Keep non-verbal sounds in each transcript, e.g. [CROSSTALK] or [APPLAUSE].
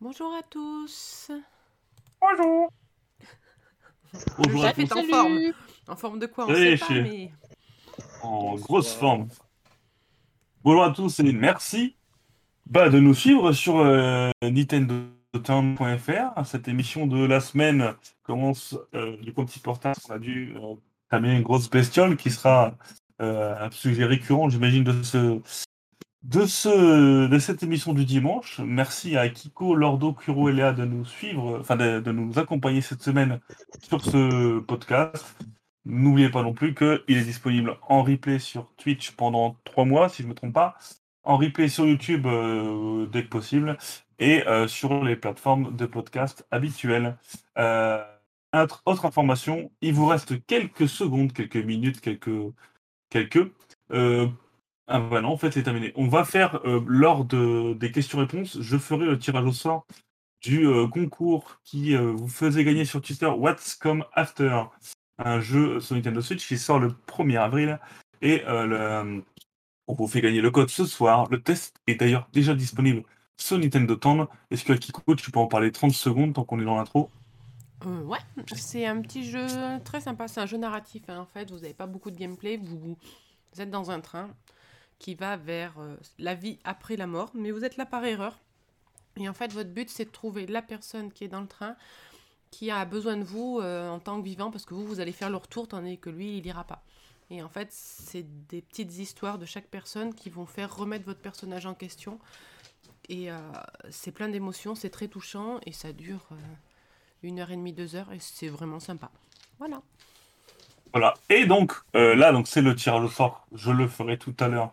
Bonjour à tous. Bonjour. Bonjour Le à chef est tous. en forme. En forme de quoi On Oui, sait pas, chef. mais En grosse forme. Bonjour à tous et merci bah, de nous suivre sur euh, NintendoTown.fr. Cette émission de la semaine commence euh, du petit portage. On a dû euh, terminer une grosse bestiole qui sera euh, un sujet récurrent, j'imagine, de ce. De, ce, de cette émission du dimanche, merci à Kiko, Lordo, Kuro et Léa de nous suivre, enfin de, nous accompagner cette semaine sur ce podcast. N'oubliez pas non plus qu'il est disponible en replay sur Twitch pendant trois mois, si je ne me trompe pas, en replay sur YouTube euh, dès que possible, et euh, sur les plateformes de podcast habituelles. Euh, autre, autre information, il vous reste quelques secondes, quelques minutes, quelques... quelques ah bah non, en fait c'est terminé. On va faire, euh, lors de, des questions-réponses, je ferai le tirage au sort du euh, concours qui euh, vous faisait gagner sur Twitter What's Come After? Un jeu sur Nintendo Switch qui sort le 1er avril. Et on vous fait gagner le code ce soir. Le test est d'ailleurs déjà disponible sur Nintendo Town. Est-ce que Kiko, tu peux en parler 30 secondes tant qu'on est dans l'intro? Ouais, c'est un petit jeu très sympa. C'est un jeu narratif hein, en fait. Vous n'avez pas beaucoup de gameplay. Vous êtes dans un train qui va vers euh, la vie après la mort, mais vous êtes là par erreur. Et en fait, votre but c'est de trouver la personne qui est dans le train qui a besoin de vous euh, en tant que vivant parce que vous, vous allez faire le retour tandis que lui, il ira pas. Et en fait, c'est des petites histoires de chaque personne qui vont faire remettre votre personnage en question. Et euh, c'est plein d'émotions, c'est très touchant et ça dure une heure et demie, deux heures et c'est vraiment sympa. Voilà. Voilà. Et donc, là, donc c'est le tirage au sort. Je le ferai tout à l'heure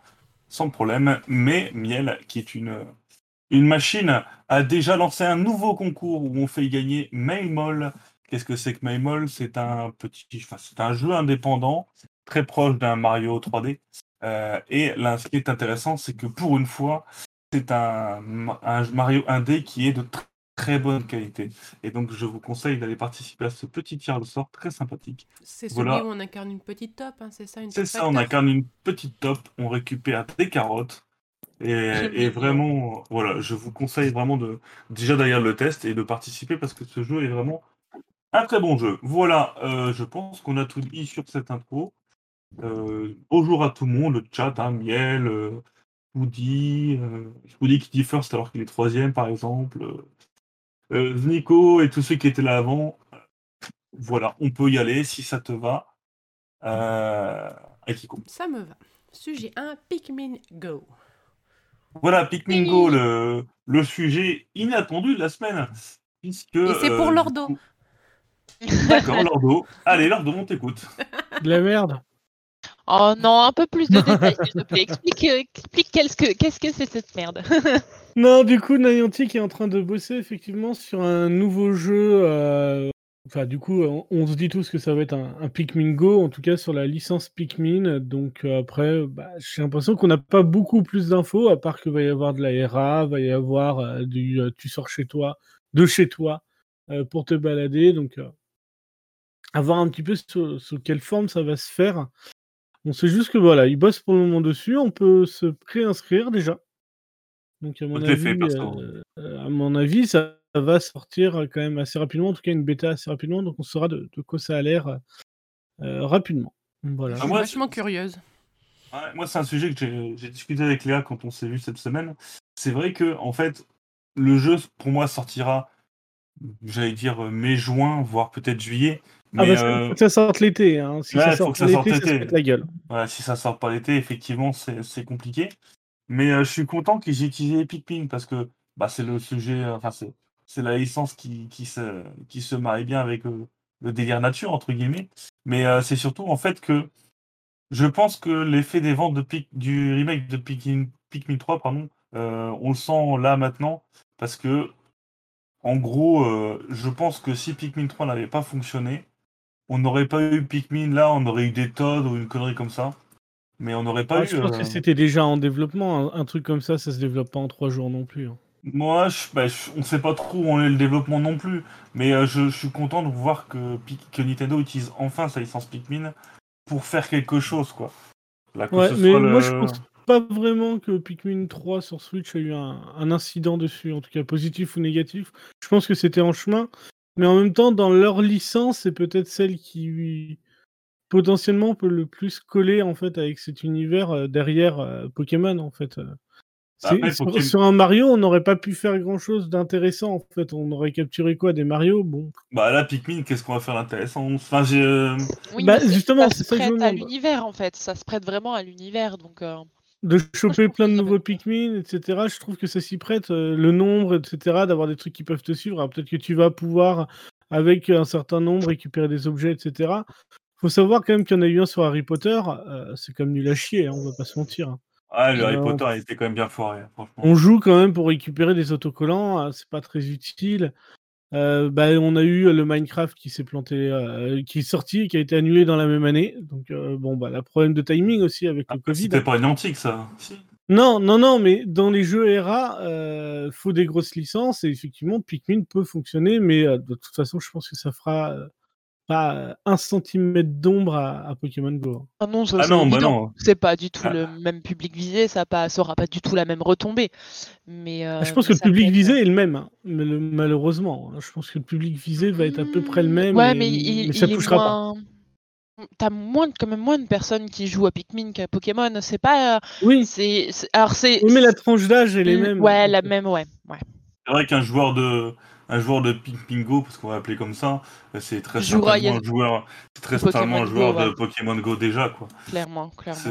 sans problème. Mais Miel, qui est une, machine, a déjà lancé un nouveau concours où on fait gagner Mailmol. Qu'est-ce que c'est que Mailmol C'est un petit, enfin, c'est un jeu indépendant très proche d'un Mario 3D. Euh, et là, ce qui est intéressant, c'est que pour une fois, c'est un, un Mario 1D qui est de tr- très bonne qualité. Et donc, je vous conseille d'aller participer à ce petit tir au sort très sympathique. C'est celui Voilà. où on incarne une petite top, hein, c'est ça une C'est ça, on incarne une petite top, on récupère des carottes. Et, [LAUGHS] vraiment, voilà, je vous conseille vraiment de déjà derrière le test et de participer parce que ce jeu est vraiment un très bon jeu. Voilà, euh, je pense qu'on a tout dit sur cette intro. Euh, bonjour à tout le monde, le chat, hein, Miel, euh, Woody, euh, Woody qui dit first alors qu'il est troisième par exemple, euh, Nico et tous ceux qui étaient là avant. Voilà, on peut y aller si ça te va. Euh, Akiko. Ça me va. Sujet 1, Pikmin Go. Voilà, Pikmin Go, le, le sujet inattendu de la semaine. Puisque, Et c'est pour euh, Lordo. D'accord, Lordo. Allez, Lordo, on t'écoute. De la merde. Oh non, un peu plus de [LAUGHS] détails, s'il te plaît. Explique, euh, explique qu'est-ce que qu'est-ce que c'est cette merde. [LAUGHS] Non, du coup, Niantic est en train de bosser effectivement sur un nouveau jeu. euh, Enfin, du coup, on, on se dit tous que ça va être un, un Pikmin Go, en tout cas sur la licence Pikmin. Donc euh, après, bah, j'ai l'impression qu'on n'a pas beaucoup plus d'infos, à part qu'il va y avoir de la RA, va y avoir euh, du tu sors chez toi, de chez toi, pour te balader. Donc, euh, à voir un petit peu sur quelle forme ça va se faire. On sait juste que voilà, ils bossent pour le moment dessus. On peut se préinscrire déjà. Donc à mon fait, avis, euh, à mon avis, ça va sortir quand même assez rapidement. En tout cas, une bêta assez rapidement. Donc on saura de, de quoi ça a l'air euh, rapidement. Voilà. Je suis moi, vachement curieuse. Ouais, moi, c'est un sujet que j'ai- j'ai discuté avec Léa quand on s'est vu cette semaine. C'est vrai que, en fait, le jeu, pour moi, sortira, j'allais dire, euh, mai-juin, voire peut-être juillet. Ah Mais bah, euh, faut que ça sorte l'été. Hein. Si ouais, ça sort ça l'été, ça se l'été. pète la gueule. Si ça sort pas l'été, effectivement, c'est compliqué. Mais euh, je suis content qu'ils aient utilisé Pikmin parce que bah, c'est le sujet, euh, enfin, c'est la licence qui, qui, se, qui se marie bien avec euh, le délire nature, entre guillemets. Mais c'est surtout en fait que je pense que l'effet des ventes de du remake de Pikmin, Pikmin 3, pardon, on le sent là maintenant parce que, en gros, je pense que si Pikmin 3 n'avait pas fonctionné, on n'aurait pas eu Pikmin là, on aurait eu des Todd ou une connerie comme ça. Mais on n'aurait pas Ah, eu. je pense euh, que c'était déjà en développement. Un, un truc comme ça, ça se développe pas en trois jours non plus. hein. Moi, je, bah, je- on sait pas trop où on est le développement non plus, mais euh, je, je suis content de voir que, Nintendo utilise enfin sa licence Pikmin pour faire quelque chose, quoi. Là, que Ouais, mais moi le- je pense, pas vraiment que Pikmin 3 sur Switch a eu un, un incident dessus, en tout cas positif ou négatif. Je pense que c'était en chemin. Mais en même temps, dans leur licence, c'est peut-être celle qui potentiellement peut le plus coller en fait avec cet univers euh, derrière euh, Pokémon en fait. euh. Après, sur, un Mario, on n'aurait pas pu faire grand chose d'intéressant en fait. On aurait capturé quoi des Mario? Bon, Bah là, Pikmin, qu'est-ce qu'on va faire d'intéressant? Enfin, j'ai. Oui, Bah, justement, ça se ça que je me prête à l'univers en fait. Ça se prête vraiment à l'univers. Donc, euh, de choper plein de nouveaux. Pikmin, etc. Je trouve que ça s'y prête, euh, le nombre, etc. D'avoir des trucs qui peuvent te suivre. Peut-être que tu vas pouvoir, avec un certain nombre, récupérer des objets, etc. Faut savoir quand même qu'il y en a eu un sur Harry Potter. euh, c'est comme nul à chier, hein, on va pas se mentir. hein. Ah, le Harry Non. Potter, il était quand même bien foiré, hein, franchement. On joue quand même pour récupérer des autocollants, hein, c'est pas très utile. Euh, bah, on a eu le Minecraft qui s'est planté, euh, qui est sorti et qui a été annulé dans la même année. Donc euh, bon, bah, le problème de timing aussi avec le Après, Covid. C'était pas une antique, ça. Si. Non, non, non, mais dans les jeux ERA, euh, faut des grosses licences et effectivement, Pikmin peut fonctionner, mais euh, de toute façon, je pense que ça fera euh, pas euh, un centimètre d'ombre à, à Pokémon Go. Ah non, ça, Ah c'est non, bah non. C'est pas du tout Ah. le même public visé, ça pas, ça aura pas du tout la même retombée. Mais euh, Ah, je pense mais que le public être- visé est le même, hein, mais le- malheureusement. hein. je pense que le public visé va être à peu près le même, Ouais, et- mais il, mais ça il touchera pas. T'as moins, quand même moins de personnes qui jouent à Pikmin qu'à Pokémon. C'est pas. Oui, C'est. Alors c'est. oui, mais la tranche d'âge est les Mm, mêmes. Ouais, la euh, même, ouais. ouais. C'est vrai qu'un joueur de. Un joueur de Pikmin Go, parce qu'on va appeler comme ça, c'est très Jouera, certainement un joueur, c'est très certainement un Go, joueur de ouais. Pokémon Go déjà, quoi. Clairement, clairement.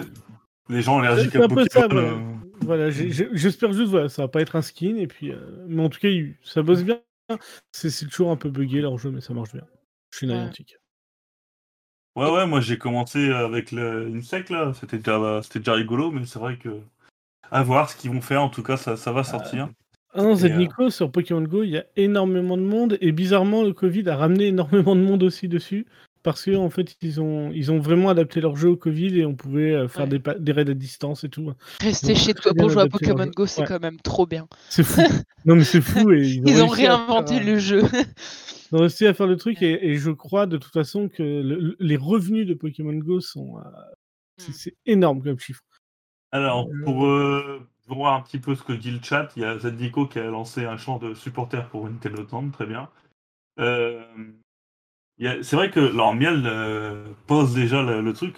Les gens allergiques à Pokémon. ça, voilà. euh, Voilà, j'espère juste, voilà, ça va pas être un skin, et puis, euh, mais en tout cas, ça bosse bien. C'est toujours un peu buggé leur jeu, mais ça marche bien. Je suis Ouais. Niantic. Ouais, ouais, moi j'ai commencé avec le Insect là, c'était déjà, c'était déjà rigolo, mais c'est vrai que. À voir ce qu'ils vont faire, en tout cas, ça, ça va sortir. Ah non, euh, sur Pokémon Go, il y a énormément de monde, et bizarrement, le Covid a ramené énormément de monde aussi dessus, parce que en fait, ils ont, ils ont vraiment adapté leur jeu au Covid, et on pouvait euh, faire Ouais. des, des raids à distance et tout. Rester chez toi pour jouer à Pokémon. Go, c'est Ouais. quand même trop bien. C'est fou. [LAUGHS] non, mais c'est fou, et ils ont, Ils réinventé faire, euh, le jeu. [LAUGHS] Ils ont réussi à faire le truc et, et je crois de toute façon que le- le- les revenus de Pokémon Go sont. euh, c'est- Mm. énorme comme chiffre. Alors, pour, euh, voir un petit peu ce que dit le chat, il y a Zadico qui a lancé un champ de supporters pour Nintendo Land, très bien. Euh, c'est vrai que alors, Miel euh, pose déjà le, truc.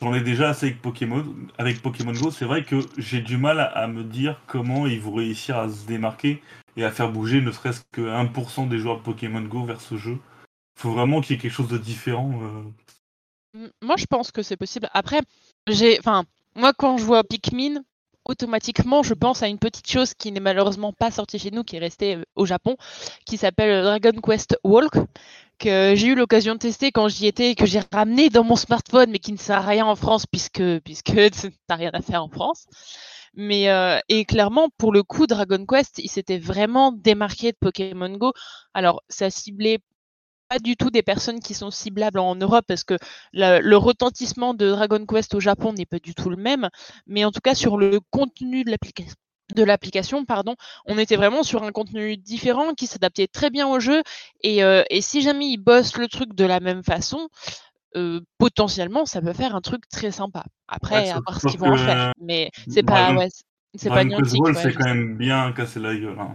J'en ai déjà assez avec Pokémon, avec Pokémon Go. C'est vrai que j'ai du mal à, me dire comment ils vont réussir à se démarquer et à faire bouger ne serait-ce que 1% des joueurs de Pokémon Go vers ce jeu. Il faut vraiment qu'il y ait quelque chose de différent. euh. Moi, je pense que c'est possible. Après, j'ai, enfin, moi, quand je vois Pikmin, automatiquement, je pense à une petite chose qui n'est malheureusement pas sortie chez nous, qui est restée euh, au Japon, qui s'appelle euh, Dragon Quest Walk, que j'ai eu l'occasion de tester quand j'y étais, que j'ai ramené dans mon smartphone, mais qui ne sert à rien en France, puisque, puisque [LAUGHS] t'as rien à faire en France. Mais euh, et clairement, pour le coup, Dragon Quest, il s'était vraiment démarqué de Pokémon Go. Alors, ça ciblait pas du tout des personnes qui sont ciblables en Europe parce que la- le retentissement de Dragon Quest au Japon n'est pas du tout le même, mais en tout cas sur le contenu de l'application de l'application, pardon, on était vraiment sur un contenu différent qui s'adaptait très bien au jeu et, euh, et si jamais ils bossent le truc de la même façon, euh, potentiellement ça peut faire un truc très sympa. Après, Ouais, à voir ce qu'ils vont en faire, mais c'est pas ouais, c'est- pas Niantic. Ouais, c'est quand même bien cassé la gueule. hein.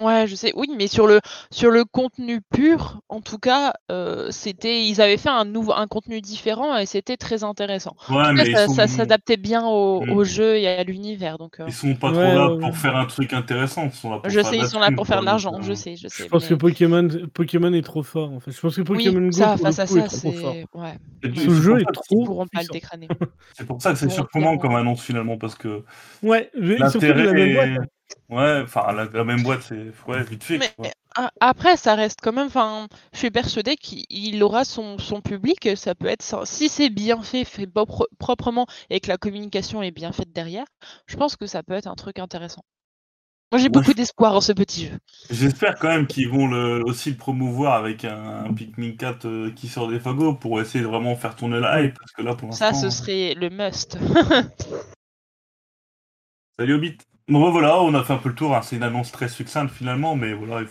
Ouais, je sais. Oui, mais sur le sur le contenu pur, en tout cas, euh, c'était ils avaient fait un nouveau un contenu différent et c'était très intéressant. Ouais, En tout cas, mais ils ça, sont- ça s'adaptait bien au, Mm. au jeu et à l'univers. Donc, euh, Ils sont pas Ouais, trop là ouais, pour faire un truc intéressant. Ils sont là pour je faire sais, de ils sont là pour faire de l'argent. Je euh, sais, je sais. Je pense que Pokémon, Pokémon est trop fort en fait. Je pense que oui, Pokémon Go ça, pour le face à coup, est ça, trop fort. Ce jeu pour est ça- Ils trop pourront pas le décraner. C'est pour ça que c'est surprenant comme annonce finalement parce que Ouais, mais surtout de la l'intérêt. Ouais, enfin la, la même boîte, c'est ouais, vite fait. Mais quoi. a- après, ça reste quand même. Enfin, je suis persuadée qu'il il aura son, son public. et Ça peut être. Si c'est bien fait, fait pro- proprement et que la communication est bien faite derrière, je pense que ça peut être un truc intéressant. Moi, j'ai Ouais, beaucoup d'espoir en ce petit jeu. J'espère quand même qu'ils vont le, aussi le promouvoir avec un, un Pikmin 4 euh, qui sort des fagots pour essayer de vraiment faire tourner la hype parce que là pour l'instant. Ça, ce serait le must. [LAUGHS] Salut Hobbit. Bon bah, voilà, on a fait un peu le tour. hein. C'est une annonce très succincte finalement, mais voilà, il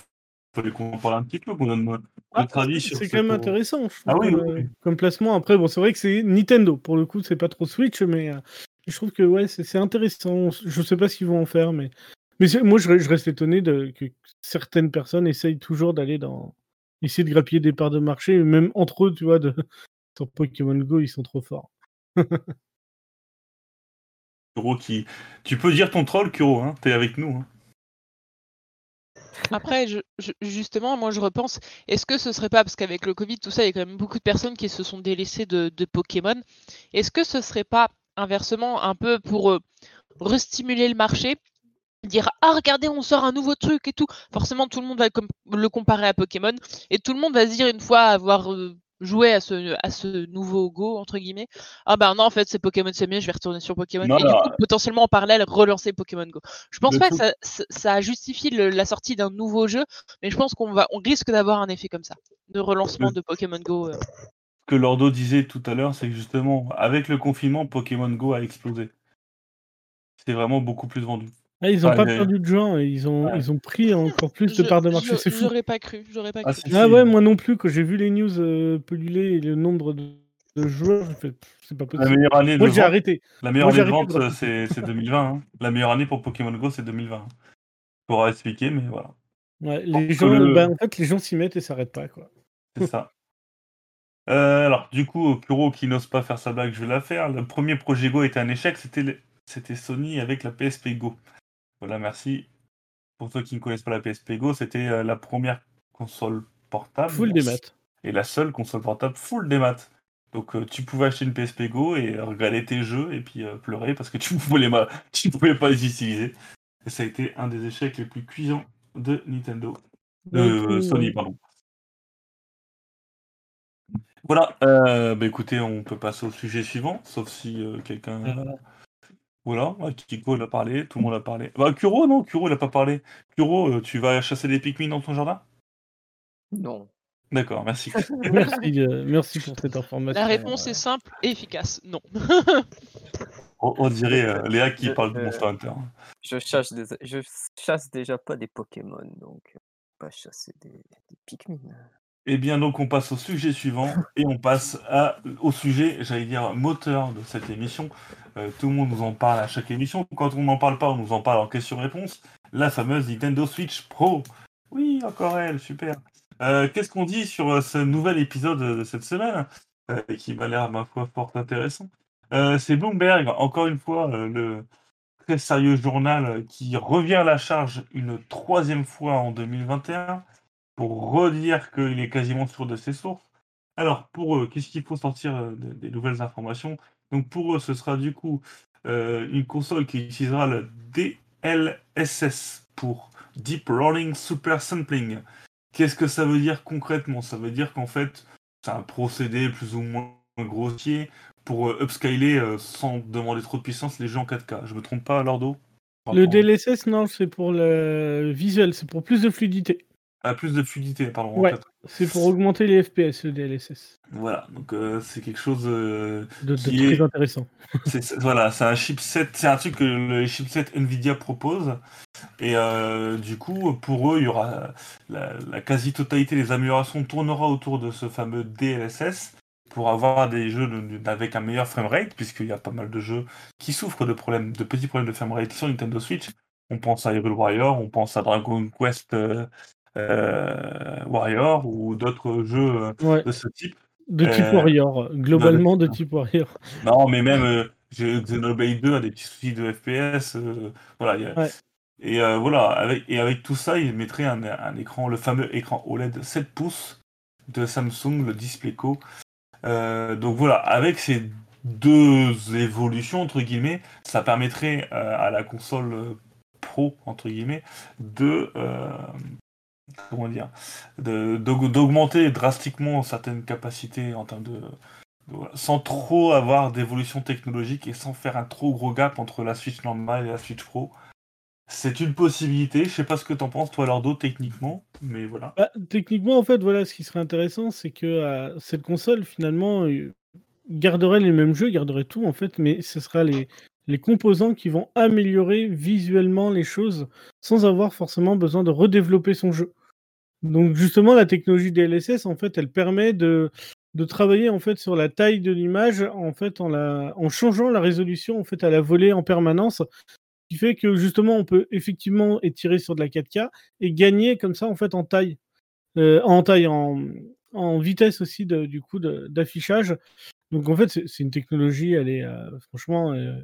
fallait qu'on en parle un petit peu, qu'on donne notre Ah, avis c'est sur c'est ce quand même qu'on- intéressant, je Ah oui, euh, comme placement. Après, bon, c'est vrai que c'est Nintendo. Pour le coup, c'est pas trop Switch, mais, euh, je trouve que ouais, c'est intéressant. Je sais pas ce qu'ils vont en faire, mais, mais moi, je reste étonné de, que certaines personnes essayent toujours d'aller dans. essayer de grappiller des parts de marché, même entre eux, tu vois, de... [LAUGHS] sur Pokémon Go, ils sont trop forts. [LAUGHS] Qui... Tu peux dire ton troll, Kuro, hein t'es avec nous. hein. Après, justement, moi je repense, est-ce que ce serait pas, parce qu'avec le Covid, tout ça, il y a quand même beaucoup de personnes qui se sont délaissées de, Pokémon, est-ce que ce serait pas inversement un peu pour euh, restimuler le marché, dire ah regardez on sort un nouveau truc et tout, forcément tout le monde va le comparer à Pokémon et tout le monde va se dire une fois avoir euh, joué à ce, à ce nouveau Go entre guillemets, ah bah non en fait c'est Pokémon c'est mieux, je vais retourner sur Pokémon Non, et du coup potentiellement en parallèle relancer Pokémon Go. Je pense pas que ça, ça, justifie le- la sortie d'un nouveau jeu, mais je pense qu'on va, on risque d'avoir un effet comme ça, de relancement de Pokémon Go. euh. Ce que Lordo disait tout à l'heure, c'est que justement, avec le confinement, Pokémon Go a explosé. C'est vraiment beaucoup plus vendu. Ah, ils ont Ah, pas mais- perdu de gens, ils ont, Ouais. ils ont pris encore plus de parts de marché. je- C'est fou. J'aurais pas cru, j'aurais pas Ah, cru. Ah ouais, moi non plus, quand j'ai vu les news euh, polluler et le nombre de, de joueurs, j'ai fait, Pff, c'est pas La possible. meilleure année de Moi j'ai vente, arrêté. la meilleure moi, année de vente, de c'est c'est 2020. hein. La meilleure année pour Pokémon Go, c'est 2020. Pour expliquer, mais voilà. Ouais, les gens, le- bah, en fait, les gens s'y mettent et s'arrêtent pas, quoi. C'est ça. Euh, alors, du coup, Kuro qui n'ose pas faire sa blague, je vais la faire. Le premier projet Go était un échec, c'était le- c'était Sony avec la PSP Go. Voilà, merci. Pour ceux qui ne connaissent pas la PSP Go, c'était euh, la première console portable Full des maths. et la seule console portable full des maths. Donc euh, tu pouvais acheter une PSP Go et euh, regarder tes jeux et puis euh, pleurer parce que tu pouvais, les ma- tu pouvais pas les utiliser. Et ça a été un des échecs les plus cuisants de Nintendo. De euh, Sony, pardon. Voilà, euh, bah écoutez, on peut passer au sujet suivant, sauf si euh, quelqu'un. Voilà, Kiko il a parlé, tout le monde a parlé. Bah Kuro, non, Kuro il a pas parlé. Kuro, euh, tu vas chasser des Pikmin dans ton jardin? Non. D'accord, merci. [LAUGHS] [LAUGHS] Merci, euh, merci pour cette information. La réponse est simple et efficace, non. [LAUGHS] on, on dirait euh, Léa qui Je- parle de Monster Hunter. Je chasse, des... je chasse déjà pas des Pokémon, donc pas chasser des, des Pikmin. Eh bien, donc, on passe au sujet suivant et on passe au sujet, j'allais dire, moteur de cette émission. Euh, tout le monde nous en parle à chaque émission. Quand on n'en parle pas, on nous en parle en question-réponse. La fameuse Nintendo Switch Pro. Oui, encore elle, super. Euh, Qu'est-ce qu'on dit sur euh, ce nouvel épisode de cette semaine qui m'a l'air, ma foi, fort intéressant? C'est Bloomberg, encore une fois, le très sérieux journal qui revient à la charge une troisième fois en 2021 pour redire qu'il est quasiment sûr de ses sources. Alors, pour eux, qu'est-ce qu'il faut sortir euh, de- des nouvelles informations? Donc, pour eux, ce sera du coup euh, une console qui utilisera le DLSS pour Deep Rolling Super Sampling. Qu'est-ce que ça veut dire concrètement? Ça veut dire qu'en fait, c'est un procédé plus ou moins grossier pour euh, upscaler euh, sans demander trop de puissance les jeux en 4K. Je me trompe pas, Lordo? Le DLSS, non, c'est pour le visuel, c'est pour plus de fluidité. Plus de fluidité, pardon. en Ouais. fait. C'est pour augmenter les FPS, le DLSS. Voilà, donc euh, c'est quelque chose euh, De, très est- intéressant. [LAUGHS] C'est voilà, c'est un chipset, c'est un truc que le chipset Nvidia propose. Et euh, du coup, pour eux, il y aura la, la quasi-totalité des améliorations tournera autour de ce fameux DLSS pour avoir des jeux avec un meilleur framerate, puisqu'il y a pas mal de jeux qui souffrent de problèmes, de petits problèmes de framerate sur Nintendo Switch. On pense à Hyrule Warrior, on pense à Dragon Quest Warrior ou d'autres jeux euh, Ouais, de ce type. de type Euh, Warrior, globalement de type Warrior. [LAUGHS] Non, mais même euh, Xenoblade 2 a des petits soucis de FPS. euh, voilà. il y a- Ouais. Et euh, voilà, avec, et avec tout ça, il mettrait un, un écran, le fameux écran OLED 7 pouces de Samsung, le DisplayCo. Euh, donc voilà, avec ces deux évolutions, entre guillemets, ça permettrait euh, à la console euh, pro, entre guillemets, de. Comment dire d'augmenter drastiquement certaines capacités en termes de, sans trop avoir d'évolution technologique et sans faire un trop gros gap entre la Switch normale et la Switch Pro. C'est une possibilité, je sais pas ce que t'en penses toi Lordo techniquement, mais voilà. Bah, techniquement, en fait, voilà, ce qui serait intéressant, c'est que euh, cette console, finalement, euh, garderait les mêmes jeux, garderait tout, en fait, mais ce sera les, les composants qui vont améliorer visuellement les choses sans avoir forcément besoin de redévelopper son jeu. Donc, justement, la technologie DLSS, en fait, elle permet de, travailler en fait sur la taille de l'image en fait en changeant la résolution en fait à la volée en permanence. Ce qui fait que justement on peut effectivement étirer sur de la 4K et gagner comme ça en fait en taille. Heu, en taille, en vitesse aussi du coup d'affichage. Donc en fait, c'est une technologie, elle est, heu, franchement, heu,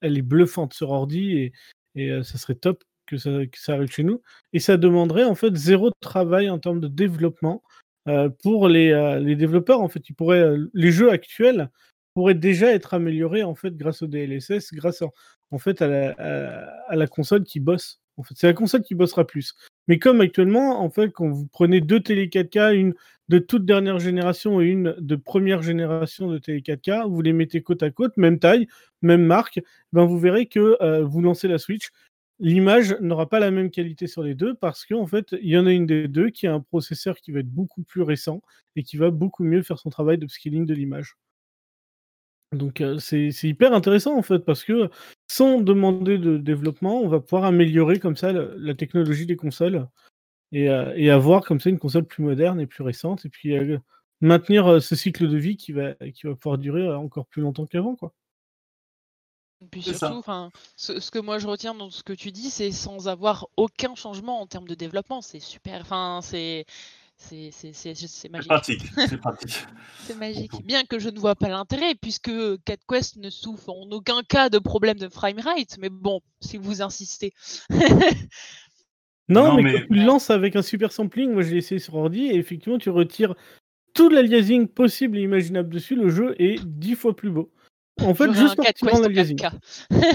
elle est bluffante sur ordi et ça serait top que ça arrive chez nous et ça demanderait en fait 0 travail en termes de développement, heu, pour les, heu, les développeurs. En fait, ils pourraient, heu, les jeux actuels pourraient déjà être améliorés en fait grâce au DLSS, grâce en en fait à la à à la console qui bosse. En fait, c'est la console qui bossera plus. Mais comme actuellement, en fait, quand vous prenez 2 télé 4K, une de toute dernière génération et une de première génération de télé 4K, vous les mettez côte à côte, même taille, même marque, ben vous verrez que, vous lancez la Switch, l'image n'aura pas la même qualité sur les 2 parce qu'en fait, il y en a une des 2 qui a un processeur qui va être beaucoup plus récent et qui va beaucoup mieux faire son travail d'upscaling de l'image. Donc heu, c'est hyper intéressant en fait parce que, sans demander de développement, on va pouvoir améliorer comme ça la technologie des consoles et heu et avoir comme ça une console plus moderne et plus récente et puis, heu, maintenir, ce cycle de vie qui va qui va pouvoir durer, encore plus longtemps qu'avant, quoi. Puis surtout, ce ce que moi je retiens dans ce que tu dis, c'est sans avoir aucun changement en termes de développement. C'est super, enfin, c'est c'est magique. pratique, c'est pratique. [LAUGHS] C'est Pour magique. Bien que je ne vois pas l'intérêt puisque, Cat Quest ne souffre en aucun cas de problème de framerate, mais bon, si vous insistez. Non, Non, mais mais quand tu le lances avec un super sampling, moi je l'ai essayé sur ordi et effectivement tu retires tout l'aliasing possible et imaginable dessus, le jeu est 10 fois plus beau. En fait, juste en l'aliasing. 4K.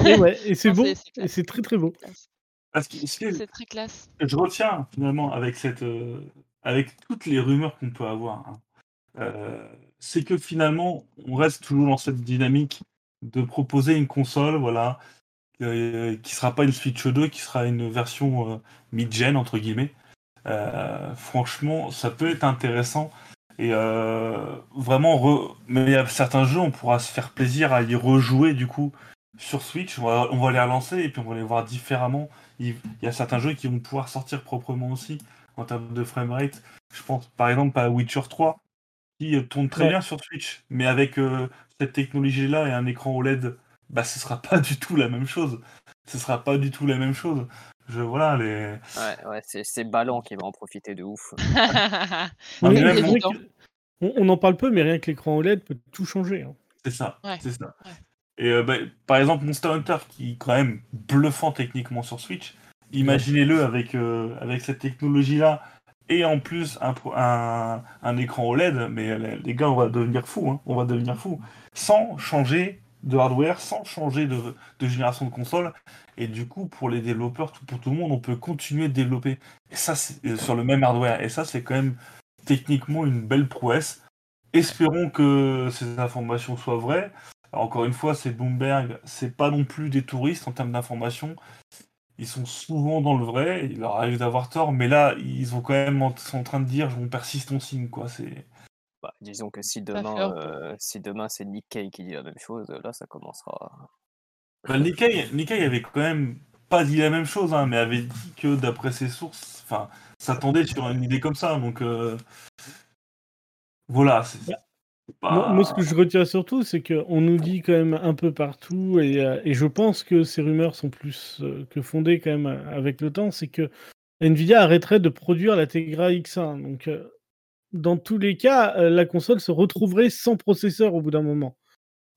Et ouais, et c'est beau c'est et très, très beau. C'est classe. Parce que ce que C'est très classe. je retiens finalement avec cette, heu, avec toutes les rumeurs qu'on peut avoir, hein, heu, c'est que finalement, on reste toujours dans cette dynamique de proposer une console, voilà, heu, qui sera pas une Switch 2, qui sera une version, heu, «mid-gen» entre guillemets. Franchement, ça peut être intéressant et heu, vraiment re mais il y a certains jeux, on pourra se faire plaisir à y rejouer du coup sur Switch. On va on va les relancer et puis on va les voir différemment. Il il y a certains jeux qui vont pouvoir sortir proprement aussi en termes de framerate. Je pense par exemple à Witcher 3 qui, heu, tourne très Ouais. bien sur Switch, mais avec, heu, cette technologie-là et un écran OLED, bah, ce sera [LAUGHS] pas du tout la même chose. Ce sera pas du tout la même chose. Je voilà les Ouais, ouais, c'est c'est Ballant qui va en profiter de ouf. [LAUGHS] Ah, mais même on on en parle peu, mais rien que l'écran OLED peut tout changer, hein. C'est ça, Ouais, c'est ça. ouais. Et heu, bah, par exemple, Monster Hunter qui est quand même bluffant techniquement sur Switch, imaginez-le avec, heu, avec cette technologie-là et en plus un un un écran OLED, mais les les gars, on va devenir fous, hein, on va devenir fous. Sans changer de hardware, sans changer de génération de console et du coup, pour les développeurs, tout pour tout le monde, on peut continuer de développer et ça, heu, sur le même hardware et ça, c'est quand même techniquement une belle prouesse. Espérons que ces informations soient vraies. Encore une fois, c'est Bloomberg, c'est pas non plus des touristes en termes d'informations. Ils sont souvent dans le vrai, il leur arrive d'avoir tort, mais là, ils ont quand même en train de dire: «On persiste, on signe», quoi, c'est Bah, disons que si demain, heu, si demain c'est Nikkei qui dit la même chose, là ça commencera bah, Nikkei Nikkei avait quand même pas dit la même chose, hein, mais avait dit que d'après ses sources, enfin, s'attendait sur une idée comme ça, donc heu voilà, c'est Bah, moi moi ce que je retiens surtout, c'est qu'on nous dit quand même un peu partout et et je pense que ces rumeurs sont plus, que fondées quand même, avec le temps, c'est que Nvidia arrêterait de produire la Tegra X1 donc dans tous les cas, heu, la console se retrouverait sans processeur au bout d'un moment.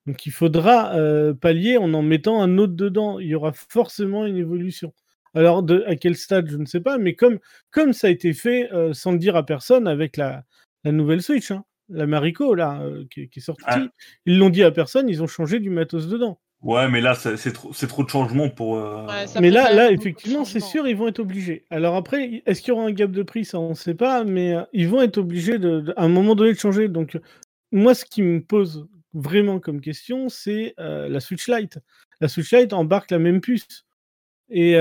Donc il faudra, heu, pallier en en mettant un autre dedans. Il y aura forcément une évolution. Alors de à quel stade, je ne sais pas, mais comme comme ça a été fait, heu, sans le dire à personne avec la la nouvelle Switch, hein, la Marico là, qui est est ah, sortie. Ils l'ont dit à personne, ils ont changé du matos dedans. Ouais, mais là, c'est trop c'est trop de changements pour, Ouais, ça Mais là là, effectivement, c'est sûr, ils vont être obligés. Alors après, est-ce qu'il y aura un gap de prix? Ça, on ne sait pas, mais heu, ils vont être obligés de de à un moment donné de changer. Donc moi, ce qui me pose vraiment comme question, c'est, heu, la Switch Lite. La Switch Lite embarque la même puce et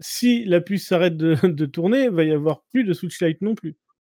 si la puce s'arrête de [LAUGHS] de tourner, il va y avoir plus de Switch Lite non plus.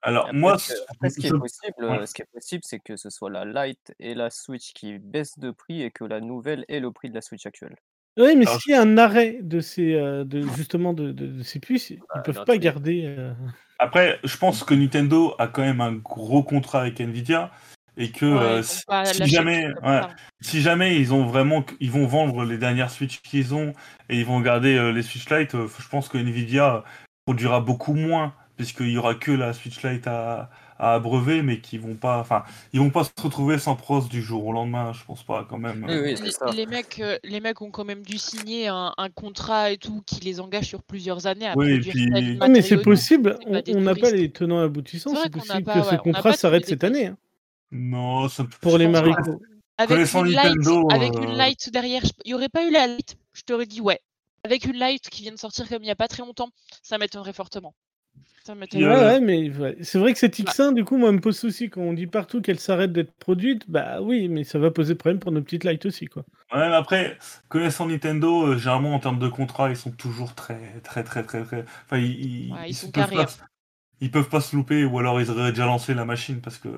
Alors après moi, ce après qui je est possible, ouais. heu, ce qui est possible, c'est que ce soit la Lite et la Switch qui baissent de prix et que la nouvelle ait le prix de la Switch actuelle. Oui, mais s'il y a un arrêt de ces, euh, de, justement de, de- de ces puces, ils Bah, peuvent pas garder. euh, Après, je pense que Nintendo a quand même un gros contrat avec Nvidia et que Ouais, euh, si, jamais, ouais, si jamais ils ont vraiment, ils vont vendre les dernières Switch qu'ils ont et ils vont garder euh, les Switch Lite, euh, je pense que Nvidia produira beaucoup moins puisqu'il y aura que la Switch Lite à, à abreuver, mais qui vont pas, enfin, ils vont pas se retrouver sans pros du jour au lendemain, je pense pas quand même. Oui, oui, c'est Les, ça. les mecs, euh, les mecs ont quand même dû signer un, un contrat et tout qui les engage sur plusieurs années à Oui, puis- Ah, mais c'est possible, on n'a pas les tenants aboutissants, C'est possible pas- que ouais, ce contrat s'arrête cette année. hein. Non, ça, Pour je les marigots. Avec une light, Nintendo, avec euh, une light derrière, il n'y aurait pas eu la light, je t'aurais dit ouais. Avec une light qui vient de sortir comme il n'y a pas très longtemps, ça m'étonnerait fortement. Ça Puis, m'étonnerait. Ouais, euh, ouais, mais ouais. c'est vrai que cette X1, du coup, moi, me pose souci. Quand on dit partout qu'elle s'arrête d'être produite, bah oui, mais ça va poser problème pour nos petites lights aussi, quoi. Ouais, mais après, connaissant Nintendo, euh, généralement en termes de contrat, ils sont toujours très, très, très, très, très. Enfin, ils, ils, Ouais, ils ils sont peuvent pas, hein. se- ils peuvent pas se louper, ou alors ils auraient déjà lancé la machine parce que.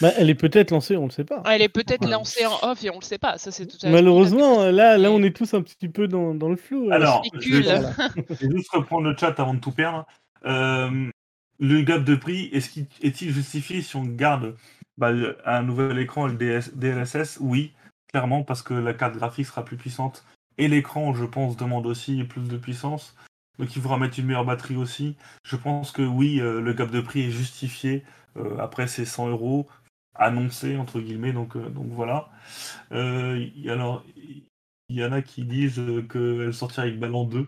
Bah, elle est peut-être lancée, on le sait pas. Elle est peut-être Ouais. lancée en off et on le sait pas. Ça c'est tout à fait Malheureusement, là, là, on est tous un petit peu dans, dans le flou. euh, Alors, je vais, je vais juste reprendre le chat avant de tout perdre. Euh, le gap de prix, est-il justifié si on garde bah, un nouvel écran DLSS Oui, clairement, parce que la carte graphique sera plus puissante. Et l'écran, je pense, demande aussi plus de puissance. Donc il faudra mettre une meilleure batterie aussi. Je pense que oui, euh, le gap de prix est justifié. Euh, après, c'est 100 euros annoncé, entre guillemets. Donc, donc voilà. Alors, il y en a qui disent qu'elle sortira avec Ballon 2.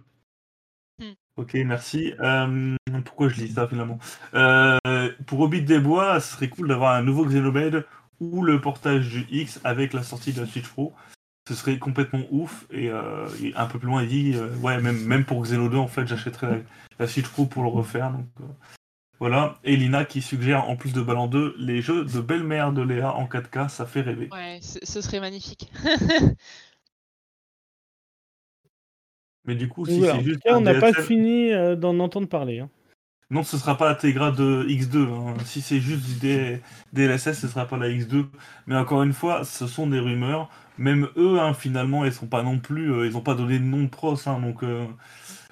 Ok, merci. Euh, pourquoi je lis ça finalement Euh, Pour Hobbit des Bois, ce serait cool d'avoir un nouveau Xenoblade ou le portage du X avec la sortie de la Switch Pro. Ce serait complètement ouf. Et, euh, un peu plus loin, il dit Ouais, même, même pour Xeno 2, en fait, j'achèterais la, Switch Pro pour le refaire. Donc, voilà. Et Lina qui suggère, en plus de Ballon 2, les jeux de belle-mère de Léa en 4K, ça fait rêver. Ouais, ce serait magnifique. [LAUGHS] Mais du coup, si voilà, c'est juste cas, on n'a pas fini euh, d'en entendre parler. hein. Non, ce sera pas la Tegra de X2. hein. Si c'est juste du D- DLSS, ce sera pas la X2. Mais encore une fois, ce sont des rumeurs. Même eux, hein, finalement, ils sont pas non plus. euh, ils n'ont pas donné de nom de pros. donc, euh,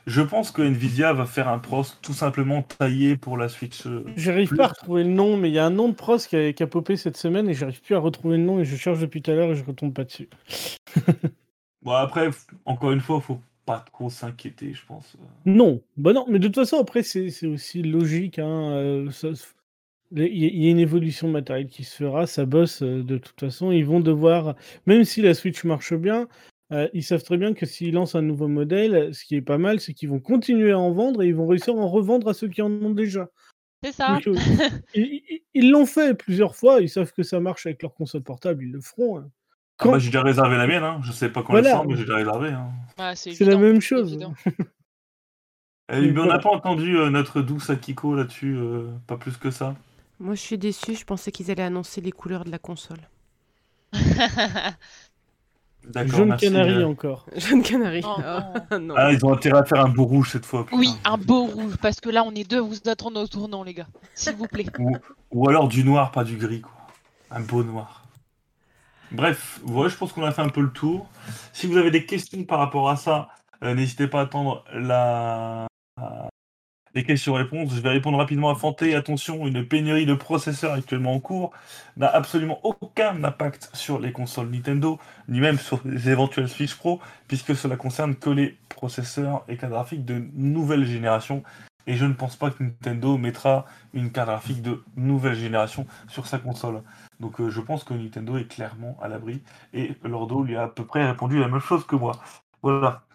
je pense que Nvidia va faire un pros tout simplement taillé pour la Switch. J'arrive pas à retrouver le nom, mais il y a un nom de pros qui a, qui a popé cette semaine et j'arrive plus à retrouver le nom et je cherche depuis tout à l'heure et je retombe pas dessus. [LAUGHS] Bon, après, encore une fois, faut pas trop s'inquiéter, je pense. Non, bah non, mais de toute façon, après, c'est aussi logique. hein, euh, ça Il y a- une évolution matérielle qui se fera, ça bosse euh, de toute façon. Ils vont devoir, même si la Switch marche bien, euh, ils savent très bien que s'ils lancent un nouveau modèle, ce qui est pas mal, c'est qu'ils vont continuer à en vendre et ils vont réussir à en revendre à ceux qui en ont déjà. C'est ça. Donc, euh, [LAUGHS] ils l'ont fait plusieurs fois, ils savent que ça marche avec leur console portable, ils le feront. hein. Ah bah, j'ai déjà réservé la mienne. Hein. Je sais pas quand Voilà. elle sort, mais j'ai déjà réservé. Hein. Ouais, c'est la même chose. Eh, mais on n'a pas entendu euh, notre douce Akiko là-dessus, euh, pas plus que ça. Moi, je suis déçue. Je pensais qu'ils allaient annoncer les couleurs de la console. [LAUGHS] Jaune merci. canari euh. encore. Jeune canari. Oh, Ah, non. Ah, ils ont intérêt à faire un beau rouge cette fois. putain. oui, un beau rouge, parce que là on est deux, vous attendez au tournant, les gars. S'il vous plaît. Ou alors du noir, pas du gris, quoi. Un beau noir. Bref, ouais, je pense qu'on a fait un peu le tour. Si vous avez des questions par rapport à ça, euh, n'hésitez pas à attendre la... les questions-réponses. Je vais répondre rapidement à Fanté. Attention, une pénurie de processeurs actuellement en cours n'a absolument aucun impact sur les consoles Nintendo, ni même sur les éventuels Switch Pro, puisque cela concerne que les processeurs et cartes graphiques de nouvelle génération. Et je ne pense pas que Nintendo mettra une carte graphique de nouvelle génération sur sa console. Donc euh, je pense que Nintendo est clairement à l'abri. Et Lordo lui a à peu près répondu la même chose que moi. Voilà.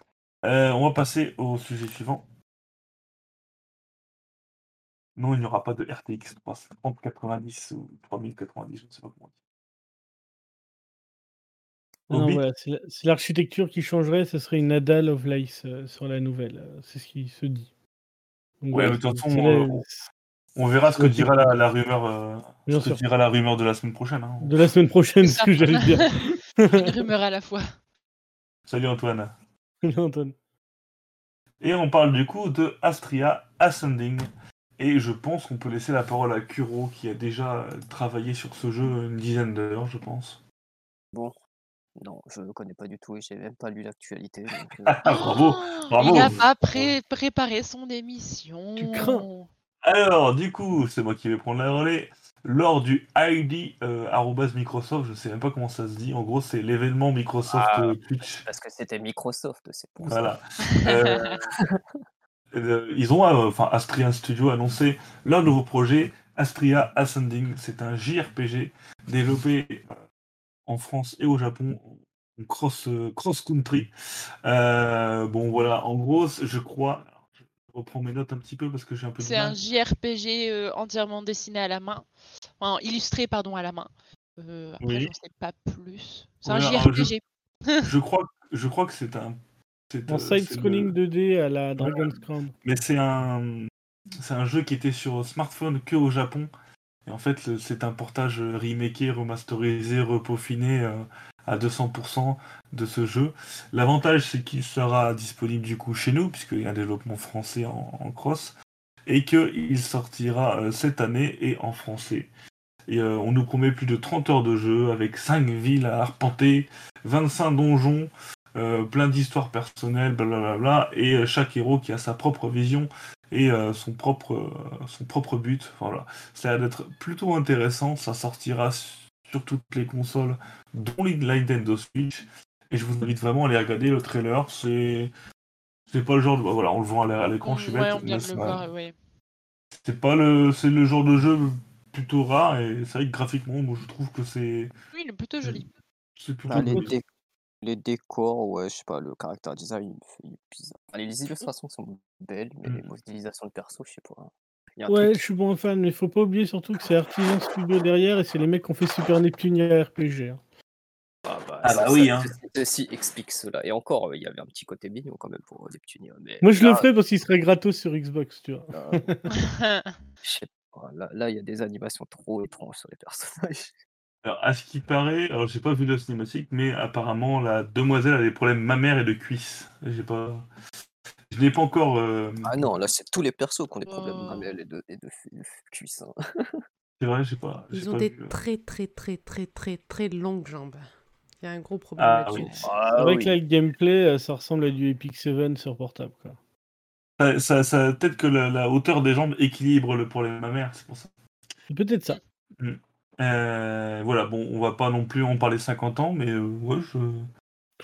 Euh, on va passer au sujet suivant. Non, il n'y aura pas de RTX 3090 ou 3090, je ne sais pas comment on dit. Non, Hobbit. voilà, c'est la- c'est l'architecture qui changerait, ce serait une Ada Lovelace euh, sur la nouvelle. euh, c'est ce qui se dit. Donc Ouais, voilà, mais de toute c'est- façon, c'est la- On verra ce que dira la, la rumeur, euh, Bien ce que sûr. dira la rumeur de la semaine prochaine. hein. De la semaine prochaine, C'est ce que j'allais dire. [LAUGHS] Une rumeur à la fois. Salut Antoine. Antoine. Et on parle du coup de Astria Ascending. Et je pense qu'on peut laisser la parole à Kuro qui a déjà travaillé sur ce jeu une dizaine d'heures, je pense. Bon, Non, je ne connais pas du tout et j'ai même pas lu l'actualité. donc, euh, [LAUGHS] Ah, bravo, Oh, bravo. Il n'a pas pré- préparé son émission. Tu crains. Alors, du coup, c'est moi qui vais prendre la relais. Lors du ID euh, Microsoft, je sais même pas comment ça se dit. En gros, c'est l'événement Microsoft Ah, euh, Twitch. parce que c'était Microsoft, c'est pour ça. Voilà. Euh, [LAUGHS] euh, ils ont, enfin, Astria Studio a annoncé leur nouveau projet, Astria Ascending. C'est un JRPG développé en France et au Japon, cross, cross country. Bon, voilà, en gros, je crois. Je reprends mes notes un petit peu parce que j'ai un peu de C'est un JRPG euh, entièrement dessiné à la main. Enfin, illustré, pardon, à la main. Euh, après, Oui. je ne sais pas plus. C'est Ouais, un je- JRPG. [LAUGHS] Je crois, je crois que c'est un. c'est, En euh, c'est side-scrolling le- 2D à la Dragon's Crown. Mais c'est un, c'est un jeu qui était sur smartphone que au Japon. Et en fait, c'est un portage remaké, remasterisé, repaufiné euh, à 200% de ce jeu. L'avantage, c'est qu'il sera disponible du coup chez nous, puisqu'il y a un développement français en, cross, et qu'il sortira euh, cette année et en français. Et euh, on nous promet plus de 30 heures de jeu, avec 5 villes à arpenter, 25 donjons, euh, plein d'histoires personnelles, blablabla, et chaque héros qui a sa propre vision et son, propre, son propre but. Voilà. Ça a l'air d'être plutôt intéressant, ça sortira sur toutes les consoles, dont la Nintendo Switch, et je vous invite vraiment à aller regarder le trailer, c'est... C'est pas le genre de... Voilà, on le voit à l'é- à l'écran, je suis ouais, bête, c'est pas le... C'est le genre de jeu plutôt rare, et c'est vrai que graphiquement, moi je trouve que c'est... Oui, il est plutôt joli. C'est plutôt Ah, les, dé- les décors, ouais, je sais pas, le caractère design, il fait- bizarre. Les illustrations sont belles, mais Mm. les modélisations de perso, je sais pas. Ouais, truc je suis bon fan, mais faut pas oublier surtout que c'est Artisan Studio derrière et c'est les mecs qui ont fait Super Neptunia RPG. hein. Ah bah, Ah ça- bah oui, ça- hein. Ceci explique cela. Et encore, euh, il y avait un petit côté mignon quand même pour Neptunia. Mais Moi, je le ferais parce qu'il serait gratos sur Xbox, tu vois. euh, je sais pas, là, là, il y a des animations trop étranges sur les personnages. Alors, à ce qui paraît, alors j'ai pas vu la cinématique, mais apparemment la demoiselle a des problèmes mammaires et de cuisses. J'ai pas, je n'ai pas encore. euh, Ah non, là, c'est tous les persos qui ont des problèmes Oh. mamelles et de, et de, fu- de cuisses. [LAUGHS] hein. C'est vrai, j'ai pas. j'ai Ils ont pas des vu, euh. très très très très très très longues jambes. Il y a un gros problème Ah là-dessus. oui. Ah C'est vrai oui. que là, le gameplay, euh, ça ressemble à du Epic 7 sur portable. Quoi. Ça, ça, ça- peut-être que la, la hauteur des jambes équilibre le problème mammaire, c'est pour ça. C'est peut-être ça. Euh, voilà, bon, on va pas non plus en parler 50 ans, mais euh, ouais, je,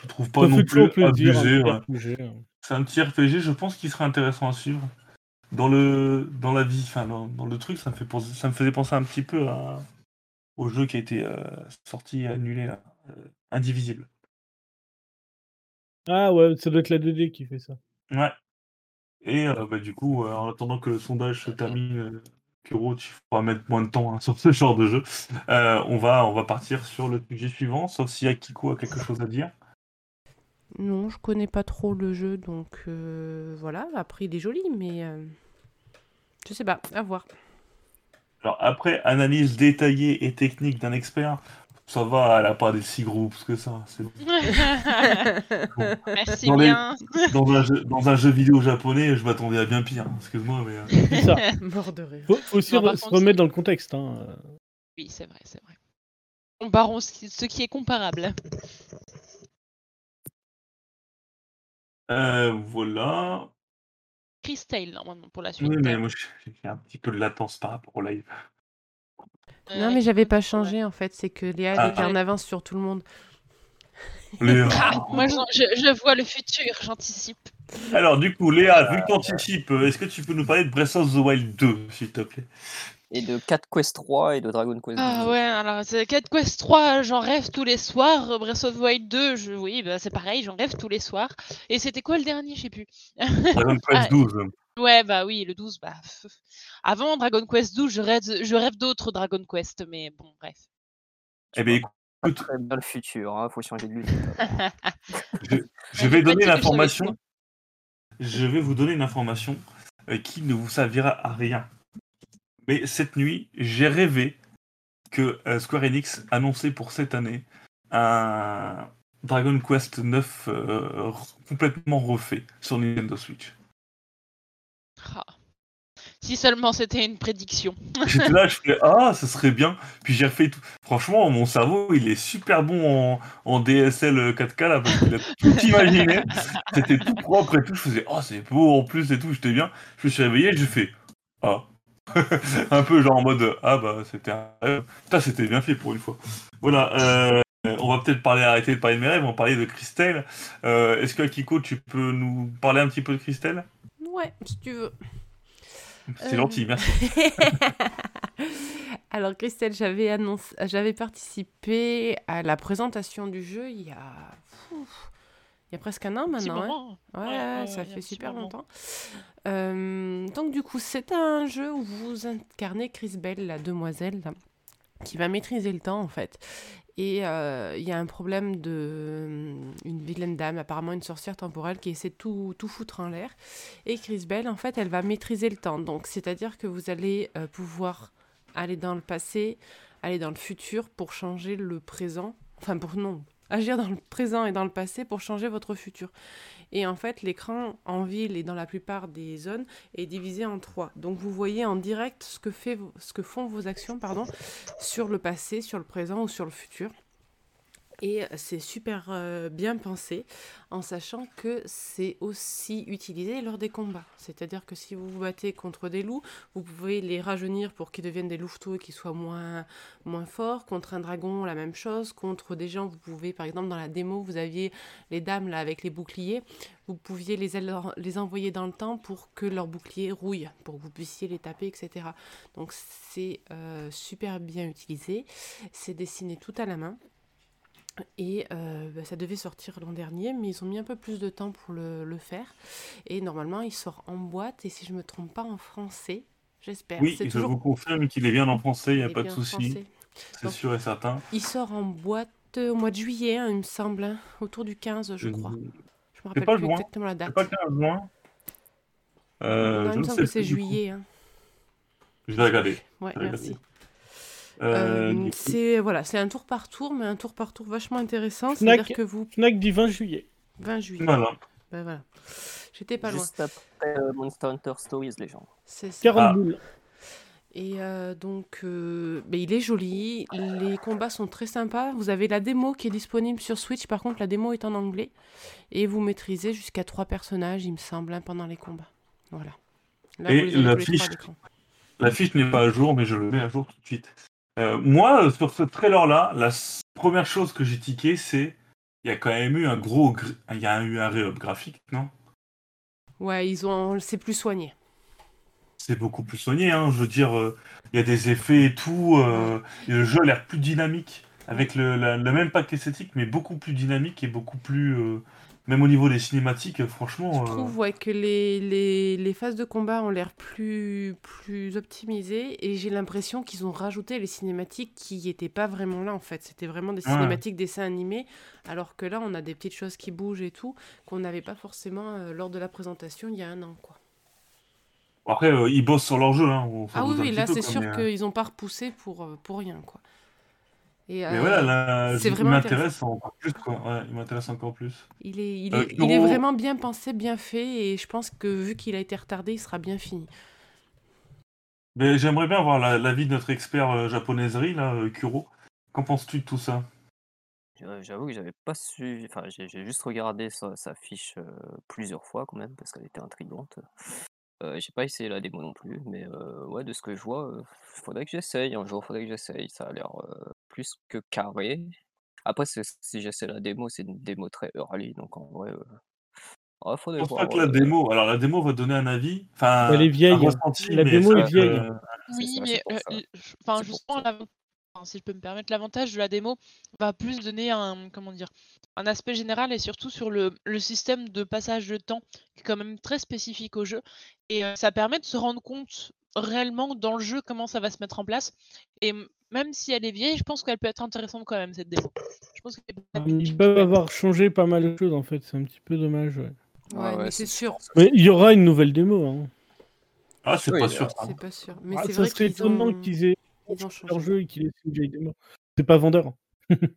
je trouve pas Ça non fait plus toujours plaisir. abusé. un petit ouais. RPG, hein. C'est un petit RPG, je pense qu'il serait intéressant à suivre. Dans le dans la vie, enfin dans, dans le truc, ça me fait penser, ça me faisait penser un petit peu à- au jeu qui a été euh, sorti annulé là, euh, Indivisible. Ah ouais, ça doit être la 2D qui fait ça. Ouais. Et euh, bah, du coup, euh, en attendant que le sondage se termine, Kuro, tu pourras mettre moins de temps hein, [LAUGHS] sur ce genre de jeu. on va on va partir sur le sujet suivant, sauf si Akiko a quelque chose à dire. Non, je connais pas trop le jeu, donc euh, voilà. Après, il est joli, mais euh, je sais pas, à voir. Alors après analyse détaillée et technique d'un expert, ça va, elle a pas des si gros que ça. C'est bon. [LAUGHS] Merci Dans les- bien. dans, un jeu, dans un jeu vidéo japonais, je m'attendais à bien pire. hein, Excuse-moi, mais. euh, C'est ça. [LAUGHS] Mort de rire. Faut, faut aussi Non, se remettre dans le contexte. Hein. Oui, c'est vrai, c'est vrai. Comparons ce qui est comparable. Euh, voilà. Chris Tale, normalement, pour la suite. Oui, mais moi j'ai un petit peu de latence par rapport au live. Euh, Non, mais j'avais pas ouais. changé en fait. C'est que Léa Ah. était en avance sur tout le monde. [LAUGHS] Léa. Ah, moi, je, vois le futur, j'anticipe. Alors, du coup, Léa, vu que t'anticipes, euh, est-ce que tu peux nous parler de Breath of the Wild 2, s'il te plaît? Et de 4 Quest 3 et de Dragon Quest Ah 12. ouais, alors c'est Cat Quest 3, j'en rêve tous les soirs. Breath of the Wild 2, je, oui, bah, c'est pareil, j'en rêve tous les soirs. Et c'était quoi le dernier, je sais plus. [LAUGHS] Dragon Quest Ah, 12. Ouais, bah oui, le 12, bah. Avant Dragon Quest 12, je rêve, je rêve d'autres Dragon Quest, mais bon, bref. Eh bien, écoute, Très bien le futur, hein, faut changer de lunettes. [LAUGHS] [LAUGHS] je vais Petit donner je l'information. Je vais vous donner une information euh, qui ne vous servira à rien. Mais cette nuit, j'ai rêvé que euh, Square Enix annonçait pour cette année un Dragon Quest 9 euh, complètement refait sur Nintendo Switch. Ah. Si seulement c'était une prédiction. [LAUGHS] J'étais là, je fais ah, ça serait bien. Puis j'ai refait tout. Franchement, mon cerveau, il est super bon en, en DSL 4K là, parce qu'il a tout [LAUGHS] imaginé. C'était tout propre et tout. Je faisais oh, c'est beau en plus et tout. J'étais bien. Je me suis réveillé, j'ai fait ah. [LAUGHS] un peu genre en mode ah bah c'était un rêve. Putain, c'était bien fait pour une fois. Voilà. euh, on va peut-être parler, arrêter de parler de mes rêves, on va parler de Christelle. Euh, Est-ce que Kiko, tu peux nous parler un petit peu de Christelle? Ouais, si tu veux. C'est Euh. gentil, merci. [LAUGHS] Alors Christelle, j'avais annoncé, j'avais participé à la présentation du jeu il y a, Ouf, il y a presque un an maintenant. hein. Ouais, Ouais, ouais, ouais, ça fait super moment. longtemps. Euh, donc du coup, c'est un jeu où vous incarnez Chris Bell, la demoiselle, qui va maîtriser le temps en fait. Et euh, il y a un problème de une vilaine dame, apparemment une sorcière temporelle, qui essaie de tout, tout foutre en l'air. Et Chris Bell, en fait, elle va maîtriser le temps. Donc c'est-à-dire que vous allez euh, pouvoir aller dans le passé, aller dans le futur pour changer le présent. Enfin, pour non, agir dans le présent et dans le passé pour changer votre futur. Et en fait, l'écran en ville et dans la plupart des zones est divisé en trois. Donc vous voyez en direct ce que, font vos actions sur le passé, sur le présent ou sur le futur. Et c'est super euh, bien pensé, en sachant que c'est aussi utilisé lors des combats. C'est-à-dire que si vous vous battez contre des loups, vous pouvez les rajeunir pour qu'ils deviennent des louveteaux et qu'ils soient moins, forts. Contre un dragon, la même chose. Contre des gens, vous pouvez, par exemple, dans la démo, vous aviez les dames là avec les boucliers. Vous pouviez les, les envoyer dans le temps pour que leurs boucliers rouillent, pour que vous puissiez les taper, etc. Donc c'est euh, super bien utilisé. C'est dessiné tout à la main. Et euh, bah, ça devait sortir l'an dernier, mais ils ont mis un peu plus de temps pour le, le faire. Et normalement, il sort en boîte, et si je me trompe pas, en français, j'espère. Oui, je vous confirme qu'il est bien en français, il n'y a pas de souci. C'est sûr et certain. Il sort en boîte euh, au mois de juillet, hein, il me semble, hein, autour du 15, je crois. Je me rappelle pas plus loin. exactement la date. pas le 15 juin euh, non, Je il me ne semble que c'est juillet. hein. Je vais regarder. Ouais, merci. Euh, Euh, c'est voilà, c'est un tour par tour, mais un tour par tour vachement intéressant. Fnac. C'est-à-dire que vous, Fnac du 20 juillet. 20 juillet. Voilà. Ben voilà. J'étais pas loin. Juste après euh, Monster Hunter Stories, les gens. C'est ça. 40 Ah. boules. Et euh, donc, euh, ben, il est joli. Les combats sont très sympas. Vous avez la démo qui est disponible sur Switch. Par contre, la démo est en anglais. Et vous maîtrisez jusqu'à trois personnages, il me semble, hein, pendant les combats. Voilà. Là, Et la fiche. La fiche n'est pas à jour, mais je le mets à jour tout de suite. Euh, moi, sur ce trailer-là, la première chose que j'ai tiqué, c'est il y a quand même eu un gros, gr- il y a eu un réup graphique, non? Ouais, ils ont, c'est plus soigné. C'est beaucoup plus soigné, hein. Je veux dire, euh, il y a des effets et tout. euh, et le jeu a l'air plus dynamique, avec le, la- le même pack esthétique, mais beaucoup plus dynamique et beaucoup plus, même au niveau des cinématiques, franchement. Je trouve ouais, que les, les, les phases de combat ont l'air plus, plus optimisées et j'ai l'impression qu'ils ont rajouté les cinématiques qui n'étaient pas vraiment là en fait. C'était vraiment des Ouais. cinématiques dessins animés alors que là on a des petites choses qui bougent et tout qu'on n'avait pas forcément euh, lors de la présentation il y a un an. Quoi. Après, euh, ils bossent sur leur jeu. Hein. Ah oui, oui, là c'est quoi, sûr euh, qu'ils n'ont pas repoussé pour, pour rien. Quoi. Et, Mais euh, voilà, là, c'est il m'intéresse encore plus, quoi. Ouais, il m'intéresse encore plus. il, est, il, Euh, est, il est Kuro- vraiment bien pensé, bien fait et je pense que vu qu'il a été retardé, il sera bien fini. Mais j'aimerais bien voir la- l'avis de notre expert euh, japonaiserie, là, euh, Kuro. Qu'en penses-tu de tout ça? J'a- J'avoue que j'avais pas su. Enfin, j'ai j'ai juste regardé sa, sa fiche euh, plusieurs fois quand même parce qu'elle était intrigante. Euh, j'ai pas essayé la démo non plus, mais euh, ouais, de ce que je vois, euh, faudrait que j'essaye. Un jour, faudrait que j'essaye. Ça a l'air euh, plus que carré. Après, c'est- si j'essaie la démo, c'est une démo très early, donc en vrai, euh, ouais, Je faudrait pense pas voir. que la démo. Alors, la démo va donner un avis. Enfin, Elle est vieille, un hein. ressenti, La mais démo est vieille. c'est Oui, ça, mais pour euh, ça. l- je- enfin, C'est pour justement, ça. Enfin, si je peux me permettre, l'avantage de la démo va plus donner un, comment dire, un aspect général et surtout sur le, le système de passage de temps qui est quand même très spécifique au jeu. Et euh, ça permet de se rendre compte réellement dans le jeu comment ça va se mettre en place. Et même si elle est vieille, je pense qu'elle peut être intéressante quand même, cette démo. Je pense qu'elle peut être Ils peuvent avoir changé pas mal de choses en fait, c'est un petit peu dommage. ouais. Ouais, Ouais, mais c'est sûr. Mais il y aura une nouvelle démo. Hein. Ah, c'est Oui, pas sûr. ça. C'est pas sûr. Mais Ah, c'est ça vrai serait qu'ils étonnant ont... qu'ils aient leur jeu et qu'ils laissent une vieille démo. C'est pas vendeur. [LAUGHS]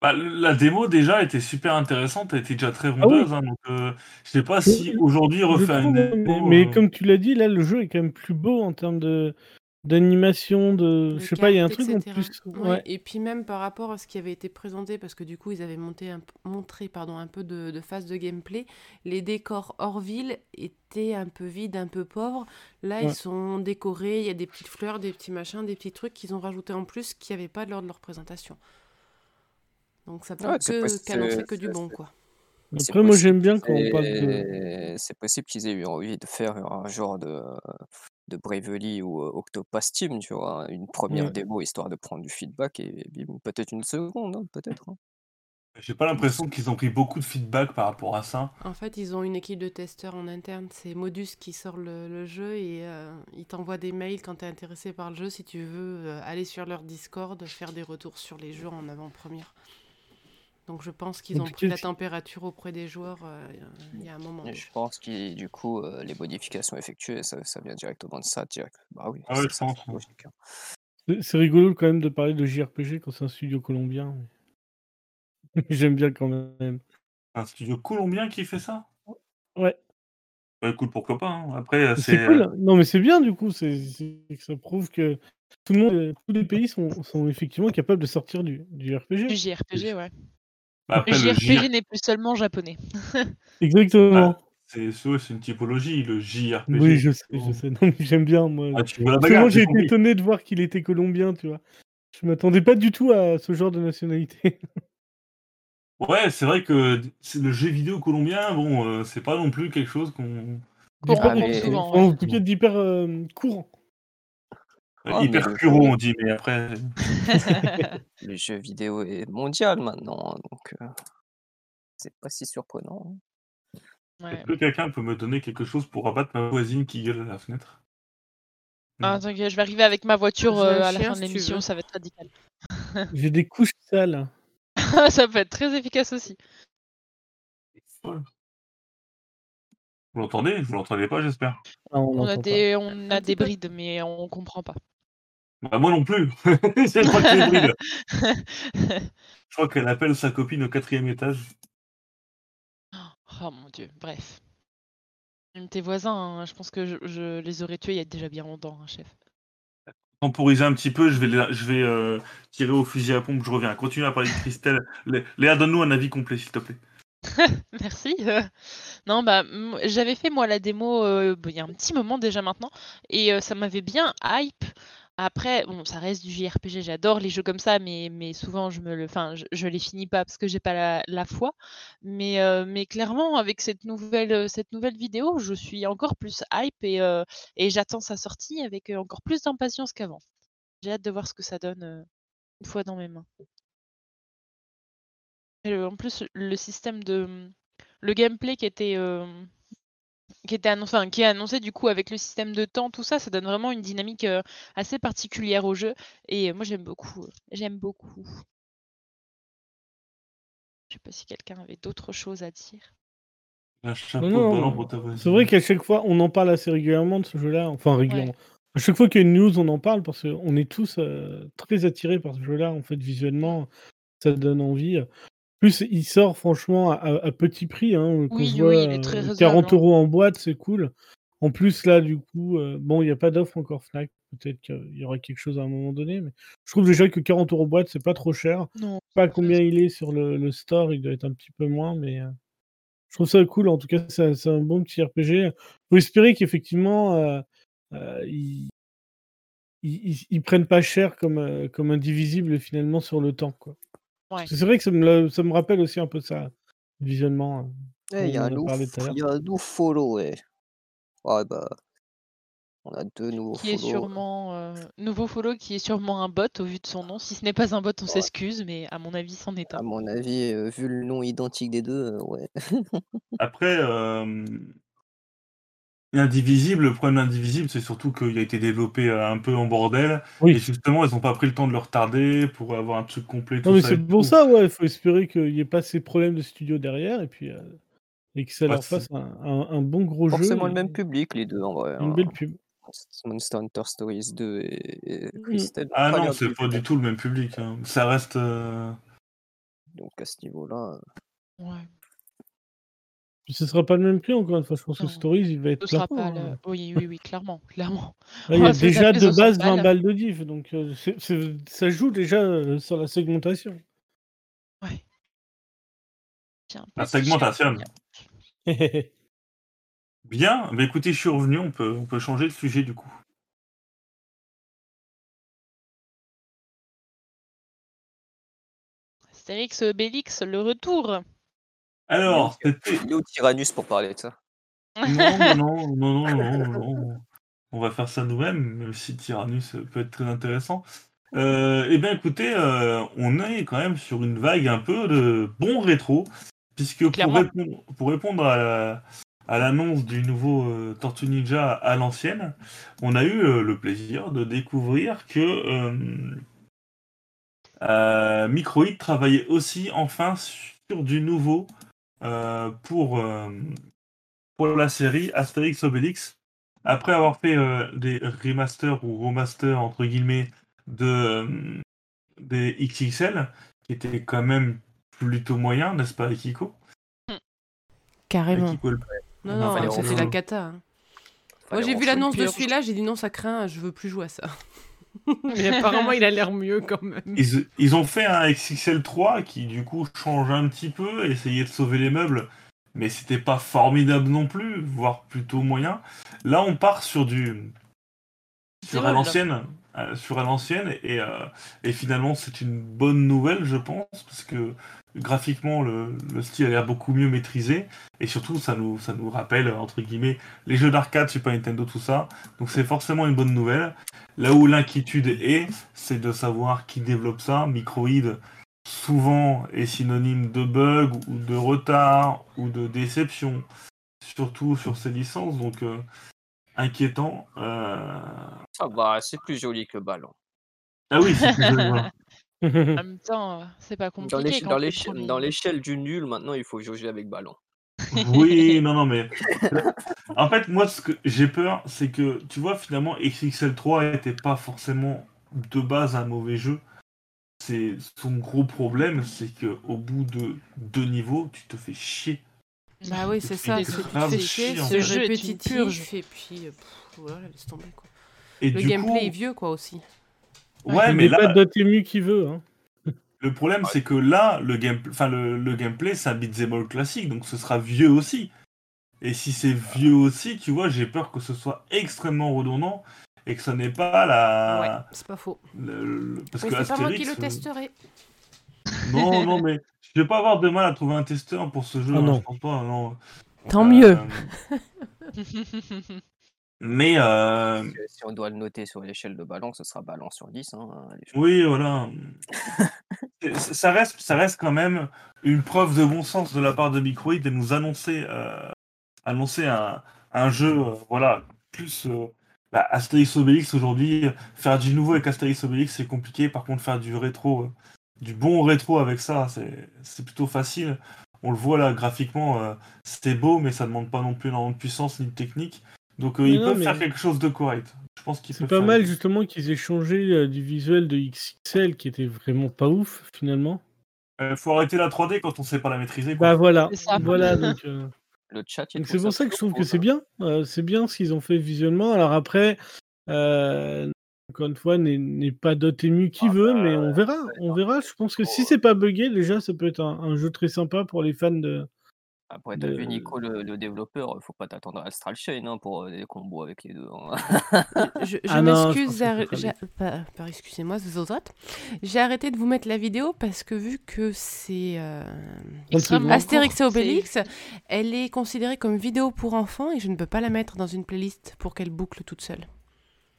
Bah, le- la démo déjà était super intéressante, elle était déjà très vendeuse. hein, donc, euh, je sais pas si aujourd'hui refait une trouve, mais, démo. mais euh, comme tu l'as dit, là, le jeu est quand même plus beau en termes de d'animation, de... de Je sais pas, il y a un truc en plus. Ouais, Ouais. Et puis même par rapport à ce qui avait été présenté, parce que du coup ils avaient monté un, montré pardon, un peu de, de phase de gameplay, les décors hors ville étaient un peu vides, un peu pauvres. Là Ouais. ils sont décorés, il y a des petites fleurs, des petits machins, des petits trucs qu'ils ont rajoutés en plus qu'il n'y avait pas lors de leur présentation. Donc ça peut Ouais, c'est que qu'annoncer que du bon quoi. C'est Après, moi, j'aime possible bien quand on parle de... qu'ils aient- C'est possible qu'ils aient eu envie de faire un genre de, de Bravely ou euh, Octopath Team, tu vois, une première Ouais. démo histoire de prendre du feedback et bim, peut-être une seconde, hein, peut-être. hein. J'ai pas l'impression qu'ils ont pris beaucoup de feedback par rapport à ça. En fait, ils ont une équipe de testeurs en interne. C'est Modus qui sort le, le jeu et euh, ils t'envoient des mails quand tu es intéressé par le jeu. Si tu veux euh, aller sur leur Discord, faire des retours sur les jeux en avant-première. Donc je pense qu'ils ont pris la température auprès des joueurs euh, il y a un moment. Et je pense que du coup, euh, les modifications effectuées, ça, ça vient directement de ça, direct. Bah oui, Ah ouais, c'est je pense, c'est logique. hein. C'est rigolo quand même de parler de JRPG quand c'est un studio colombien. mais- [LAUGHS] J'aime bien quand même. Un studio colombien qui fait ça? Ouais. Bah écoute, pourquoi pas. hein. Après, c'est. C'est cool. Non, mais c'est bien du coup. C'est ça prouve que tout le monde, euh, tous les pays sont, sont effectivement capables de sortir du, du Du RPG. JRPG, ouais. Bah, après, Le JRPG JR... n'est plus seulement japonais. [LAUGHS] Exactement. c'est ouais, c'est une typologie, le JRPG. oui, je sais, je sais. Non, mais j'aime bien moi. Ah, moi, j'ai été étonné de voir qu'il était colombien, tu vois. Je m'attendais pas du tout à ce genre de nationalité. [LAUGHS] Ouais, c'est vrai que le jeu vidéo colombien, bon, euh, c'est pas non plus quelque chose qu'on. Enfin, ouais. En tout cas, d'hyper euh, courant. Ah, mais hyper le puro, jeu- on dit, mais après. [LAUGHS] Le jeu vidéo est mondial maintenant, hein, donc euh, c'est pas si surprenant. hein. Ouais. Est-ce que quelqu'un peut me donner quelque chose pour abattre ma voisine qui gueule à la fenêtre? Ah, t'inquiète, je vais arriver avec ma voiture euh, à la fin de l'émission, ça va être radical. [LAUGHS] J'ai des couches sales. [LAUGHS] ça peut être très efficace aussi. Vous l'entendez? Vous l'entendez pas, j'espère? On On a pas. des, on a des brides, mais on comprend pas. Bah, moi non plus. [LAUGHS] c'est pas que. [LAUGHS] Je crois qu'elle appelle sa copine au quatrième étage. oh mon dieu, bref. Même tes voisins, hein, je pense que je, je les aurais tués il y a déjà bien longtemps, hein, chef. Temporiser un petit peu, je vais, je vais euh, tirer au fusil à pompe, je reviens. Continue à parler de Christelle. Lé- Léa, donne-nous un avis complet, s'il te plaît. [LAUGHS] Merci. euh. Non, bah, j'avais fait moi la démo euh, bon, il y a un petit moment déjà maintenant, et euh, ça m'avait bien hype. Après, bon, ça reste du JRPG, j'adore les jeux comme ça, mais, souvent je me le, enfin, je, les finis pas parce que j'ai pas la, foi. Mais, euh, mais clairement, avec cette nouvelle, euh, cette nouvelle vidéo, je suis encore plus hype et, euh, j'attends sa sortie avec encore plus d'impatience qu'avant. J'ai hâte de voir ce que ça donne une fois dans mes mains. En plus, le système de. Le gameplay qui était. Qui était annoncé, enfin, qui est annoncé du coup avec le système de temps, tout ça, ça donne vraiment une dynamique euh, assez particulière au jeu. Et euh, moi j'aime beaucoup. euh, J'aime beaucoup. Je sais pas si quelqu'un avait d'autres choses à dire. Un chapeau Non, de ballon non, pour ta voisine. C'est vrai qu'à chaque fois, on en parle assez régulièrement de ce jeu-là. Enfin, régulièrement. À chaque fois qu'il y a une news, on en parle parce qu'on est tous euh, très attirés par ce jeu-là. En fait, visuellement, ça donne envie. Plus, il sort franchement à, petit prix. Hein, Oui, oui, il est très euh, raisonnable, 40 hein. euros en boîte, c'est cool. En plus, là, du coup, euh, bon, il n'y a pas d'offre encore Fnac. Peut-être qu'il y aura quelque chose à un moment donné. Mais je trouve déjà que 40 euros boîte, c'est pas trop cher. Non. Pas combien il est sur le, le store, il doit être un petit peu moins, mais euh, je trouve ça cool. En tout cas, c'est un bon petit RPG. Faut espérer qu'effectivement, euh, euh, ils, ils, ils- ils prennent pas cher comme, euh, comme indivisible finalement sur le temps. Quoi. Ouais. c'est vrai que ça me, ça me rappelle aussi un peu ça, visuellement. euh, Eh, Il y a un nouveau, parlé tout à l'heure. il y a un nouveau follow, ouais. Ouais, bah. On a deux nouveaux Qui est follow. sûrement. euh, nouveau follow qui est sûrement un bot au vu de son nom. Si ce n'est pas un bot, on Ouais. s'excuse, mais à mon avis, c'en est À un. mon avis, euh, vu le nom identique des deux, euh, ouais. [LAUGHS] Après, euh, Indivisible, le problème d'Indivisible, c'est surtout qu'il a été développé euh, un peu en bordel. Et Oui. justement, ils n'ont pas pris le temps de le retarder pour avoir un truc complet. Tout Non, mais c'est et pour tout. ça, ouais. Il faut espérer qu'il n'y ait pas ces problèmes de studio derrière et puis euh, et que ça Ouais, leur fasse un, un- un bon gros jeu. Forcément le et- même public, les deux, en vrai. Une hein. belle pub. Monster Hunter Stories 2 et, et Mm. Crystal. Ah non, c'est pas du tout le même public. hein. Ça reste. euh, Donc à ce niveau-là, Ouais. Ce sera pas le même prix encore une fois. Je pense que. Stories, il va être Ce sera plafond, pas le... Oui, oui, oui, clairement, clairement. [LAUGHS] Là, il y a faire déjà de 60 base 20 balles. balles de diff, donc euh, ça joue déjà euh, sur la segmentation. Ouais. Tiens, La segmentation. [LAUGHS] Bien, bah écoutez, je suis revenu, on peut, on peut changer de sujet du coup. Astérix Obélix, le retour. Alors, il c'était. est au Tyrannus pour parler de ça. [LAUGHS] Non, non, non, non, non, non, non. On va faire ça nous-mêmes, même si Tyrannus peut être très intéressant. Euh, eh bien, écoutez, euh, on est quand même sur une vague un peu de bon rétro, puisque pour répondre, pour répondre à la- à l'annonce du nouveau euh, Tortue Ninja à l'ancienne, on a eu euh, le plaisir de découvrir que euh, euh, Microïd travaillait aussi enfin sur du nouveau euh, pour, euh, pour la série Astérix Obélix. Après avoir fait euh, des remasters ou remasters entre guillemets de euh, des XXL, qui étaient quand même plutôt moyens, n'est-ce pas, Akiko? Carrément. Akiko le- Non, non, c'était la cata. hein. Moi, j'ai vu l'annonce de celui-là, j'ai dit non, ça craint, je veux plus jouer à ça. [LAUGHS] Mais apparemment, il a l'air mieux quand même. Ils, ils ont fait un XXL3 qui du coup change un petit peu, essayait de sauver les meubles, mais c'était pas formidable non plus, voire plutôt moyen. Là, on part sur du sur à l'ancienne, euh, sur à l'ancienne, et, euh, et finalement c'est une bonne nouvelle, je pense, parce que graphiquement le, le style a l'air beaucoup mieux maîtrisé, et surtout ça nous ça nous rappelle entre guillemets les jeux d'arcade Super Nintendo tout ça, donc c'est forcément une bonne nouvelle. Là où l'inquiétude est, c'est de savoir qui développe ça. Microïd souvent est synonyme de bug ou de retard ou de déception, surtout sur ces licences, donc euh, inquiétant. Euh, Ça va, c'est plus joli que ballon. Ah oui, c'est plus joli. [LAUGHS] En même temps, euh, c'est pas Dans compliqué. l'éche- quand dans l'éche- l'échelle du nul, maintenant, il faut jauger avec ballon. Oui, [LAUGHS] non, non, mais. En fait, moi, ce que j'ai peur, c'est que, tu vois, finalement, XXL3 était pas forcément de base un mauvais jeu. C'est son gros problème, c'est que au bout de deux niveaux, tu te fais chier. Bah oui, c'est ça. C'est- Tu te fais chier, Ce jeu est une répétitif, purge. et puis, euh, pff, voilà, laisse tomber quoi. Et Le du gameplay coup, est vieux quoi aussi. Ouais, Il mais n'est là, pas qui veut. Hein. Le problème, c'est que là, le, game... enfin, le, le gameplay, c'est un beat'em all classique, donc ce sera vieux aussi. Et si c'est vieux aussi, tu vois, j'ai peur que ce soit extrêmement redondant et que ça n'ait pas la. Ouais, c'est pas faux. le- le- Parce Mais que c'est pas moi qui le euh, testerai. Non, [LAUGHS] non, mais je vais pas avoir de mal à trouver un testeur pour ce jeu. Ah hein, non. je pense pas. Non. Tant Euh, mieux. [LAUGHS] Mais euh, Si on doit le noter sur l'échelle de ballon, ce sera ballon sur 10. Hein, oui, voilà. [LAUGHS] Ça reste, ça reste quand même une preuve de bon sens de la part de Microïd de nous annoncer, euh, annoncer un, un jeu, euh, voilà, plus bah, Astérix Obélix aujourd'hui. Faire du nouveau avec Astérix Obélix, c'est compliqué. Par contre, faire du rétro, du bon rétro avec ça, c'est c'est plutôt facile. On le voit là, graphiquement, c'était beau, mais ça demande pas non plus énormément de puissance ni de technique. Donc, euh, ils non, peuvent mais- faire quelque chose de correct. Je pense qu'ils C'est pas faire- mal justement qu'ils aient changé euh, du visuel de XXL qui était vraiment pas ouf finalement. Euh, faut arrêter la 3D quand on sait pas la maîtriser. quoi. Bah voilà, C'est ça. voilà donc. euh, Le chat, c'est pour ça que je trouve que c'est bien. euh, c'est bien ce qu'ils ont fait visuellement. Alors après, euh, encore une fois, n'est n'est pas Dotemu qui Ah veut, bah, mais on verra. On verra. Je pense que si c'est pas buggé, déjà, ça peut être un, un jeu très sympa pour les fans de. Après, t'as de- vu Nico, le, le développeur, faut pas t'attendre à Astral Chain hein, pour euh, des combos avec les deux. hein. [LAUGHS] Je, je Ah non, je m'excuse, pense que arr- c'est très j'ai- par, par- excusez-moi. J'ai arrêté de vous mettre la vidéo parce que vu que c'est euh, Extrêmement Astérix et court, Obélix, elle est considérée comme vidéo pour enfants et je ne peux pas la mettre dans une playlist pour qu'elle boucle toute seule.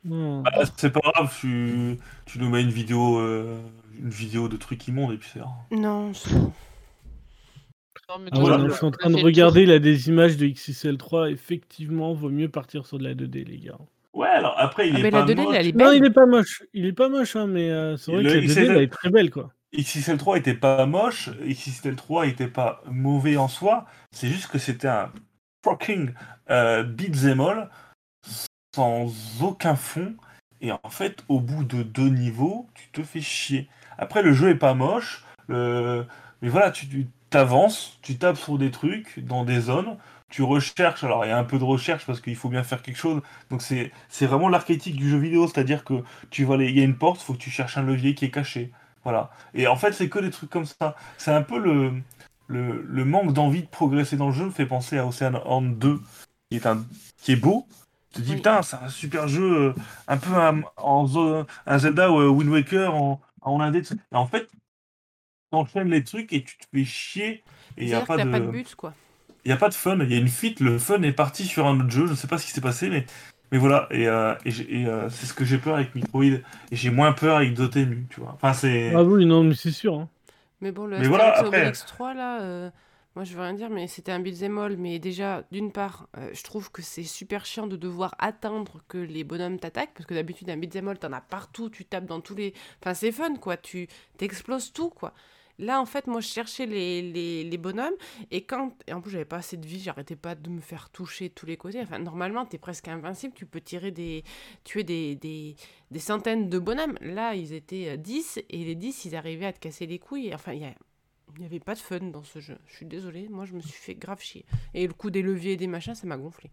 Bah, c'est pas grave, tu, tu nous mets une vidéo, euh, une vidéo de trucs immondes et puis c'est rare. Non, c'est. Non, Ah Voilà. je suis en train de regarder là des images de XXL3. Effectivement, vaut mieux partir sur de la 2D, les gars. Ouais, alors après, il Ah est pas la 2D, moche. elle est Non, il est pas moche. Il est pas moche, hein, mais euh, c'est vrai Le que la 2D, XXL elle est très belle, quoi. XXL3 était pas moche, XXL3 était pas mauvais en soi, c'est juste que c'était un fucking euh, beat'em all sans aucun fond, et en fait, au bout de deux niveaux, tu te fais chier. Après, le jeu est pas moche, Mais voilà, tu t'avances, tu tapes sur des trucs dans des zones, tu recherches. Alors il y a un peu de recherche parce qu'il faut bien faire quelque chose. Donc c'est vraiment l'archétype du jeu vidéo, c'est-à-dire que tu vois, il y a une porte, faut que tu cherches un levier qui est caché. Voilà. Et en fait, c'est que des trucs comme ça. C'est un peu le, le, le manque d'envie de progresser dans le jeu me fait penser à Ocean Horn 2, qui est, un, qui est beau. Tu te dis, putain, c'est un super jeu, euh, un peu un, en, zo- un Zelda ou euh, Wind Waker en, en indé. en fait, t'enchaînes les trucs et tu te fais chier. Et il n'y a, pas de- pas de but, quoi. y a pas de fun. Il y a une fuite, le fun est parti sur un autre jeu. Je sais pas ce qui s'est passé, mais, mais voilà. Et, euh, et, et, euh, c'est ce que j'ai peur avec Metroid. Et j'ai moins peur avec Dotemu, tu vois. Enfin, c'est. Ah oui, non, mais c'est sûr. hein. Mais bon, le Mais voilà, après- Obélix 3, là, euh, moi je veux rien dire, mais c'était un beat'em all. Mais déjà, d'une part, euh, je trouve que c'est super chiant de devoir attendre que les bonhommes t'attaquent, parce que d'habitude, un beat'em all, t'en as partout, tu tapes dans tous les. Enfin, c'est fun, quoi. Tu t'exploses tout, quoi. Là, en fait, moi, je cherchais les, les, les bonhommes, et quand. Et en plus, j'avais pas assez de vie, j'arrêtais pas de me faire toucher de tous les côtés. Enfin, normalement, t'es presque invincible, tu peux tirer des. tuer des, des, des centaines de bonhommes. Là, ils étaient euh, 10, et les 10, ils arrivaient à te casser les couilles. Et Enfin, il y a- il n'y avait pas de fun dans ce jeu. Je suis désolée, moi, je me suis fait grave chier. Et le coup des leviers et des machins, ça m'a gonflé.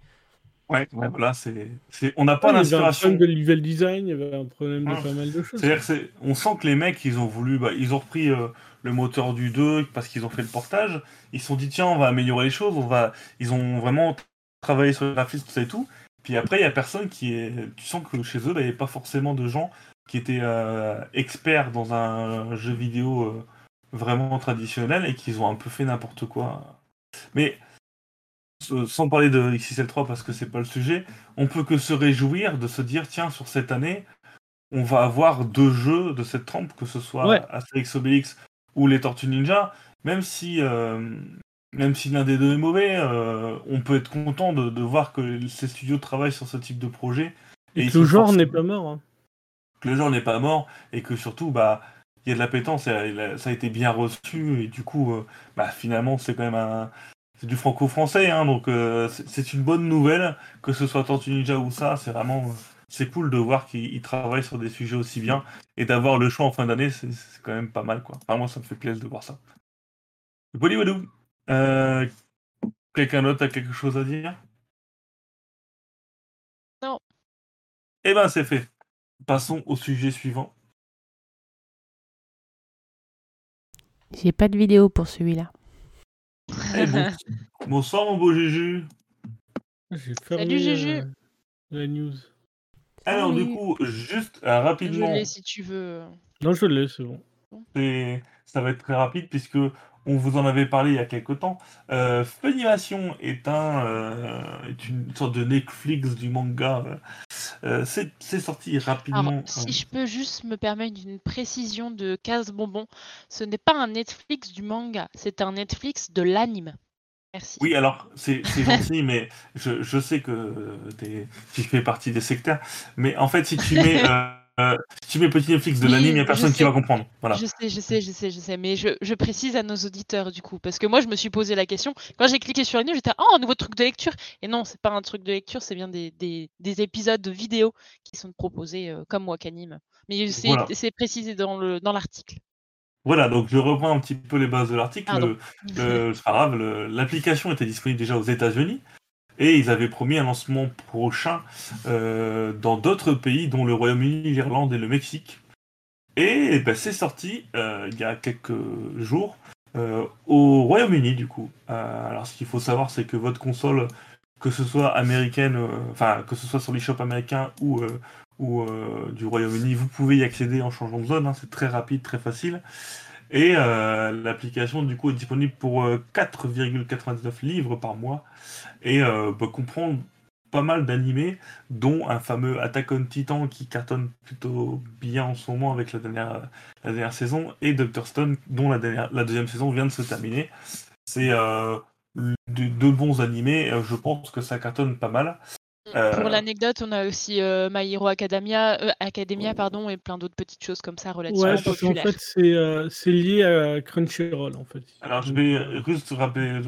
Ouais, ouais, voilà, c'est. c'est- On n'a pas Ouais, il y avait un d'inspiration. problème de level design, il y avait un problème de Ah. pas mal de choses. C'est-à-dire on sent que les mecs, ils ont voulu, bah, ils ont repris euh, le moteur du 2 parce qu'ils ont fait le portage. Ils se sont dit, tiens, on va améliorer les choses, on va, ils ont vraiment travaillé sur le graphisme, tout ça et tout. Puis après, il y a personne qui est, tu sens que chez eux, bah, il n'y avait pas forcément de gens qui étaient euh, experts dans un jeu vidéo euh, vraiment traditionnel et qu'ils ont un peu fait n'importe quoi. Mais sans parler de XXL3 parce que c'est pas le sujet, on peut que se réjouir de se dire, tiens, sur cette année, on va avoir deux jeux de cette trempe, que ce soit Ouais. Asterix Obélix ou les Tortues Ninja, même si, euh, même si l'un des deux est mauvais, euh, on peut être content de, de voir que ces studios travaillent sur ce type de projet. Et que le genre n'est pas mort. hein. que le genre n'est pas mort et que surtout bah il y a de la pétence et, euh, ça a été bien reçu et du coup euh, bah finalement c'est quand même un c'est du franco-français hein, donc euh, c'est une bonne nouvelle que ce soit Tortue Ninja ou ça c'est vraiment c'est cool de voir qu'ils ils travaillent sur des sujets aussi bien et d'avoir le choix en fin d'année c'est quand même pas mal quoi enfin moi ça me fait plaisir de voir ça Bollywoodou euh, quelqu'un d'autre a quelque chose à dire? Non. eh ben c'est fait passons au sujet suivant J'ai pas de vidéo pour celui-là. Eh, bon- [LAUGHS] Bonsoir mon beau Juju. J'ai fermé Juju. euh, la news. Alors du Salut. coup, juste euh, Je rapidement, l'ai si tu veux. Non, je l'ai, c'est bon. c'est- ça va être très rapide puisque on vous en avait parlé il y a quelques temps. Euh, Funimation est un euh, est une sorte de Netflix du manga. euh, c'est c'est sorti rapidement. Alors, si je peux juste me permettre une précision de case bonbon, ce n'est pas un Netflix du manga, c'est un Netflix de l'anime. Merci. Oui, alors c'est gentil, [LAUGHS] mais je, je sais que euh, tu fais partie des sectaires. Mais en fait, si tu mets [LAUGHS] euh, euh, si tu mets petit Netflix de Oui, l'anime, il n'y a personne qui va comprendre. Voilà. Je sais, je sais, je sais, je sais, mais je, je précise à nos auditeurs du coup, parce que moi je me suis posé la question, quand j'ai cliqué sur l'anime, j'étais oh un nouveau truc de lecture, et non, c'est pas un truc de lecture, c'est bien des, des, des épisodes de vidéo qui sont proposés euh, comme Wakanim. Mais c'est Voilà. c'est précisé dans le dans l'article. Voilà, donc je reprends un petit peu les bases de l'article. Le- le- c'est pas grave, l'application était disponible déjà aux États-Unis et ils avaient promis un lancement prochain euh, dans d'autres pays, dont le Royaume-Uni, l'Irlande et le Mexique. Et ben, c'est sorti euh, il y a quelques jours euh, au Royaume-Uni, du coup. Euh, alors, ce qu'il faut savoir, c'est que votre console, que ce soit américaine, euh, enfin, que ce soit sur l'eShop américain ou, euh, ou euh, du Royaume-Uni, vous pouvez y accéder en changeant de zone. hein, c'est très rapide, très facile. Et euh, l'application, du coup, est disponible pour euh, 4,99 livres par mois et euh, peut comprendre pas mal d'animés, dont un fameux Attack on Titan qui cartonne plutôt bien en ce moment avec la dernière, saison, et Doctor Stone, dont la, dernière, la deuxième saison vient de se terminer. C'est euh, de- deux bons animés, euh, je pense que ça cartonne pas mal. Euh, Pour l'anecdote, on a aussi euh, My Hero Academia, euh, Academia pardon, et plein d'autres petites choses comme ça relativement Ouais, parce qu'en populaires. fait, c'est euh, lié à Crunchyroll, en fait. Alors, je vais juste rappeler,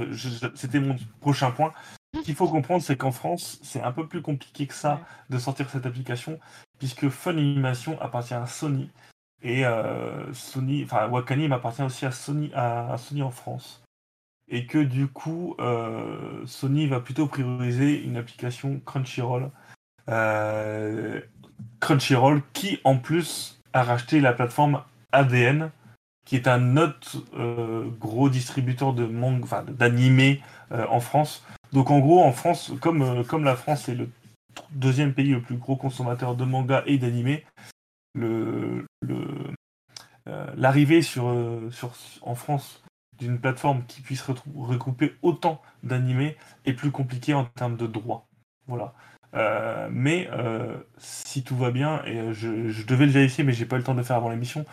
c'était mon prochain point. Ce qu'il faut comprendre, c'est qu'en France, c'est un peu plus compliqué que ça de sortir cette application, puisque Funimation appartient à Sony. Et euh, Sony, enfin Wakanim appartient aussi à Sony, à, à Sony en France. Et que du coup, euh, Sony va plutôt prioriser une application Crunchyroll. Euh, Crunchyroll qui en plus a racheté la plateforme ADN, qui est un autre euh, gros distributeur de en France. Donc en gros, en France, comme, comme la France est le deuxième pays le plus gros consommateur de manga et d'animés, le, l'arrivée sur, sur, en France d'une plateforme qui puisse regrouper autant d'animés est plus compliqué en termes de droits. Voilà. Euh, mais euh, si tout va bien, et euh, je, devais le vérifier, mais j'ai pas eu le temps de le faire avant l'émission,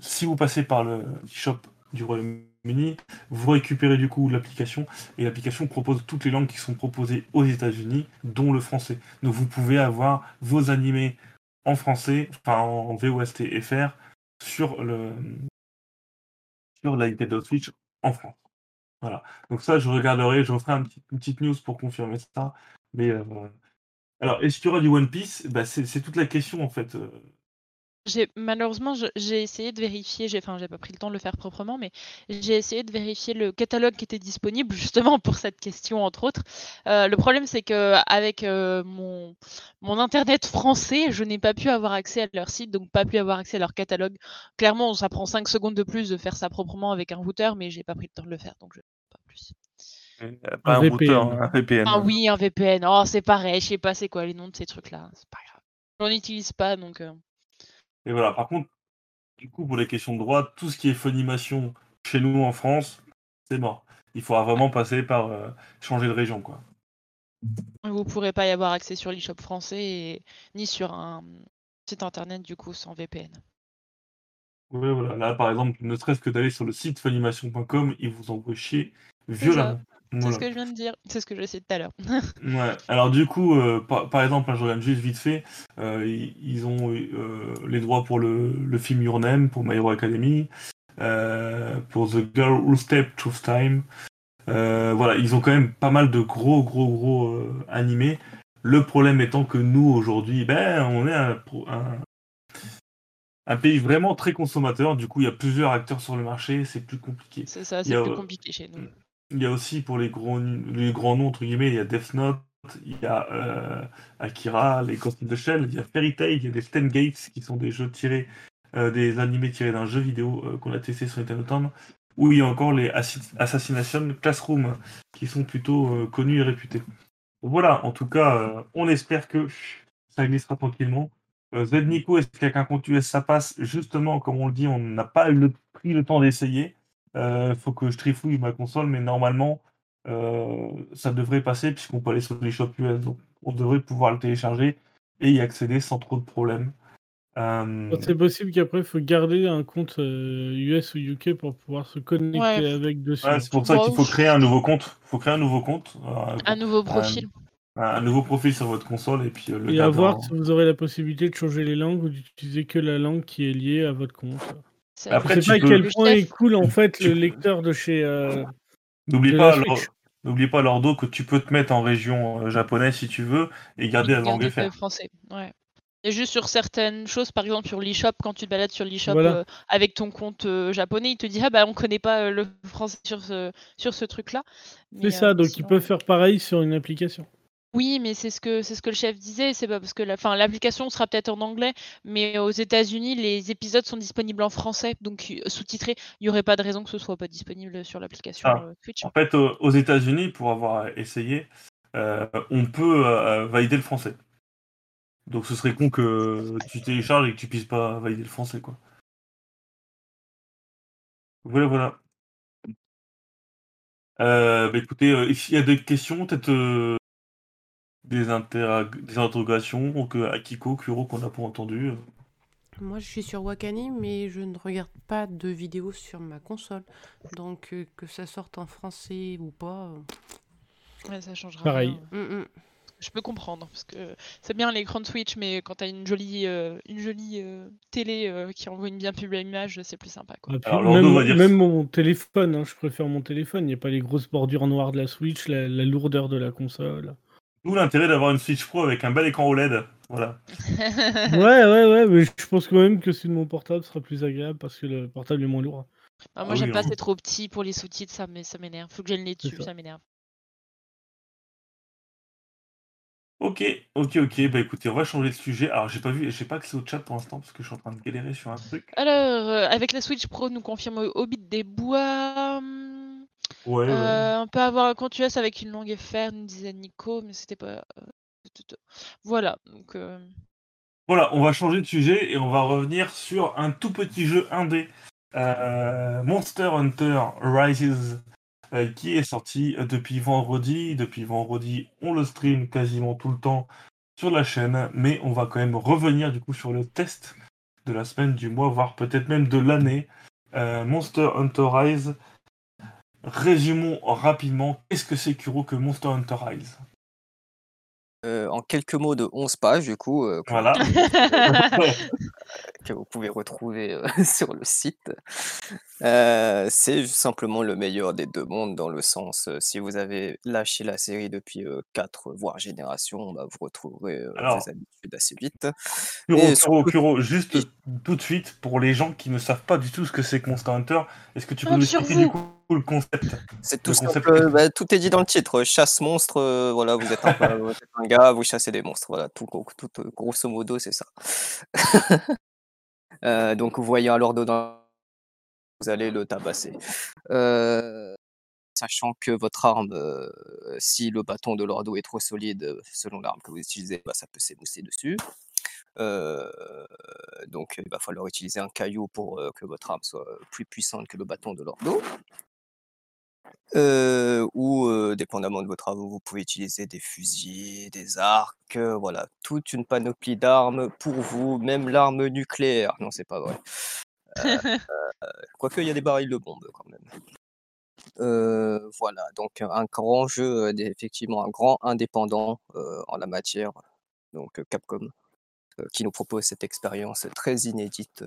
si vous passez par le shop du Royaume-Uni, vous récupérez du coup l'application, et l'application propose toutes les langues qui sont proposées aux États-Unis, dont le français. Donc vous pouvez avoir vos animés en français, enfin en VOST FR, sur le sur la Switch en France. Voilà. Donc ça, je regarderai, je referai un petit- une petite news pour confirmer ça. Mais euh, alors, est-ce qu'il y aura du One Piece? Bah, c'est, c'est toute la question en fait. Euh. J'ai malheureusement je- j'ai essayé de vérifier, j'ai enfin j'ai pas pris le temps de le faire proprement, mais j'ai essayé de vérifier le catalogue qui était disponible justement pour cette question entre autres. Euh, le problème c'est que avec euh, mon mon internet français, je n'ai pas pu avoir accès à leur site, donc pas pu avoir accès à leur catalogue. Clairement, ça prend 5 secondes de plus de faire ça proprement avec un routeur, mais j'ai pas pris le temps de le faire, donc je pas plus. Pas un, VPN. routeur, un VPN. Ah oui, un VPN. Oh, c'est pareil, je sais pas c'est quoi les noms de ces trucs-là, c'est pas grave. J'en utilise pas donc. euh, Et voilà, par contre, du coup, pour les questions de droit, tout ce qui est Funimation chez nous en France, c'est mort. Il faudra vraiment passer par euh, changer de région, quoi. Vous pourrez pas y avoir accès sur l'eShop français et- ni sur un site internet du coup sans VPN. Ouais, voilà. Là, par exemple, ne serait-ce que d'aller sur le site funimation.com, ils vous envoient chier violemment. C'est ce que je viens de dire, c'est ce que j'ai essayé tout à l'heure. [LAUGHS] Ouais. Alors du coup, euh, par, par exemple, là, je regarde juste vite fait, euh, ils, ils ont euh, les droits pour le, le film Your Name, pour My Hero Academy, pour The Girl Who Stepped Through Time. Voilà, ils ont quand même pas mal de gros, gros, gros animés. Le problème étant que nous, aujourd'hui, ben, on est un, un, un pays vraiment très consommateur. Du coup, il y a plusieurs acteurs sur le marché, c'est plus compliqué. C'est ça, c'est plus compliqué chez nous. Il y a aussi pour les gros, les grands noms, entre guillemets, il y a Death Note, il y a euh, Akira, les Ghost in the Shell, il y a Fairy Tail, il y a des Sten Gates qui sont des jeux tirés, euh, des animés tirés d'un jeu vidéo euh, qu'on a testé sur Nintendo Town, ou il y a encore les Assi- Assassination Classroom qui sont plutôt connus et réputés. Voilà, en tout cas, on espère que ça glissera tranquillement. Z Nico, est-ce qu'avec compte US ça passe? Justement, comme on le dit, on n'a pas pris le temps d'essayer. Il faut que je trifouille ma console, mais normalement, euh, ça devrait passer puisqu'on peut aller sur les shops US. Donc, on devrait pouvoir le télécharger et y accéder sans trop de problèmes. Euh, C'est possible qu'après, il faut garder un compte euh, US ou UK pour pouvoir se connecter Ouais. avec dessus. ouais, c'est pour ça qu'il faut créer un nouveau compte. Il faut créer un nouveau compte, euh, Un nouveau profil. un, un nouveau profil sur votre console et puis euh, le Et à voir si vous aurez la possibilité de changer les langues ou d'utiliser que la langue qui est liée à votre compte. C'est- Après, je tu sais pas à quel point est cool en fait le lecteur de chez. euh, N'oublie pas, n'oublie pas, Lordo, que tu peux te mettre en région euh, japonaise si tu veux et garder la langue français. Ouais. Et juste sur certaines choses, par exemple sur l'eShop, quand tu te balades sur l'eShop Voilà. euh, avec ton compte euh, japonais, il te dit ah bah on connaît pas euh, le français sur ce sur ce truc-là. C'est ça, euh, donc sinon- ils peuvent faire pareil sur une application. Oui, mais c'est ce que c'est ce que le chef disait, c'est pas parce que la fin l'application sera peut-être en anglais, mais aux États-Unis les épisodes sont disponibles en français, donc euh, sous-titrés. Il y aurait pas de raison que ce soit pas disponible sur l'application Ah. euh, Twitch. En fait, aux États-Unis, pour avoir essayé, euh, on peut euh, valider le français. Donc ce serait con que tu télécharges et que tu puisses pas valider le français, quoi. Voilà, voilà. Bah, écoutez, s'il y a des questions, peut-être des, des interrogations, donc Akiko, Kuro qu'on n'a pas entendu. Moi, je suis sur Wakani, mais je ne regarde pas de vidéos sur ma console. Donc, euh, que ça sorte en français ou pas. euh, Ouais, ça changera. Pareil. rien. hum, hum. Je peux comprendre parce que c'est bien l'écran de Switch, mais quand t'as une jolie euh, une jolie euh, télé euh, qui envoie une bien plus belle image, c'est plus sympa quoi. Ah, puis Alors, Lordo même, va dire- même mon téléphone, hein, je préfère mon téléphone. Il n'y a pas les grosses bordures noires de la Switch, la, la lourdeur de la console. D'où l'intérêt d'avoir une Switch Pro avec un bel écran OLED. Voilà. [LAUGHS] Ouais, ouais, ouais, mais je pense quand même que celui de mon portable sera plus agréable parce que le portable est moins lourd. Ah, moi, Ah j'aime oui, pas, hein. c'est trop petit pour les sous-titres, ça m'é- ça m'énerve. Faut que j'ai le nez dessus, ça. ça m'énerve. Ok, ok, ok. Bah écoutez, on va changer de sujet. Alors j'ai pas vu, j'ai pas accès au chat pour l'instant parce que je suis en train de galérer sur un truc. Alors, euh, avec la Switch Pro, nous confirme Hobbit des Bois. Ouais, ouais. euh, on peut avoir un US avec une langue FR, nous disait Nico, mais c'était pas. euh, Voilà, donc. euh, Voilà, on va changer de sujet et on va revenir sur un tout petit jeu indé, euh, Monster Hunter Rises, qui est sorti depuis vendredi. Depuis vendredi, on le stream quasiment tout le temps sur la chaîne, mais on va quand même revenir du coup sur le test de la semaine, du mois, voire peut-être même de l'année. Monster Hunter Rise. Résumons rapidement, qu'est-ce que c'est Kuro que Monster Hunter Rise? Euh, en quelques mots de 11 pages, du coup, euh, Voilà. [LAUGHS] que vous pouvez retrouver euh, [LAUGHS] sur le site. Euh, c'est simplement le meilleur des deux mondes, dans le sens, euh, si vous avez lâché la série depuis 4, voire générations, bah, vous retrouverez euh, Alors. vos habitudes assez vite. Et surtout- Kuro, juste tout de suite, pour les gens qui ne savent pas du tout ce que c'est que Monster Hunter, est-ce que tu peux nous expliquer du coup le concept C'est tout Le concept simple, est- bah, tout est dit dans le titre. Chasse monstre, euh, voilà, vous êtes, un, vous êtes un gars, vous chassez des monstres. Voilà, tout, gros- tout, grosso modo, c'est ça. [LAUGHS] Euh, donc, vous voyez un lordo dans vous allez le tabasser. Euh, sachant que votre arme, euh, si le bâton de l'ordo est trop solide, selon l'arme que vous utilisez, bah, ça peut s'émousser dessus. Donc, il va falloir utiliser un caillou pour que votre arme soit plus puissante que le bâton de l'ordo. Euh, ou dépendamment de vos travaux, vous pouvez utiliser des fusils, des arcs, voilà, toute une panoplie d'armes pour vous, même l'arme nucléaire. Non, c'est pas vrai. Euh, euh, quoique, il y a des barils de bombes quand même. Voilà, donc un grand jeu, effectivement, un grand indépendant en la matière, donc Capcom, qui nous propose cette expérience très inédite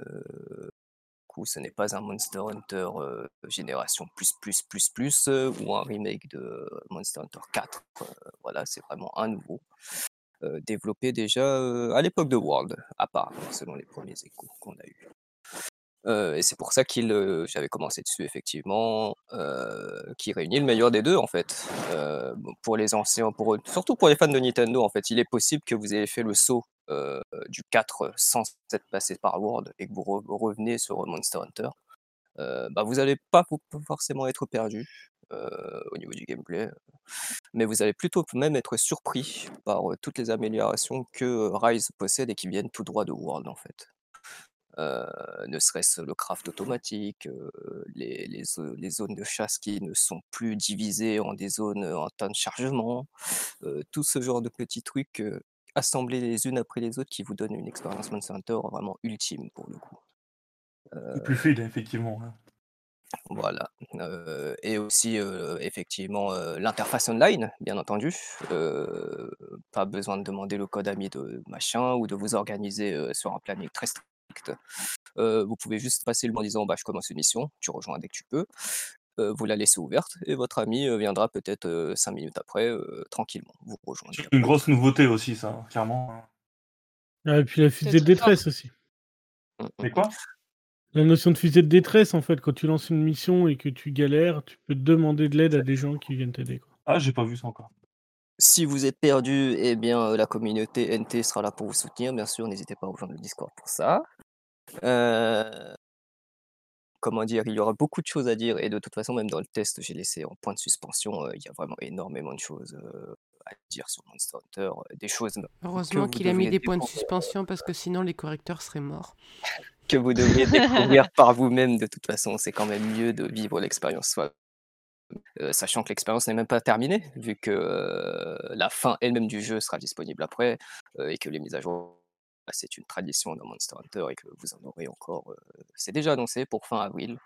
ce n'est pas un Monster Hunter euh, génération plus plus plus plus euh, ou un remake de Monster Hunter 4. euh, voilà, c'est vraiment un nouveau. euh, développé déjà euh, à l'époque de World, apparemment, selon les premiers échos qu'on a eus. Et c'est pour ça qu'il, euh, j'avais commencé dessus effectivement, qui réunit le meilleur des deux en fait. Pour les anciens, pour, surtout pour les fans de Nintendo en fait, il est possible que vous ayez fait le saut du 4 sans être passé par World et que vous re- revenez sur Monster Hunter. Bah, vous n'allez pas forcément être perdu au niveau du gameplay, mais vous allez plutôt même être surpris par toutes les améliorations que Rise possède et qui viennent tout droit de World en fait. Euh, ne serait-ce le craft automatique, euh, les, les zo- les zones de chasse qui ne sont plus divisées en des zones euh, en temps de chargement, euh, tout ce genre de petits trucs assemblés les unes après les autres qui vous donnent une expérience Monster Hunter vraiment ultime pour le coup. Plus fluide, effectivement. voilà. Euh, et aussi, euh, effectivement, euh, l'interface online, bien entendu. Pas besoin de demander le code AMI de machin ou de vous organiser sur un planning très strict. Euh, vous pouvez juste passer le mot en disant bah, je commence une mission, tu rejoins dès que tu peux. Euh, vous la laissez ouverte et votre ami euh, viendra peut-être euh, cinq minutes après, euh, tranquillement, vous rejoindre. C'est une grosse nouveauté aussi, ça, clairement. Ah, et puis la fusée de détresse aussi. Mm, mm. Mais quoi? La notion de fusée de détresse, en fait, quand tu lances une mission et que tu galères, tu peux demander de l'aide à des gens qui viennent t'aider. quoi. Ah, j'ai pas vu ça encore. Si vous êtes perdu, eh bien, euh, la communauté NT sera là pour vous soutenir. Bien sûr, n'hésitez pas à rejoindre le Discord pour ça. Euh, comment dire, il y aura beaucoup de choses à dire et de toute façon, même dans le test, j'ai laissé en point de suspension. euh, il y a vraiment énormément de choses euh, à dire sur Monster Hunter, des choses Heureusement qu'il a mis des points de suspension parce que sinon les correcteurs seraient morts. que vous devriez découvrir par vous-même. De toute façon, c'est quand même mieux de vivre l'expérience soi. Euh, sachant que l'expérience n'est même pas terminée, vu que euh, la fin elle-même du jeu sera disponible après euh, et que les mises à jour, bah, c'est une tradition dans Monster Hunter et que vous en aurez encore. euh, c'est déjà annoncé pour fin avril.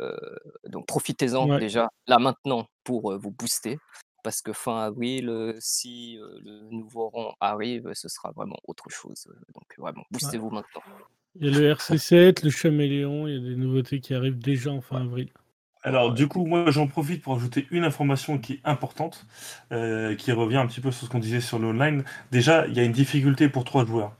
Euh, donc profitez-en Ouais. déjà là maintenant pour euh, vous booster. Parce que fin avril, si le nouveau rang arrive, ce sera vraiment autre chose. Donc vraiment, boostez-vous maintenant. Il y a le RC7, le Chaméléon, il y a des nouveautés qui arrivent déjà en fin avril. Alors, du coup, moi, j'en profite pour ajouter une information qui est importante, euh, qui revient un petit peu sur ce qu'on disait sur l'online. Déjà, il y a une difficulté pour trois joueurs,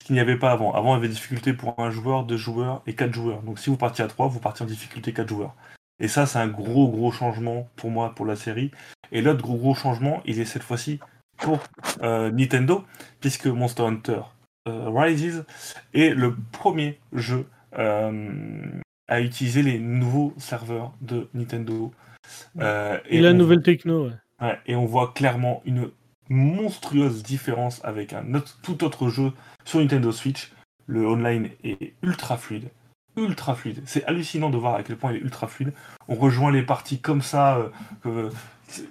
ce qu'il n'y avait pas avant. Avant, il y avait des difficultés pour un joueur, deux joueurs et quatre joueurs. Donc, si vous partiez à trois, vous partiez en difficulté quatre joueurs. Et ça, c'est un gros, gros changement pour moi, pour la série. Et l'autre gros, gros changement, il est cette fois-ci pour euh, Nintendo, puisque Monster Hunter euh, Rises est le premier jeu à utiliser les nouveaux serveurs de Nintendo. Euh, Et la nouvelle techno, ouais. Ouais, et on voit clairement une monstrueuse différence avec un autre- tout autre jeu sur Nintendo Switch. Le online est ultra fluide. Ultra fluide. C'est hallucinant de voir à quel point il est ultra fluide. On rejoint les parties comme ça. euh,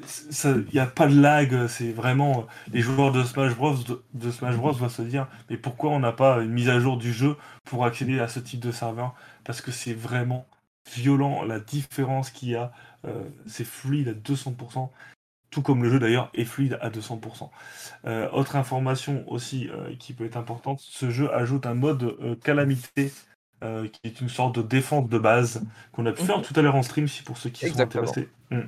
ça- Il n'y a pas de lag. C'est vraiment. Les joueurs de Smash Bros. De, de Smash Bros. doivent se dire mais pourquoi on n'a pas une mise à jour du jeu pour accéder à ce type de serveur? Parce que c'est vraiment violent la différence qu'il y a. Euh, c'est fluide à 200% tout comme le jeu d'ailleurs est fluide à 200%. Euh, autre information aussi euh, qui peut être importante, ce jeu ajoute un mode calamité qui est une sorte de défense de base qu'on a pu faire Mhm. tout à l'heure en stream si pour ceux qui Exactement. sont intéressés. Mm.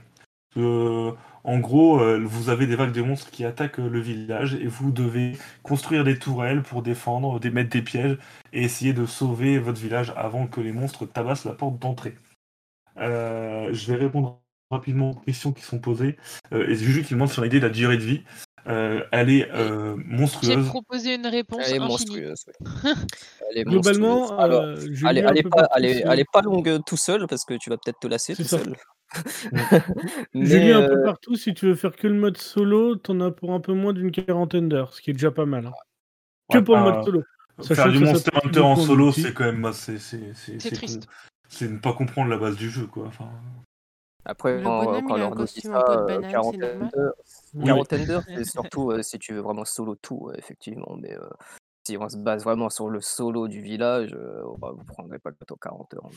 Euh, en gros, euh, vous avez des vagues de monstres qui attaquent euh, le village et vous devez construire des tourelles pour défendre, des, mettre des pièges et essayer de sauver votre village avant que les monstres tabassent la porte d'entrée. Euh, je vais répondre rapidement aux questions qui sont posées. Euh, et Juju qui demande sur l'idée de la durée de vie. Euh, elle est euh, J'ai monstrueuse. proposé une réponse Elle est monstrueuse. ouais. [LAUGHS] Elle est Globalement, monstrueuse. Alors, euh, peu pas, pas longue tout seul parce que tu vas peut-être te lasser tout ça. seul. [LAUGHS] Julie, Mais, un peu euh, partout, si tu veux faire que le mode solo, t'en as pour un peu moins d'une quarantaine d'heures, ce qui est déjà pas mal. hein. Que pour le enfin, mode solo. Faire Sachant du que ça Monster Hunter en solo, c'est quand même c'est c'est c'est triste. C'est ne pas comprendre la base du jeu quoi. Enfin, Après, Le quand, bonhomme, quand il a on un leur dit ça, un peu de euh, banane, c'est quarantaine normal. d'heures, Oui. c'est [LAUGHS] surtout euh, si tu veux vraiment solo tout, effectivement. Mais euh, si on se base vraiment sur le solo du village, euh, bah, vous prendrez pas le bateau 40 heures.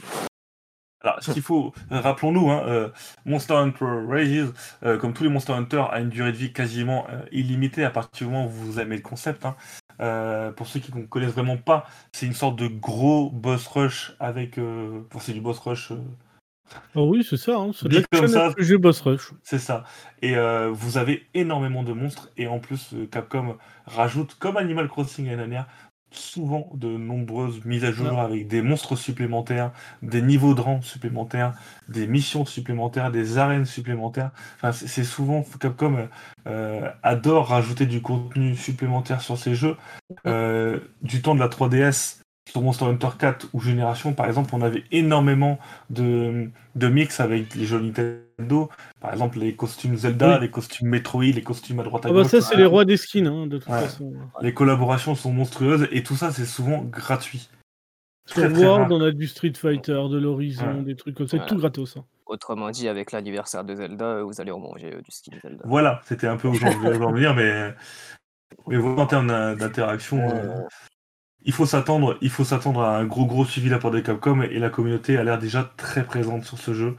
Alors, ce qu'il faut, rappelons-nous, hein, euh, Monster Hunter Rages, euh, comme tous les Monster Hunter, a une durée de vie quasiment euh, illimitée à partir du moment où vous aimez le concept. hein. Euh, pour ceux qui ne connaissent vraiment pas, c'est une sorte de gros boss rush avec. Euh, enfin, c'est du boss rush, euh, Ah oui, c'est ça. Hein. C'est de Dit comme ça. RPG Boss Rush. c'est ça. Et euh, vous avez énormément de monstres, et en plus, euh, Capcom rajoute, comme Animal Crossing l'année dernière, souvent de nombreuses mises à jour avec des monstres supplémentaires, des niveaux de rang supplémentaires, des missions supplémentaires, des arènes supplémentaires. Enfin, c'est souvent Capcom euh, euh, adore rajouter du contenu supplémentaire sur ces jeux. Euh, du temps de la 3DS sur Monster Hunter 4 ou Génération, par exemple, on avait énormément de, de mix avec les jeux Nintendo. Par exemple, les costumes Zelda, Oui. les costumes Metroid, les costumes à droite à Ah bah gauche. ça, c'est les rois des skins, hein, de toute Ouais. façon. Les collaborations sont monstrueuses et tout ça, c'est souvent gratuit. Sur Très, très rare. World, on a du Street Fighter, de l'Horizon, Ouais. des trucs comme ça, Ouais. tout gratos. hein. Autrement dit, avec l'anniversaire de Zelda, euh, vous allez en manger euh, du skin Zelda. Voilà, c'était un peu où j'en voulais en venir, mais, mais voilà, en termes d'in- d'interaction, euh, il faut s'attendre, il faut s'attendre à un gros gros suivi de la part de Capcom et la communauté a l'air déjà très présente sur ce jeu.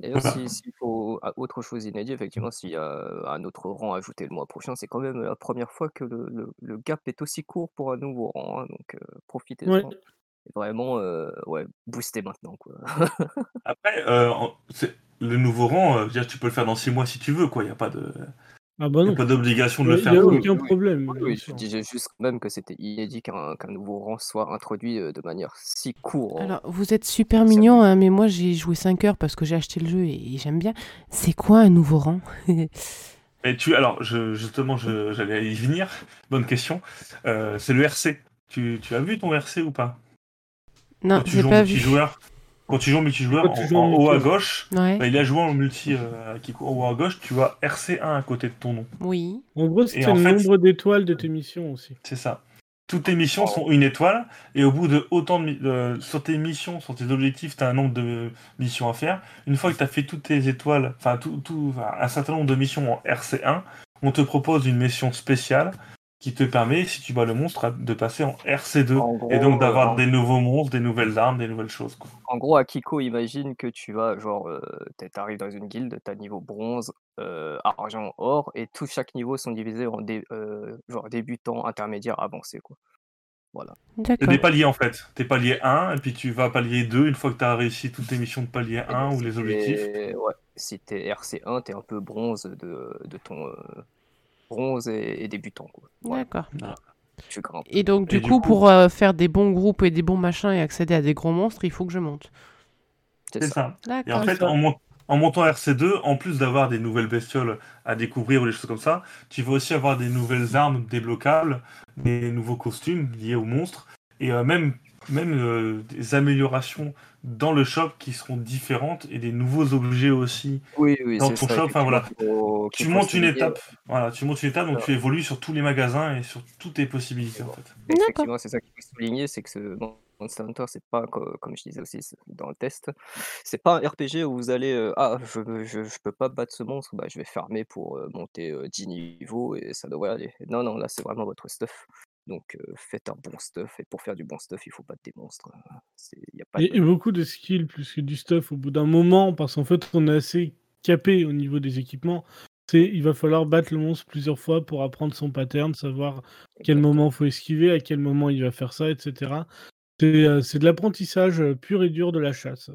D'ailleurs, Voilà. si- s'il faut ah, autre chose inédite, effectivement, s'il y a un autre rang ajouté le mois prochain, c'est quand même la première fois que le, le- le gap est aussi court pour un nouveau rang. hein, donc, euh, profitez-en. Et Vraiment, euh, ouais, boostez maintenant. Quoi. Après, euh, en- c'est- le nouveau rang, euh, je veux dire, tu peux le faire dans 6 mois si tu veux, quoi. Il n'y a pas de, Ah bah a non. pas d'obligation de Il le n'y faire. a quoi. aucun oui. problème. Oui, je disais juste quand même que c'était inédit qu'un qu'un nouveau rang soit introduit euh, de manière si courte. Alors, vous êtes super mignon, hein, mais moi j'ai joué 5 heures parce que j'ai acheté le jeu et, et j'aime bien. C'est quoi un nouveau rang? [LAUGHS] Et tu, alors, je, justement, je- j'allais y venir. Bonne question. Euh, c'est le RC. Tu, tu as vu ton RC ou pas? Non, j'ai pas vu. multijoueur, quand tu joues en multijoueur, en, joues en en haut à gauche, Ouais, bah, il a joué en multi euh, qui en haut à gauche, tu vois RC1 à côté de ton nom. oui. En gros, c'est le fait- nombre d'étoiles de tes missions aussi. C'est ça. Toutes tes missions sont une étoile, et au bout de autant de, sur tes missions, sur tes objectifs, tu as un nombre de missions à faire. Une fois que tu as fait toutes tes étoiles, enfin tout, un certain nombre de missions en RC1, on te propose une mission spéciale qui te permet, si tu bats le monstre, de passer en RC2 En gros, et donc d'avoir euh, des nouveaux monstres, des nouvelles armes, des nouvelles choses. quoi. En gros, Akiko, imagine que tu vas, genre, euh, t'es- t'arrives dans une guilde, t'as niveau bronze, euh, argent, or, et tous chaque niveau sont divisés en dé- euh, genre débutant, intermédiaire, avancé, quoi. Voilà. C'est des paliers en fait. T'es palier 1, et puis tu vas palier 2 une fois que tu as réussi toutes tes missions de palier 1 ou les objectifs. Ouais, si t'es RC1, t'es un peu bronze de, de ton euh, bronze et, et débutant. Quoi. Voilà, D'accord. tu grimpes. Et donc, du Et du coup, coup- pour euh, faire des bons groupes et des bons machins et accéder à des gros monstres, il faut que je monte. C'est ça. ça. Et en fait, ça. en, mon- en montant RC2, en plus d'avoir des nouvelles bestioles à découvrir ou des choses comme ça, tu vas aussi avoir des nouvelles armes débloquables, des nouveaux costumes liés aux monstres, et euh, même, même euh, des améliorations dans le shop qui seront différentes, et des nouveaux objets aussi. Oui, oui, Dans ton ça. shop, enfin, voilà. faut- Tu montes une étape, voilà, tu montes une étape, donc Ouais. tu évolues sur tous les magasins et sur toutes tes possibilités en fait. Mais Effectivement, c'est ça qu'il faut souligner, c'est que ce Monster Hunter, c'est pas, co- comme je disais aussi dans le test, c'est pas un RPG où vous allez, euh, ah, je, je, je peux pas battre ce monstre, bah, je vais farmer pour euh, monter euh, 10 niveaux et ça devrait aller. Non, non, là, c'est vraiment votre stuff. Donc, euh, faites un bon stuff, et pour faire du bon stuff, il faut battre des monstres. Il n'y a pas de Et, beaucoup de skills plus que du stuff au bout d'un moment, parce qu'en fait, on est assez capé au niveau des équipements. C'est, il va falloir battre le monstre plusieurs fois pour apprendre son pattern, savoir quel moment faut esquiver, à quel moment il va faire ça, etc. C'est, euh, c'est de l'apprentissage pur et dur de la chasse.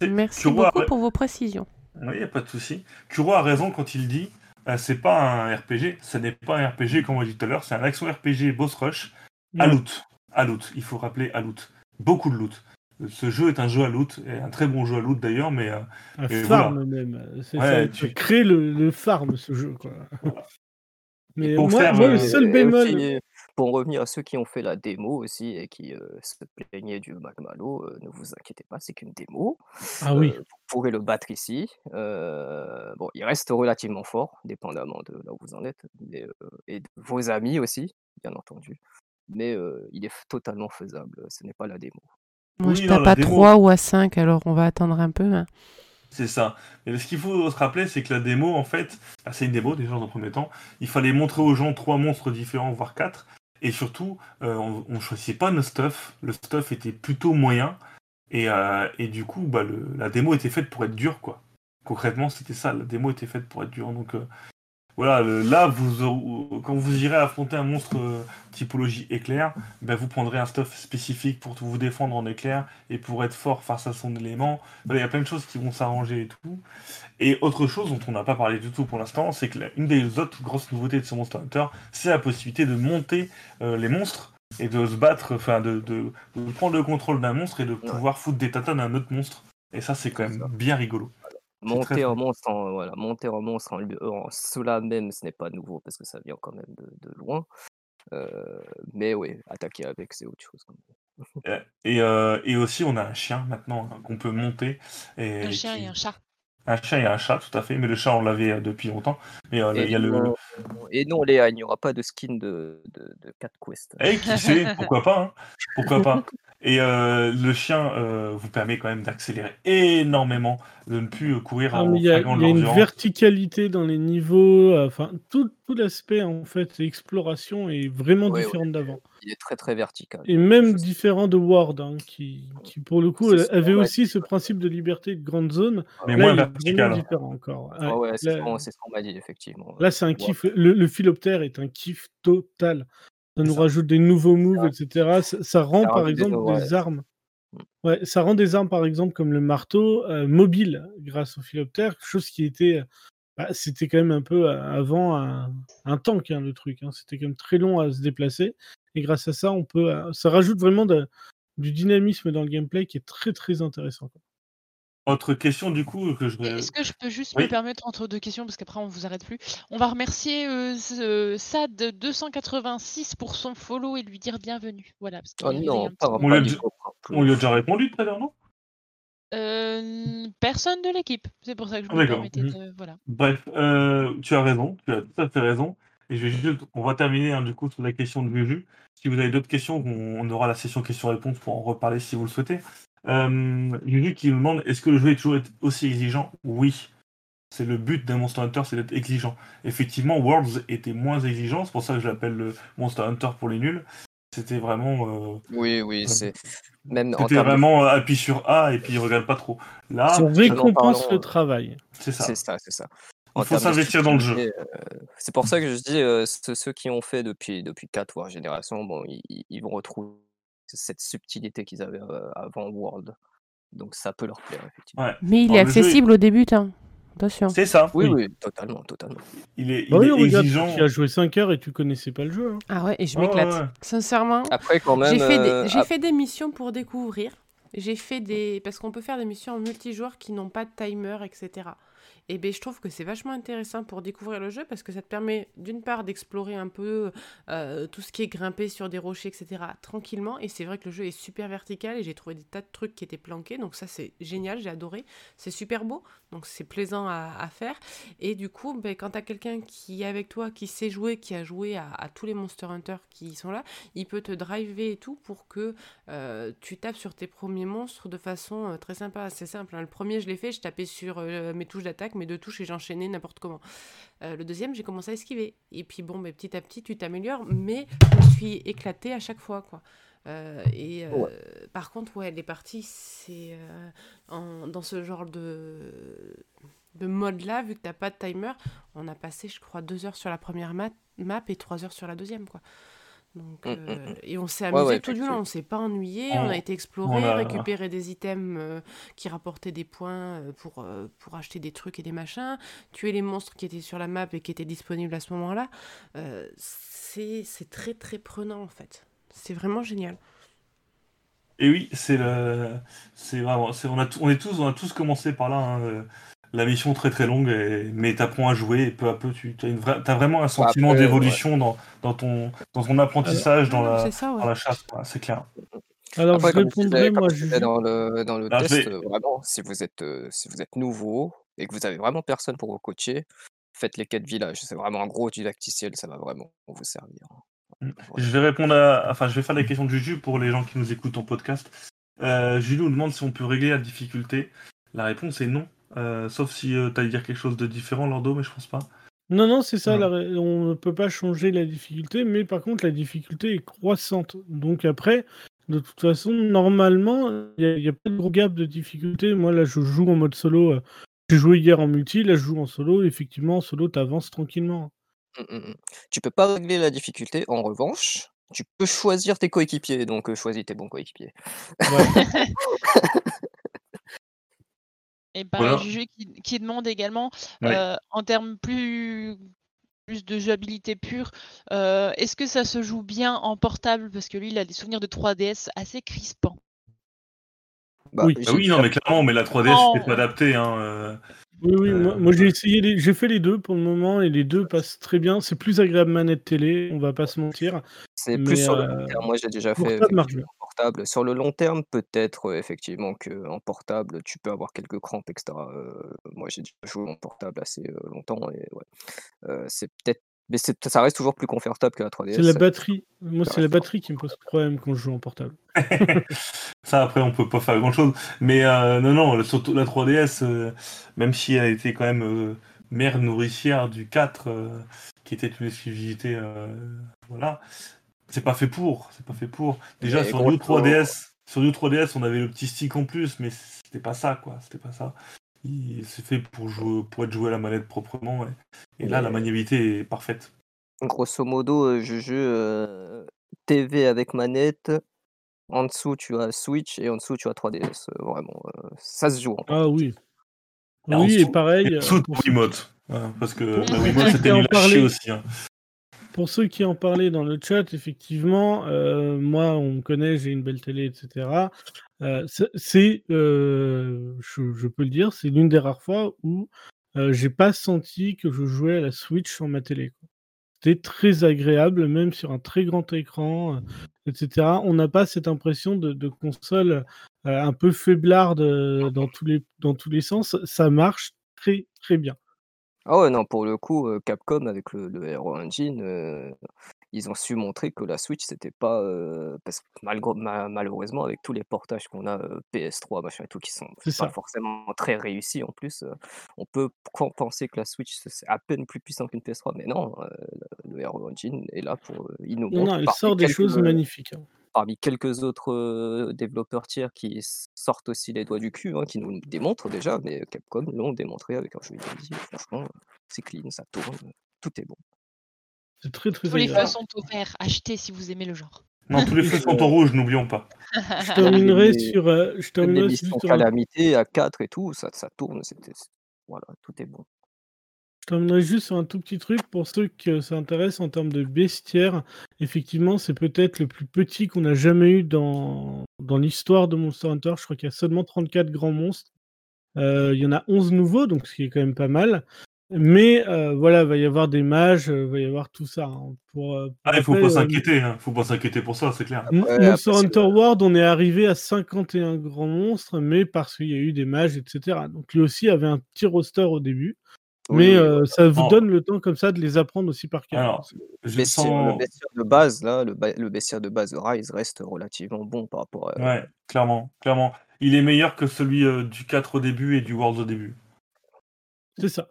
Merci Kuro a- beaucoup pour vos précisions. Oui, il n'y a pas de souci. Kuro a raison quand il dit c'est pas un RPG, ce n'est pas un RPG comme on l'a dit tout à l'heure, c'est un action RPG boss rush à Ouais. loot. À loot, il faut rappeler à loot. Beaucoup de loot. Euh, Ce jeu est un jeu à loot, et un très bon jeu à loot d'ailleurs, mais euh, Un farm même. C'est Ouais, ça, tu- crée le, le farm ce jeu. Quoi. Mais pour moi, faire, moi, euh, le seul bémol. aussi, pour en revenir à ceux qui ont fait la démo aussi et qui euh, se plaignaient du Magmalo, euh, ne vous inquiétez pas, c'est qu'une démo. Ah oui. Euh, vous pourrez le battre ici. Euh, bon, il reste relativement fort, dépendamment de là où vous en êtes, mais, euh, et de vos amis aussi, bien entendu. Mais euh, il est totalement faisable, ce n'est pas la démo. Moi, Oui, je tape à démo- 3 ou à 5, alors on va attendre un peu. hein. c'est ça. Et ce qu'il faut se rappeler, c'est que la démo, en fait, ah, c'est une démo déjà dans un premier temps, il fallait montrer aux gens trois monstres différents, voire quatre, et surtout, euh, on ne choisissait pas nos stuff, le stuff était plutôt moyen, et, euh, et du coup, bah, le- la démo était faite pour être dure, quoi. Concrètement, c'était ça, la démo était faite pour être dure, donc... euh, voilà, le- là, vous, aurez- quand vous irez affronter un monstre euh, typologie éclair, ben, vous prendrez un stuff spécifique pour vous défendre en éclair et pour être fort face à son élément. Voilà, il y a plein de choses qui vont s'arranger et tout. Et autre chose dont on n'a pas parlé du tout pour l'instant, c'est que la- une des autres grosses nouveautés de ce Monster Hunter, c'est la possibilité de monter euh, les monstres et de se battre, enfin de, de- de prendre le contrôle d'un monstre et de pouvoir foutre des tatanes à un autre monstre. Et ça, c'est quand même bien rigolo. Monter fun. monstre en, voilà, monter un monstre en, en cela même, ce n'est pas nouveau parce que ça vient quand même de, de loin. Euh, mais oui, attaquer avec, c'est autre chose. quand même. Euh, Et, euh, et aussi, on a un chien maintenant hein, qu'on peut monter. Et Un chien qui- et un chat. Un chien et un chat, tout à fait. Mais le chat, on l'avait euh, depuis longtemps. Mais euh, Et, il y a le. non, et non, Léa, il n'y aura pas de skin de, de, de Cat Quest. Eh, qui sait [LAUGHS] Pourquoi pas hein Pourquoi pas Et euh, le chien euh, vous permet quand même d'accélérer énormément, de ne plus courir Ah, en il y a, flagrant il y a une l'endurance. verticalité dans les niveaux, euh, enfin tout, tout l'aspect en fait exploration est vraiment Ouais, ouais. différent d'avant. Il est très très vertical. Et même différent de Ward, hein, qui, qui pour le coup avait aussi ce principe de liberté de grande zone. Mais Là, moins vertical. différent encore. Ah ouais, c'est là, ce qu'on c'est ce qu'on m'a dit, effectivement. là, c'est un kiff. Le, le philoptère est un kiff total. Ça nous ça. rajoute des nouveaux moves, etc. Ça, ça rend Ça par exemple des ouais. armes. Mm. Ouais, ça rend des armes par exemple comme le marteau euh, mobile grâce au philoptère, chose qui était bah, c'était quand même un peu euh, avant un, un tank hein, le truc. hein. C'était quand même très long à se déplacer. Et grâce à ça, on peut, euh, ça rajoute vraiment de- du dynamisme dans le gameplay qui est très très intéressant. quoi. Autre question du coup que je. Est-ce que je peux juste oui. me permettre entre deux questions parce qu'après on vous arrête plus. On va remercier euh, Sad 286 pour son follow et lui dire bienvenue. Voilà. Parce Oh a non, pas. On du dit- tout. On lui a déjà répondu tout à l'heure, non? Euh, personne de l'équipe. C'est pour ça que je me permettais de. Voilà. Bref, euh, tu as raison, tu as tout à fait raison. Et je vais juste, on va terminer hein, du coup sur la question de Juju. Si vous avez d'autres questions, on, on aura la session questions-réponses pour en reparler si vous le souhaitez. Euh, Juju qui nous demande est-ce que le jeu est toujours aussi exigeant? Oui. C'est le but d'un Monster Hunter, c'est d'être exigeant. Effectivement, Worlds était moins exigeant, c'est pour ça que je l'appelle le Monster Hunter pour les nuls. C'était vraiment, euh, Oui, oui, c'est même en c'était termes de- vraiment euh, appuie sur A et puis regarde pas trop. Là, On en récompense le euh, travail. c'est ça. C'est ça, c'est ça. En Il faut s'investir dans le jeu. euh, c'est pour ça que je dis, euh, ceux, ceux qui ont fait depuis, depuis 4 voire générations, bon, ils, vont retrouver cette subtilité qu'ils avaient euh, avant World. Donc ça peut leur plaire, effectivement. Ouais. Mais il Alors, est le jeu accessible aux débutants. C'est ça. Oui, Oui. oui, totalement, totalement. Il est, il Bah oui, est regarde, exigeant. tu as joué 5 heures et tu connaissais pas le jeu. hein. Ah ouais, et je m'éclate. ouais. Sincèrement, Après, quand même, j'ai fait, des, euh, fait des missions pour découvrir. J'ai fait des. Parce qu'on peut faire des missions en multijoueur qui n'ont pas de timer, etc. Et ben, je trouve que c'est vachement intéressant pour découvrir le jeu parce que ça te permet d'une part d'explorer un peu euh, tout ce qui est grimpé sur des rochers, etc. tranquillement. Et c'est vrai que le jeu est super vertical et j'ai trouvé des tas de trucs qui étaient planqués. Donc ça c'est génial, j'ai adoré. C'est super beau, donc c'est plaisant à, faire. Et du coup, ben, quand tu as quelqu'un qui est avec toi, qui sait jouer, qui a joué à, tous les Monster Hunter qui sont là, il peut te driver et tout pour que euh, tu tapes sur tes premiers monstres de façon euh, très sympa. C'est simple. hein. Le premier, je l'ai fait, je tapais sur mes touches d'attaque, mes deux touches et j'enchaînais n'importe comment. Euh, le deuxième, j'ai commencé à esquiver. Et puis bon, ben, petit à petit, tu t'améliores, mais je me suis éclatée à chaque fois, quoi. Euh, et euh, Ouais. par contre, ouais, les parties, c'est en- dans ce genre de, de mode-là, vu que t'as pas de timer, on a passé, je crois, deux heures sur la première map, map et trois heures sur la deuxième, quoi. Donc, Mm, euh, mm, mm. et on s'est Ouais, amusé ouais, tout du long, on s'est pas ennuyé, On- on a été explorer, a- récupérer des items euh, qui rapportaient des points euh, pour, euh, pour acheter des trucs et des machins, tuer les monstres qui étaient sur la map et qui étaient disponibles à ce moment-là. C'est très très prenant en fait. C'est vraiment génial. Et oui, c'est le, c'est vraiment, c'est, on a, on est tous, on a tous commencé par là. hein, La mission très très longue, et, mais t'apprends à jouer et peu à peu tu as, une vraie, t'as vraiment un sentiment d'évolution dans, dans ton, dans ton apprentissage, dans Ah, la, c'est ça, ouais. dans la chasse, c'est clair. Alors, Après, je comme tu répondrai, moi, tu dans le, dans le test, euh, vraiment, si vous êtes, euh, si vous êtes nouveau et que vous avez vraiment personne pour vous coacher, faites les quêtes villages. C'est vraiment un gros didacticiel, ça va vraiment vous servir. Mm. Voilà. Je vais répondre à, enfin, je vais faire les questions de Juju pour les gens qui nous écoutent en podcast. Euh, Juju nous demande si on peut régler la difficulté. La réponse est non. Euh, sauf si tu as à dire quelque chose de différent, Lordo, mais je pense pas. Non, non, c'est ça, Ouais. la ré- on ne peut pas changer la difficulté, mais par contre, la difficulté est croissante. Donc après, de toute façon, normalement, il n'y a, pas de gros gap de difficulté. Moi, là, je joue en mode solo. euh, J'ai joué hier en multi, là, je joue en solo. Effectivement, en solo, tu avances tranquillement. Mm, mm, mm. Tu peux pas régler la difficulté. En revanche, tu peux choisir tes coéquipiers. Donc, euh, choisis tes bons coéquipiers. Ouais. [LAUGHS] [LAUGHS] Et pareil, Voilà. Juju qui, qui demande également, Ouais. euh, en termes plus, plus de jouabilité pure, euh, est-ce que ça se joue bien en portable? Parce que lui, il a des souvenirs de 3DS assez crispants. Bah, Oui. Ah oui, non, mais clairement, mais la 3DS, Oh. c'est pas adapté. Hein, euh, Oui, oui, Euh, moi, moi, j'ai essayé, les- j'ai fait les deux pour le moment et les deux passent très bien. C'est plus agréable manette télé, on va pas se mentir. C'est plus sur le long euh, terme. Moi, j'ai déjà fait marche portable. Sur le long terme, peut-être euh, effectivement qu'en portable, tu peux avoir quelques crampes, etc. Euh, moi, j'ai déjà joué en portable assez euh, longtemps et ouais. Euh, c'est peut-être, mais c'est- ça reste toujours plus confortable que la 3DS. C'est la batterie. Moi, ça c'est la reste batterie qui me pose problème quand je joue en portable. [LAUGHS] Ça, après, on peut pas faire grand chose. Mais euh, non, non, surtout la 3DS, euh, même si elle était quand même euh, mère nourricière du 4, euh, qui était une exclusivité, euh, voilà, c'est pas fait pour. C'est pas fait pour. Déjà, sur New 3DS, sur New 3DS, on avait le petit stick en plus, mais c'était pas ça, quoi. C'était pas ça. Il- C'est fait pour, jouer, pour être joué à la manette proprement. ouais. Et là, la maniabilité est parfaite. Grosso modo, euh, je joue euh, TV avec manette. En dessous, tu as Switch et en dessous, tu as 3DS. euh, vraiment, euh, ça se joue. en Ah oui. Oui, et pareil. Et euh, sous ceux- Wiimote. Parce que la Wiimote, c'était qui en nul à chier parlaient- aussi. hein. Pour ceux qui en parlaient dans le chat, effectivement, euh, moi, on me connaît, j'ai une belle télé, etc. Euh, c'est- euh, je, peux le dire, c'est l'une des rares fois où j'ai pas senti que je jouais à la Switch sur ma télé. C'était très agréable, même sur un très grand écran, etc. On n'a pas cette impression de, console un peu faiblarde dans tous les sens. Ça marche très très bien. Ah ouais, non, pour le coup, Capcom, avec le, le Hero Engine, ils ont su montrer que la Switch, c'était pas. parce que malgré- ma- malheureusement, avec tous les portages qu'on a, euh, PS3, machin et tout, qui sont C'est pas ça. forcément très réussis en plus, on peut pen- penser que la Switch, c'est à peine plus puissant qu'une PS3, mais non, le Hero Engine est là pour innover. Non, non, elle parmi sort des quelques- choses magnifiques. hein. Parmi quelques autres euh, développeurs tiers qui sortent aussi les doigts du cul, hein, qui nous le démontrent déjà, mais Capcom l'ont démontré avec un jeu inédit. Franchement, c'est clean, ça tourne, tout est bon. C'est très très Tous les feux sont au vert. Achetez si vous aimez le genre. Non, tous les feux sont en [LAUGHS] rouge, n'oublions pas. Je terminerai Les- sur, euh, je terminerai les sur calamité à 4 et tout, ça, ça tourne, Voilà, tout est bon. Je terminerai juste sur un tout petit truc pour ceux que ça intéresse en termes de bestiaire. Effectivement, c'est peut-être le plus petit qu'on a jamais eu dans, dans l'histoire de Monster Hunter. Je crois qu'il y a seulement 34 grands monstres. Euh, il y en a 11 nouveaux, donc ce qui est quand même pas mal. Mais euh, voilà, il va y avoir des mages, il va y avoir tout ça. hein. Pour, euh, pour Ah, il faut pas euh, s'inquiéter, hein. faut pas s'inquiéter pour ça, c'est clair. Ouais, Monster Hunter World, on est arrivé à 51 grands monstres, mais parce qu'il y a eu des mages, etc. Donc lui aussi avait un petit roster au début. Mais oui, euh, ça vous Oh. donne le temps comme ça de les apprendre aussi par cœur. Alors, Le je bestiaire, sens... le bestiaire de base, là, le, ba- le bestiaire de base de Rise reste relativement bon par rapport à. Ouais, clairement, clairement. Il est meilleur que celui euh, du 4 au début et du World au début. C'est ça.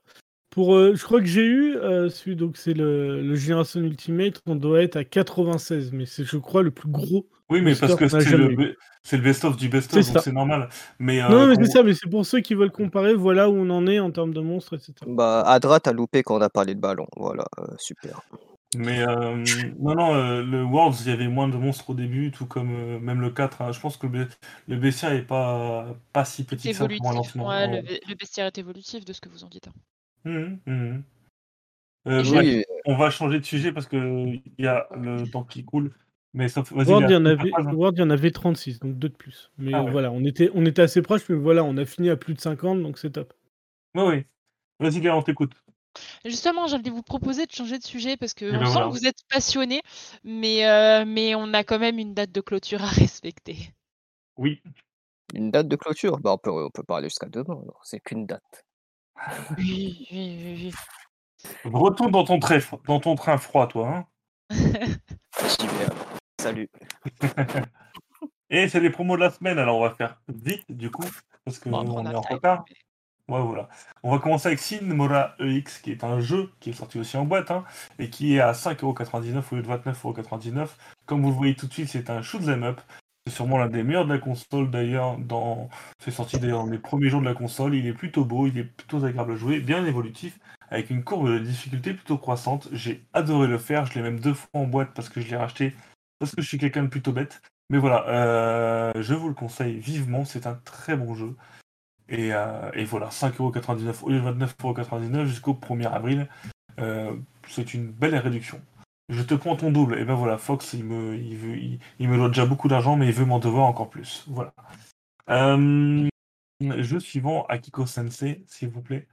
Pour, euh, je crois que j'ai eu euh, celui donc c'est le, le Génération Ultimate, on doit être à 96, mais c'est je crois le plus gros. Oui, mais parce que c'est le, c'est best-of du best-of, donc c'est normal. Mais, euh, non, mais c'est ça, mais c'est pour ceux qui veulent comparer, voilà où on en est en termes de monstres, etc. Bah, Adra, t'as loupé quand on a parlé de ballon. Voilà, euh, super. mais euh, non, non, euh, le Worlds, il y avait moins de monstres au début, tout comme euh, même le 4. hein. Je pense que le, be- le bestiaire est pas, pas si petit que ça pour un évolutif. lancement. Ouais, Oh. le bestiaire est évolutif de ce que vous en dites. hein. Mhm, mhm. Euh, Et bref, Oui, on va changer de sujet parce que il y a le temps qui coule. Mais sauf, vas-y, World, il y en avait, phrase, hein. World, il y en avait 36, donc deux de plus. Mais Ah euh, ouais. voilà, on était, on était assez proches, mais voilà, on a fini à plus de 50, donc c'est top. Oui, oui. Vas-y, Léa, on t'écoute. Justement, j'allais vous proposer de changer de sujet parce que Eh on ben sent voilà. que vous êtes passionné, mais, euh, mais on a quand même une date de clôture à [LAUGHS] respecter. Oui. une date de clôture? Bah, on peut, on peut parler jusqu'à demain. alors, C'est qu'une date. Oui, oui, oui, Retourne dans ton, train, dans ton train froid, toi. Hein [LAUGHS] J'y vais alors. Salut. [LAUGHS] Et c'est les promos de la semaine, alors on va faire vite du coup, parce que Bon, on est en retard. Ouais, voilà. On va commencer avec Sin Mora EX, qui est un jeu qui est sorti aussi en boîte, hein, et qui est à 5,99€ au lieu de 29,99€. Comme vous le voyez tout de suite, c'est un shoot 'em up. C'est sûrement l'un des meilleurs de la console d'ailleurs. Dans... C'est sorti d'ailleurs dans les premiers jours de la console. Il est plutôt beau, il est plutôt agréable à jouer, bien évolutif, avec une courbe de difficulté plutôt croissante. J'ai adoré le faire, je l'ai même deux fois en boîte parce que je l'ai racheté, parce que je suis quelqu'un de plutôt bête. Mais voilà, euh, je vous le conseille vivement, c'est un très bon jeu. Et, euh, et voilà, 5,99€ au lieu de 29,99€ jusqu'au 1er avril. Euh, c'est une belle réduction. Je te prends ton double. Et ben voilà, Fox, il me, il veut, il, me doit déjà beaucoup d'argent, mais il veut m'en devoir encore plus. Voilà. Euh, jeu suivant, Akiko Sensei, s'il vous plaît.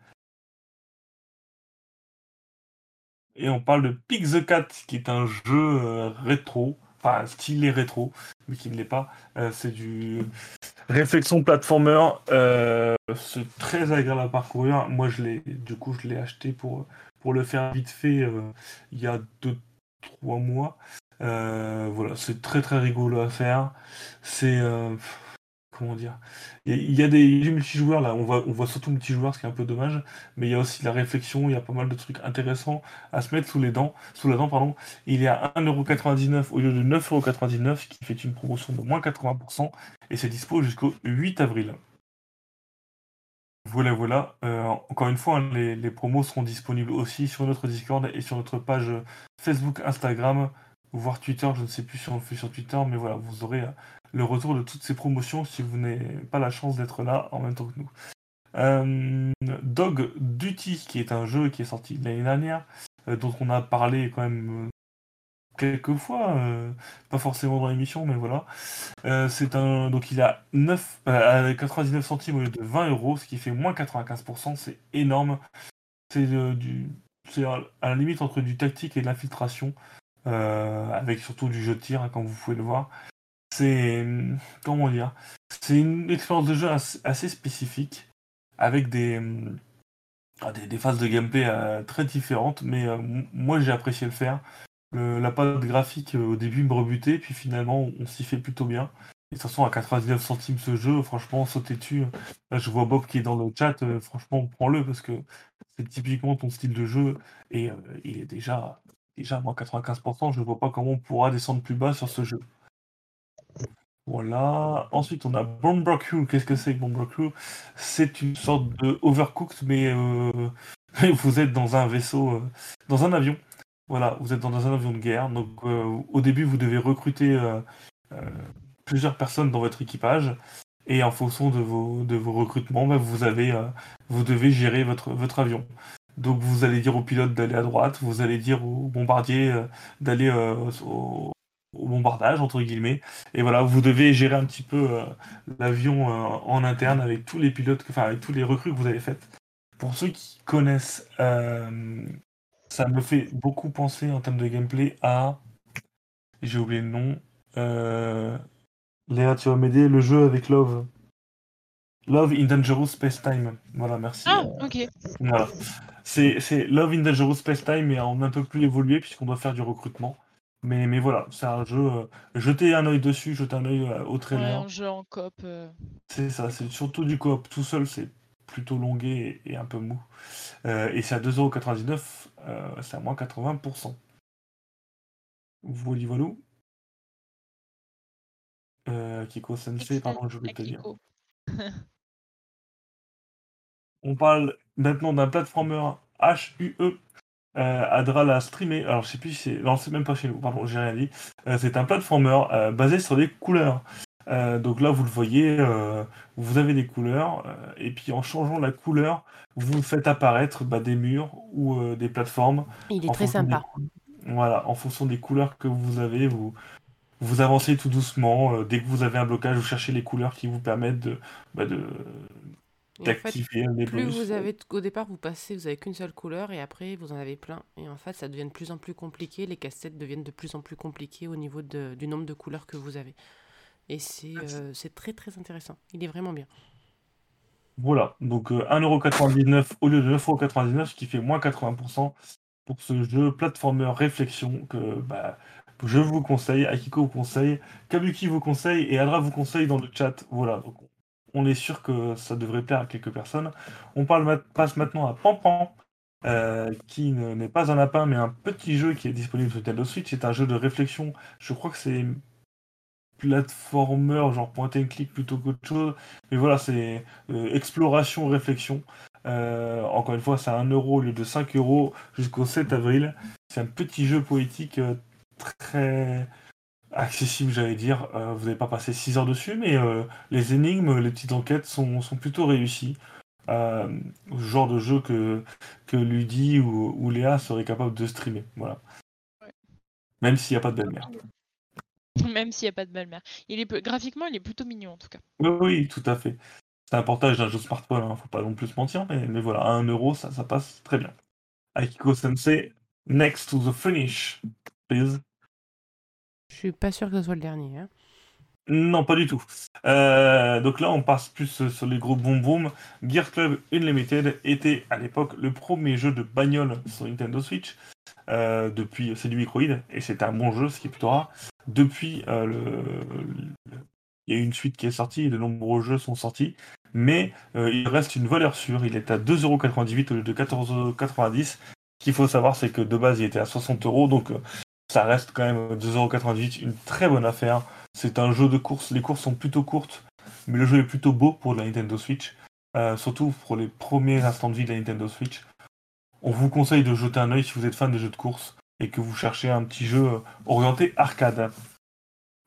Et on parle de Pick the Cat, qui est un jeu euh, rétro, enfin stylé rétro, mais qui ne l'est pas. Euh, c'est du réflexion platformer. euh, c'est très agréable à parcourir. Moi, je l'ai, du coup, je l'ai acheté pour, pour le faire vite fait il y a 2-3 mois. Euh, voilà, c'est très très rigolo à faire. C'est euh, comment dire? Il y a- des, du multijoueur là. On voit, on voit surtout multijoueur, ce qui est un peu dommage. Mais il y a aussi la réflexion. Il y a pas mal de trucs intéressants à se mettre sous les dents, sous la dent, pardon. Il est à 1,99€ au lieu de 9,99€, ce qui fait une promotion de moins 80%. Et c'est dispo jusqu'au 8 avril. Voilà, voilà. Euh, encore une fois, hein, les, promos seront disponibles aussi sur notre Discord et sur notre page Facebook, Instagram, voire Twitter. Je ne sais plus si on le fait sur Twitter, mais voilà, vous aurez euh, le retour de toutes ces promotions si vous n'avez pas la chance d'être là en même temps que nous. Euh, Dog Duty, qui est un jeu qui est sorti l'année dernière, euh, dont on a parlé quand même euh, quelques fois, euh, pas forcément dans l'émission, mais voilà. Euh, c'est un donc il a 9 euh, à 99 centimes au lieu de 20 euros, ce qui fait moins 95%, c'est énorme. C'est euh, du c'est à la limite entre du tactique et de l'infiltration, avec surtout du jeu de tir, hein, comme vous pouvez le voir. C'est comment dire, c'est une expérience de jeu assez, spécifique, avec des des, phases de gameplay très différentes, mais moi j'ai apprécié le faire. La pâte graphique euh, au début me rebutait, puis finalement on, s'y fait plutôt bien. Et de toute façon, à 99 centimes ce jeu, franchement, sauter dessus. Je vois Bob qui est dans le chat, euh, franchement, prends-le parce que c'est typiquement ton style de jeu et euh, il est déjà, déjà à moins 95%. Je ne vois pas comment on pourra descendre plus bas sur ce jeu. Voilà. Ensuite, on a Crew. Qu'est-ce que c'est que Crew? C'est une sorte de Overcooked, mais [LAUGHS] vous êtes dans un vaisseau, dans un avion. Voilà, vous êtes dans un avion de guerre. Donc, euh, au début, vous devez recruter plusieurs personnes dans votre équipage. Et en fonction de vos, de vos recrutements, bah, vous, avez, vous devez gérer votre, votre avion. Donc vous allez dire au pilote d'aller à droite, vous allez dire au bombardier d'aller au, au bombardage, entre guillemets. Et voilà, vous devez gérer un petit peu euh, l'avion euh, en interne avec tous les pilotes, enfin avec tous les recrues que vous avez faites. Pour ceux qui connaissent, euh, ça me fait beaucoup penser en termes de gameplay à. J'ai oublié le nom. Léa, tu vas m'aider, le jeu avec Love. Love in Dangerous Space Time. Voilà, merci. Ah, ok. Voilà. C'est Love in Dangerous Space Time, mais en un peu plus évolué, puisqu'on doit faire du recrutement. Mais, mais voilà, c'est un jeu. Euh, jetez un œil dessus, jetez un œil euh, au trailer. un jeu en coop. Euh. C'est ça, c'est surtout du coop. Tout seul, c'est plutôt longué et, un peu mou. et c'est à 2,99€, c'est à moins 80%. Voilà, voilà. Euh, Kiko Sensei, pardon, je voulais te dire. [LAUGHS] On parle maintenant d'un platformer HUE euh, Adra l'a streamé. Alors, je sais plus si c'est. Non, c'est même pas chez nous, pardon, j'ai rien dit. Euh, c'est un platformer euh, basé sur des couleurs. Donc là, vous le voyez, vous avez des couleurs, et puis en changeant la couleur, vous faites apparaître bah, des murs ou des plateformes. Il est très sympa. Voilà, en fonction des couleurs que vous avez, vous, vous avancez tout doucement. dès que vous avez un blocage, vous cherchez les couleurs qui vous permettent de, bah, de, d'activer Plus vous avez au départ vous passez, vous avez qu'une seule couleur et après vous en avez plein et en fait ça devient de plus en plus compliqué. Les cassettes deviennent de plus en plus compliquées au niveau de, du nombre de couleurs que vous avez. Et c'est euh, c'est très très intéressant. Il est vraiment bien. Voilà, donc 1,99€ euh, au lieu de 9,99€, ce qui fait moins 80% pour ce jeu platformer réflexion que bah, je vous conseille, Akiko vous conseille, Kabuki vous conseille et Adra vous conseille dans le chat. Voilà, donc on est sûr que ça devrait plaire à quelques personnes. On parle, passe maintenant à Pampan, euh, qui n'est pas un lapin, mais un petit jeu qui est disponible sur Nintendo Switch. C'est un jeu de réflexion. Je crois que c'est platformer, genre point and click plutôt qu'autre chose. Mais voilà, c'est euh, exploration, réflexion. Euh, encore une fois, c'est à 1€ au lieu de 5 euros jusqu'au 7 avril. C'est un petit jeu poétique très accessible, j'allais dire. Euh, vous n'avez pas passé 6 heures dessus, mais euh, les énigmes, les petites enquêtes sont, plutôt réussies. Euh, genre de jeu que, que Ludi ou, Léa seraient capables de streamer. Voilà. Même s'il n'y a pas de belle-mère. [LAUGHS] Même s'il n'y a pas de belle-mère. Il est graphiquement, il est plutôt mignon en tout cas. Oui, oui, tout à fait. C'est un portage d'un jeu smartphone, hein, faut pas non plus se mentir, mais, mais voilà, à 1 euro, ça, ça passe très bien. Aikiko Sensei, next to the finish, please. Je suis pas sûr que ce soit le dernier. Hein. Non, pas du tout. Euh, donc là, on passe plus sur les gros boom boom. Gear Club Unlimited était à l'époque le premier jeu de bagnole sur Nintendo Switch. Euh, depuis, c'est du microïd et c'était un bon jeu, ce qui est plutôt rare. Depuis, euh, il y a une suite qui est sortie, de nombreux jeux sont sortis, mais il reste une valeur sûre. Il est à 2,98€ au lieu de 14,90€. Ce qu'il faut savoir, c'est que de base, il était à 60 euros, donc ça reste quand même 2,98€, une très bonne affaire. C'est un jeu de course, les courses sont plutôt courtes, mais le jeu est plutôt beau pour la Nintendo Switch, euh, surtout pour les premiers instants de vie de la Nintendo Switch. On vous conseille de jeter un oeil si vous êtes fan des jeux de course et que vous cherchez un petit jeu orienté arcade.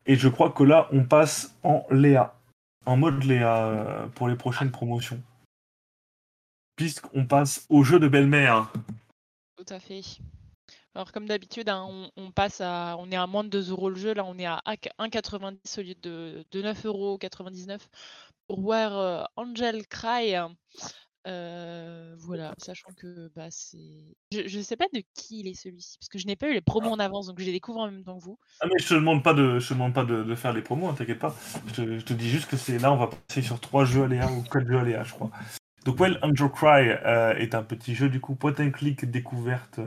Et je crois que là, on passe en Léa, en mode Léa euh, pour les prochaines promotions. Puisqu'on passe au jeu de belle-mère. Tout à fait. Alors comme d'habitude, hein, on, passe à, on est à moins de 2 euros le jeu. Là, on est à 1,90 au lieu de, de 9,99 euros pour voir euh, Angel Cry. Euh, voilà, sachant que bah, c'est. Je ne sais pas de qui il est celui-ci, parce que je n'ai pas eu les promos en avance, donc je les découvre en même temps que vous. Ah mais je te demande pas de, je te demande pas de, faire les promos, hein, t'inquiète pas. Je te, dis juste que c'est là, on va passer sur 3 jeux aléas ou 4 jeux aléas, je crois. Donc Well Angel Cry euh, est un petit jeu du coup point and click découverte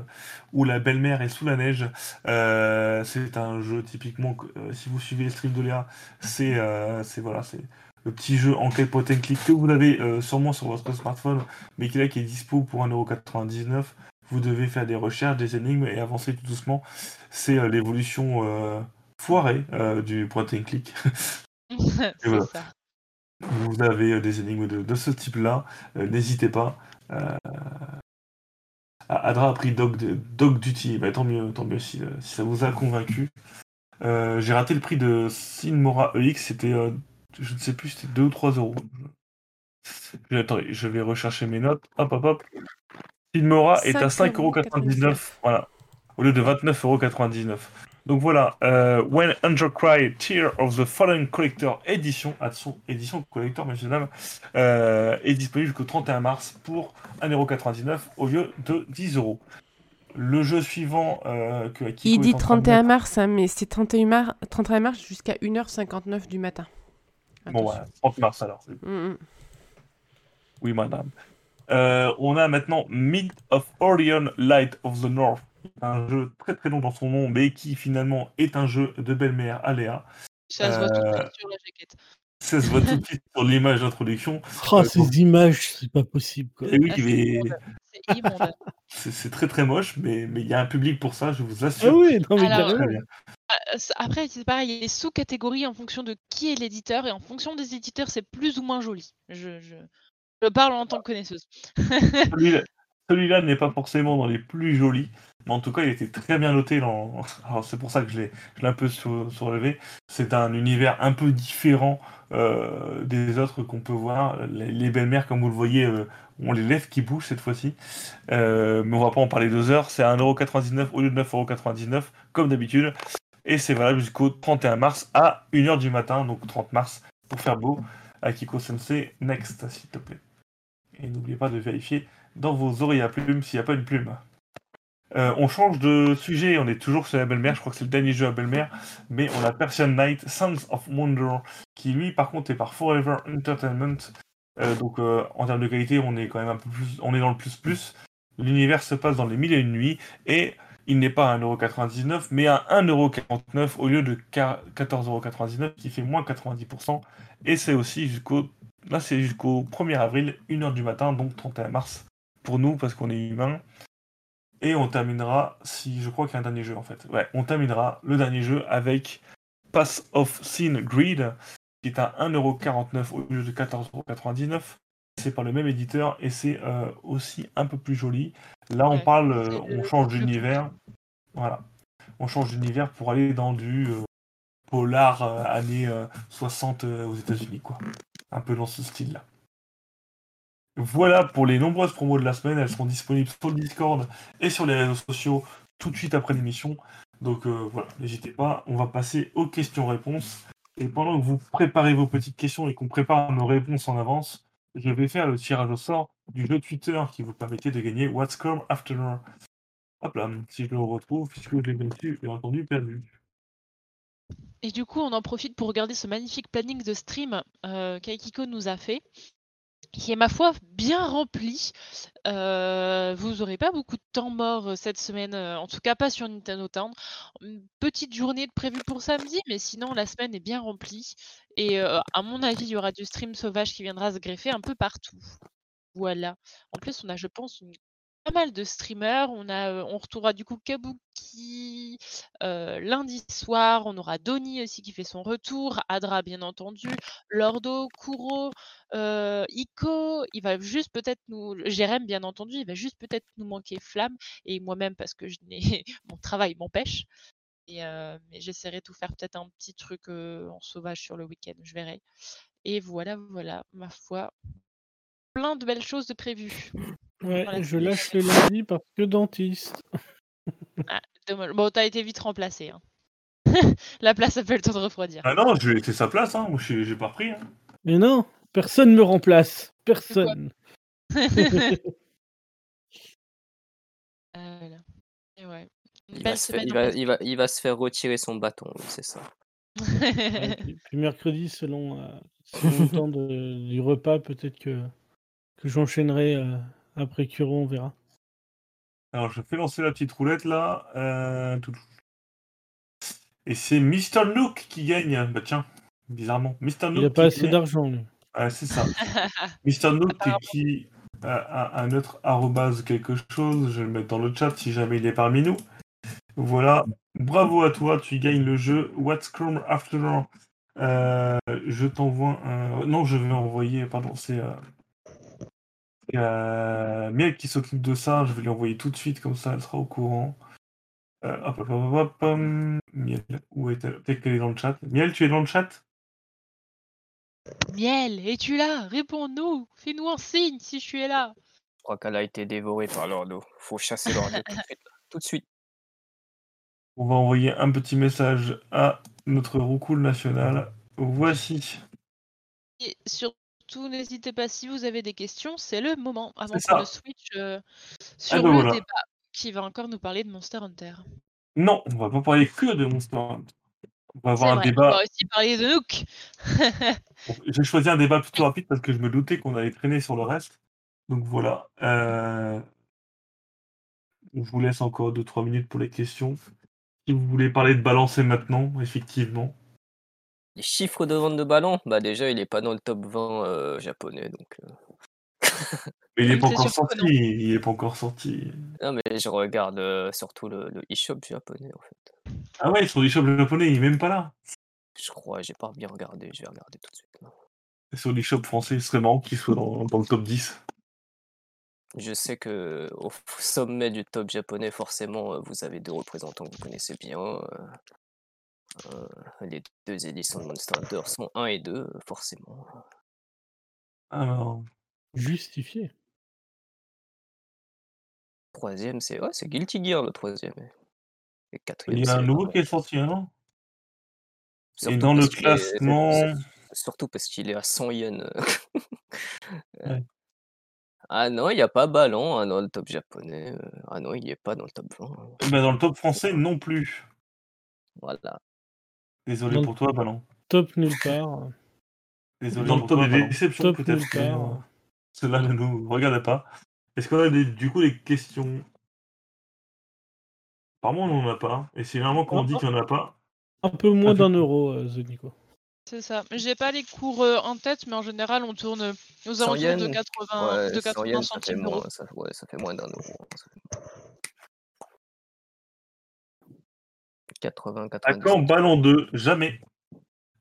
où la belle-mère est sous la neige. Euh, c'est un jeu typiquement euh, si vous suivez les streams de Léa, c'est c'est voilà c'est le petit jeu enquête point and click que vous avez sûrement sur votre smartphone, mais qui est là qui est dispo pour 1,99€. Vous devez faire des recherches, des énigmes et avancer tout doucement. C'est l'évolution foirée du point and click. [LAUGHS] [LAUGHS] Voilà. ça. vous avez euh, des énigmes de, de ce type-là, euh, n'hésitez pas. Euh, Adra a pris Dog, Dog Duty, bah, tant mieux, tant mieux si, euh, si ça vous a convaincu. Euh, J'ai raté le prix de Sinmora EX, c'était, euh, je ne sais plus, c'était 2 ou 3 euros. Attendez, je vais rechercher mes notes. Hop, hop, hop. Sinmora est à 5,99€, voilà, au lieu de 29,99€. Donc voilà, euh, When Angel Cry, Tear of the Fallen Collector Edition, attention, édition collector, messieurs dames, euh, est disponible jusqu'au 31 mars pour 1,99€ au lieu de 10€. Le jeu suivant euh, que Akiko Il dit en train de 31 mettre- mars, hein, mais c'est 31 mars, 31 mars jusqu'à 1h59 du matin. Bon, voilà, 30 mars alors. Mm, mm. Oui, madame. Euh, on a maintenant Myth of Orion Light of the North. Un jeu très très long dans son nom, mais qui finalement est un jeu de belle-mère Aléa. Ça se voit tout de Euh, suite sur la jaquette. Ça se voit tout de suite sur l'image d'introduction. Oh, Euh, ces images, c'est pas possible. Quoi. Et oui, Ah, c'est mais très très moche, mais mais il y a un public pour ça, je vous Ah assure. oui, non, mais Alors, Très bien. Ah, c'est- Après, c'est pareil, il y a des sous-catégories en fonction de qui est l'éditeur, et en fonction des éditeurs, c'est plus ou moins joli. Je, je, je parle en tant que connaisseuse. [LAUGHS] Celui-là n'est pas forcément dans les plus jolis, mais en tout cas, il était très bien noté. Dans... [LAUGHS] Alors, c'est pour ça que je l'ai je l'ai un peu sou- soulevé. C'est un univers un peu différent euh, des autres qu'on peut voir. Les, les belles-mères, comme vous le voyez, euh, ont les lèvres qui bougent cette fois-ci. Euh, mais on va pas en parler deux heures. C'est à 1,99€ au lieu de 9,99€, comme d'habitude. Et c'est valable jusqu'au 31 mars à 1h du matin, donc 30 mars, pour faire beau. Akiko Sensei, next, s'il te plaît. Et n'oubliez pas de vérifier dans vos oreilles à plumes s'il n'y a pas une plume. Euh, on change de sujet, on est toujours sur la belle-mère, je crois que c'est le dernier jeu à belle-mère, mais on a Persian Night, Sons of Wonder, qui lui par contre est par Forever Entertainment. Euh, donc euh, en termes de qualité, on est quand même un peu plus, on est dans le plus plus. L'univers se passe dans les mille et une nuits et il n'est pas à 1,99€ mais à 1,49€ au lieu de 14,99€ qui fait moins 90%. Et c'est aussi jusqu'au Là, c'est jusqu'au 1er avril, 1h du matin, donc 31 mars, pour nous, parce qu'on est humains. Et on terminera, si je crois qu'il y a un dernier jeu en fait. Ouais, on terminera le dernier jeu avec Pass of Sin Greed, qui est à 1,49€ au lieu de 14,99€. C'est par le même éditeur et c'est euh, aussi un peu plus joli. Là, on Ouais, parle, euh, on change d'univers. Voilà. On change d'univers pour aller dans du euh, polar années euh, 60 euh, aux États-Unis, quoi. Un peu dans ce style-là. Voilà pour les nombreuses promos de la semaine. Elles seront disponibles sur le Discord et sur les réseaux sociaux tout de suite après l'émission. Donc euh, voilà, n'hésitez pas. On va passer aux questions-réponses. Et pendant que vous préparez vos petites questions et qu'on prépare nos réponses en avance, je vais faire le tirage au sort du jeu Twitter qui vous permettait de gagner What's Come After. Hop là, si je le retrouve, puisque je l'ai bien dessus, bien entendu perdu. Et du coup, on en profite pour regarder ce magnifique planning de stream euh, qu'Aikiko nous a fait, qui est, ma foi, bien rempli. Euh, vous n'aurez pas beaucoup de temps mort euh, cette semaine, euh, en tout cas pas sur Nintendo Town. Une petite journée de prévue pour samedi, mais sinon, la semaine est bien remplie. Et euh, à mon avis, il y aura du stream sauvage qui viendra se greffer un peu partout. Voilà. En plus, on a, je pense, une- pas mal de streamers. On, a, on retrouvera du coup Kabuki lundi soir. On aura Donny aussi qui fait son retour. Adra, bien entendu. Lordo, Kuro, euh, Iko. Il va juste peut-être nous. Jérém, bien entendu. Il va juste peut-être nous manquer Flamme. Et moi-même, parce que [LAUGHS] mon travail m'empêche. Mais j'essaierai de tout faire peut-être un petit truc en sauvage sur le week-end. Je verrai. Et voilà, voilà, ma foi. Plein de belles choses de prévues. Ouais, Voilà. je lâche le lundi parce que dentiste. Ah, [LAUGHS] dommage. Bon, t'as été vite remplacé. hein. [LAUGHS] La place a fait le temps de refroidir. Ah non, laissé sa place, hein. moi j'ai pas repris. hein. Mais non, personne me remplace. Personne. Euh, [LAUGHS] voilà. Et ouais. Il va, se faire, semaine il, en va, face. il, va, il va se faire retirer son bâton, oui, c'est ça. Ouais, puis- puis mercredi, selon, euh, selon le temps de- du repas, peut-être que, que j'enchaînerai euh, après Kuro, on verra. Alors je fais lancer la petite roulette là. euh, Et c'est Mr. Nook qui gagne. Bah tiens, bizarrement. Mr. Nook. Il n'a pas assez gagne. d'argent, lui. Ouais, c'est ça. [LAUGHS] Mr. Nook Apparemment. qui a, a un autre arrobase quelque chose. Je vais le mettre dans le chat si jamais il est parmi nous. Voilà. Bravo à toi, tu gagnes le jeu What's Chrome After All? Euh, je t'envoie un. Non, je vais envoyer. Pardon, c'est. Euh... euh, Miel qui s'occupe de ça. Je vais lui envoyer tout de suite, comme ça, elle sera au courant. Euh, hop, hop, hop, hop, Miel, où est-elle? Peut-être qu'elle est dans le chat. Miel, tu es dans le chat? Miel, es-tu là? Réponds-nous Fais-nous un signe si je suis là Je crois qu'elle a été dévorée par l'ordo. Faut chasser l'ordo tout de suite. [LAUGHS] Tout de suite. On va envoyer un petit message à notre roucoule national. Voici. Et surtout, n'hésitez pas, si vous avez des questions, c'est le moment avant qu'on switch euh, sur ben le voilà. débat qui va encore nous parler de Monster Hunter. Non, on va pas parler que de Monster Hunter. On va avoir un vrai, on débat. va aussi parler de Nook. [LAUGHS] J'ai choisi un débat plutôt rapide parce que je me doutais qu'on allait traîner sur le reste. Donc voilà. Euh, Je vous laisse encore 2-3 minutes pour les questions. Si vous voulez parler de balancer maintenant, effectivement. Les chiffres de vente de ballons, bah déjà, il est pas dans le top 20 euh, japonais, donc. euh, [LAUGHS] Mais il n'est Oui, pas c'est encore sorti. Il est pas encore sorti. Non, mais je regarde euh, surtout le, le e-shop japonais, en fait. Ah ouais, sur les shops japonais, il est même pas là. Je crois, j'ai pas bien regardé, je vais regarder tout de suite. là. Et sur les shops français, ce serait marrant qu'il soit dans, dans le top 10. Je sais que au [LAUGHS] sommet du top japonais, forcément, euh, vous avez deux représentants que vous connaissez bien. euh, euh, les deux éditions de Monster Hunter sont 1 et 2, euh, forcément. Alors, Justifié. Troisième, c'est ouais, c'est Guilty Gear le troisième. Et quatrième, il y a un nouveau qui est sorti, hein, non Et Surtout dans le est- classement. Surtout parce qu'il est à 100 yens. [LAUGHS] Ouais. Ah non, il n'y a pas Ballon hein, dans le top japonais. euh, Ah non, il n'y est pas dans le top 20. hein. Eh ben, dans le top français, non plus. Voilà. Désolé Dans pour toi, Ballon. Top nulle part. Désolé dans le top des déceptions, Top peut-être. euh, Cela ne nous regarde pas. Est-ce qu'on a des- du coup des questions? Apparemment, on n'en a pas. Et c'est vraiment quand on dit qu'il n'y en a pas. Un peu moins Ah, d'un euro, euh, The Nico. C'est ça. J'ai pas les cours euh, en tête, mais en général, on tourne euh, aux 100 alentours de yens 80, Ouais, de 100 80 yens, ça fait, centimes moins, ça, ouais, ça fait moins d'un euro. hein, ça fait- 80, 90. À quand Ballon 2 Jamais.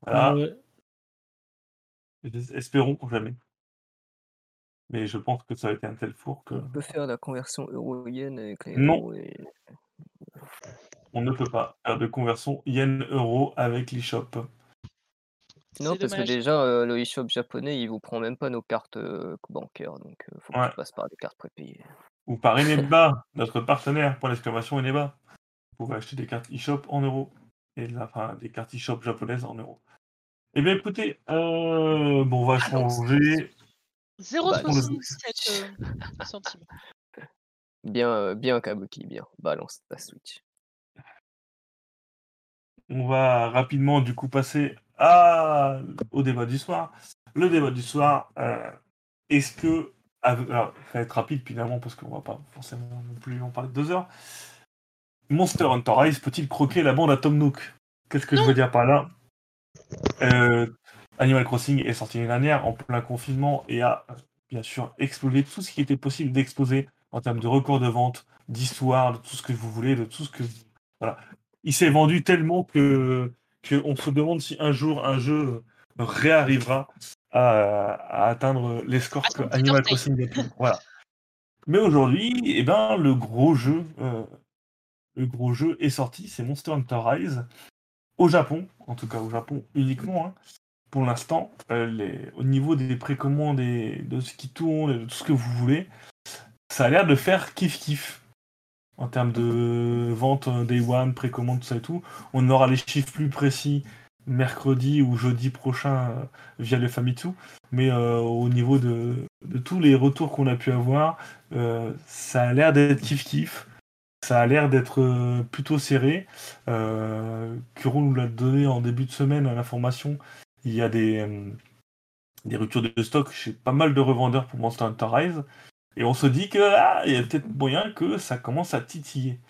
Voilà. Ouais. Espérons jamais. Mais je pense que ça a été un tel four que On peut faire la conversion euro-yen avec les Non. et... on ne peut pas faire de conversion yen-euro avec l'eShop. Non, parce dommage. que déjà, euh, le e-shop japonais, il vous prend même pas nos cartes euh, bancaires, donc euh, faut Ouais. tu passes par des cartes prépayées. Ou par Eneba, notre partenaire, point d'exclamation Eneba. Vous pouvez acheter des cartes eShop en euros. Et là, enfin, des cartes eShop japonaises en euros. Eh bien, écoutez, euh, bon, on va Ah changer. 0,77 euh, centimes. Bien, euh, bien Kabuki, bien. Balance ta Switch. On va rapidement, du coup, passer à... au débat du soir. Le débat du soir, euh, est-ce que. Alors, ça va être rapide, finalement, parce qu'on va pas forcément non plus en parler de deux heures. Monster Hunter Rise peut-il croquer la bande à Tom Nook? Qu'est-ce que je veux dire par là? Euh, Animal Crossing est sorti l'année dernière en plein confinement et a bien sûr explosé tout ce qui était possible d'exploser en termes de records de vente, d'histoire, de tout ce que vous voulez, de tout ce que voilà. Il s'est vendu tellement que qu'on se demande si un jour un jeu réarrivera à, à atteindre les scores que Animal Crossing a pu. Voilà. Mais aujourd'hui, eh ben, le gros jeu, euh, le gros jeu est sorti, c'est Monster Hunter Rise au Japon, en tout cas au Japon uniquement. hein. Pour l'instant, euh, au niveau des précommandes et de ce qui tourne, et de tout ce que vous voulez, ça a l'air de faire kiff kiff en termes de vente euh, Day One, précommande, tout ça et tout. On aura les chiffres plus précis mercredi ou jeudi prochain euh, via le Famitsu. Mais au niveau de, de tous les retours qu'on a pu avoir, ça a l'air d'être kiff kiff. Ça a l'air d'être euh, plutôt serré. Euh, Kuro nous l'a donné en début de semaine l'information. Il y a des, euh, des ruptures de stock chez pas mal de revendeurs pour Monster Hunter Rise. Et on se dit que ah, il y a peut-être moyen que ça commence à titiller.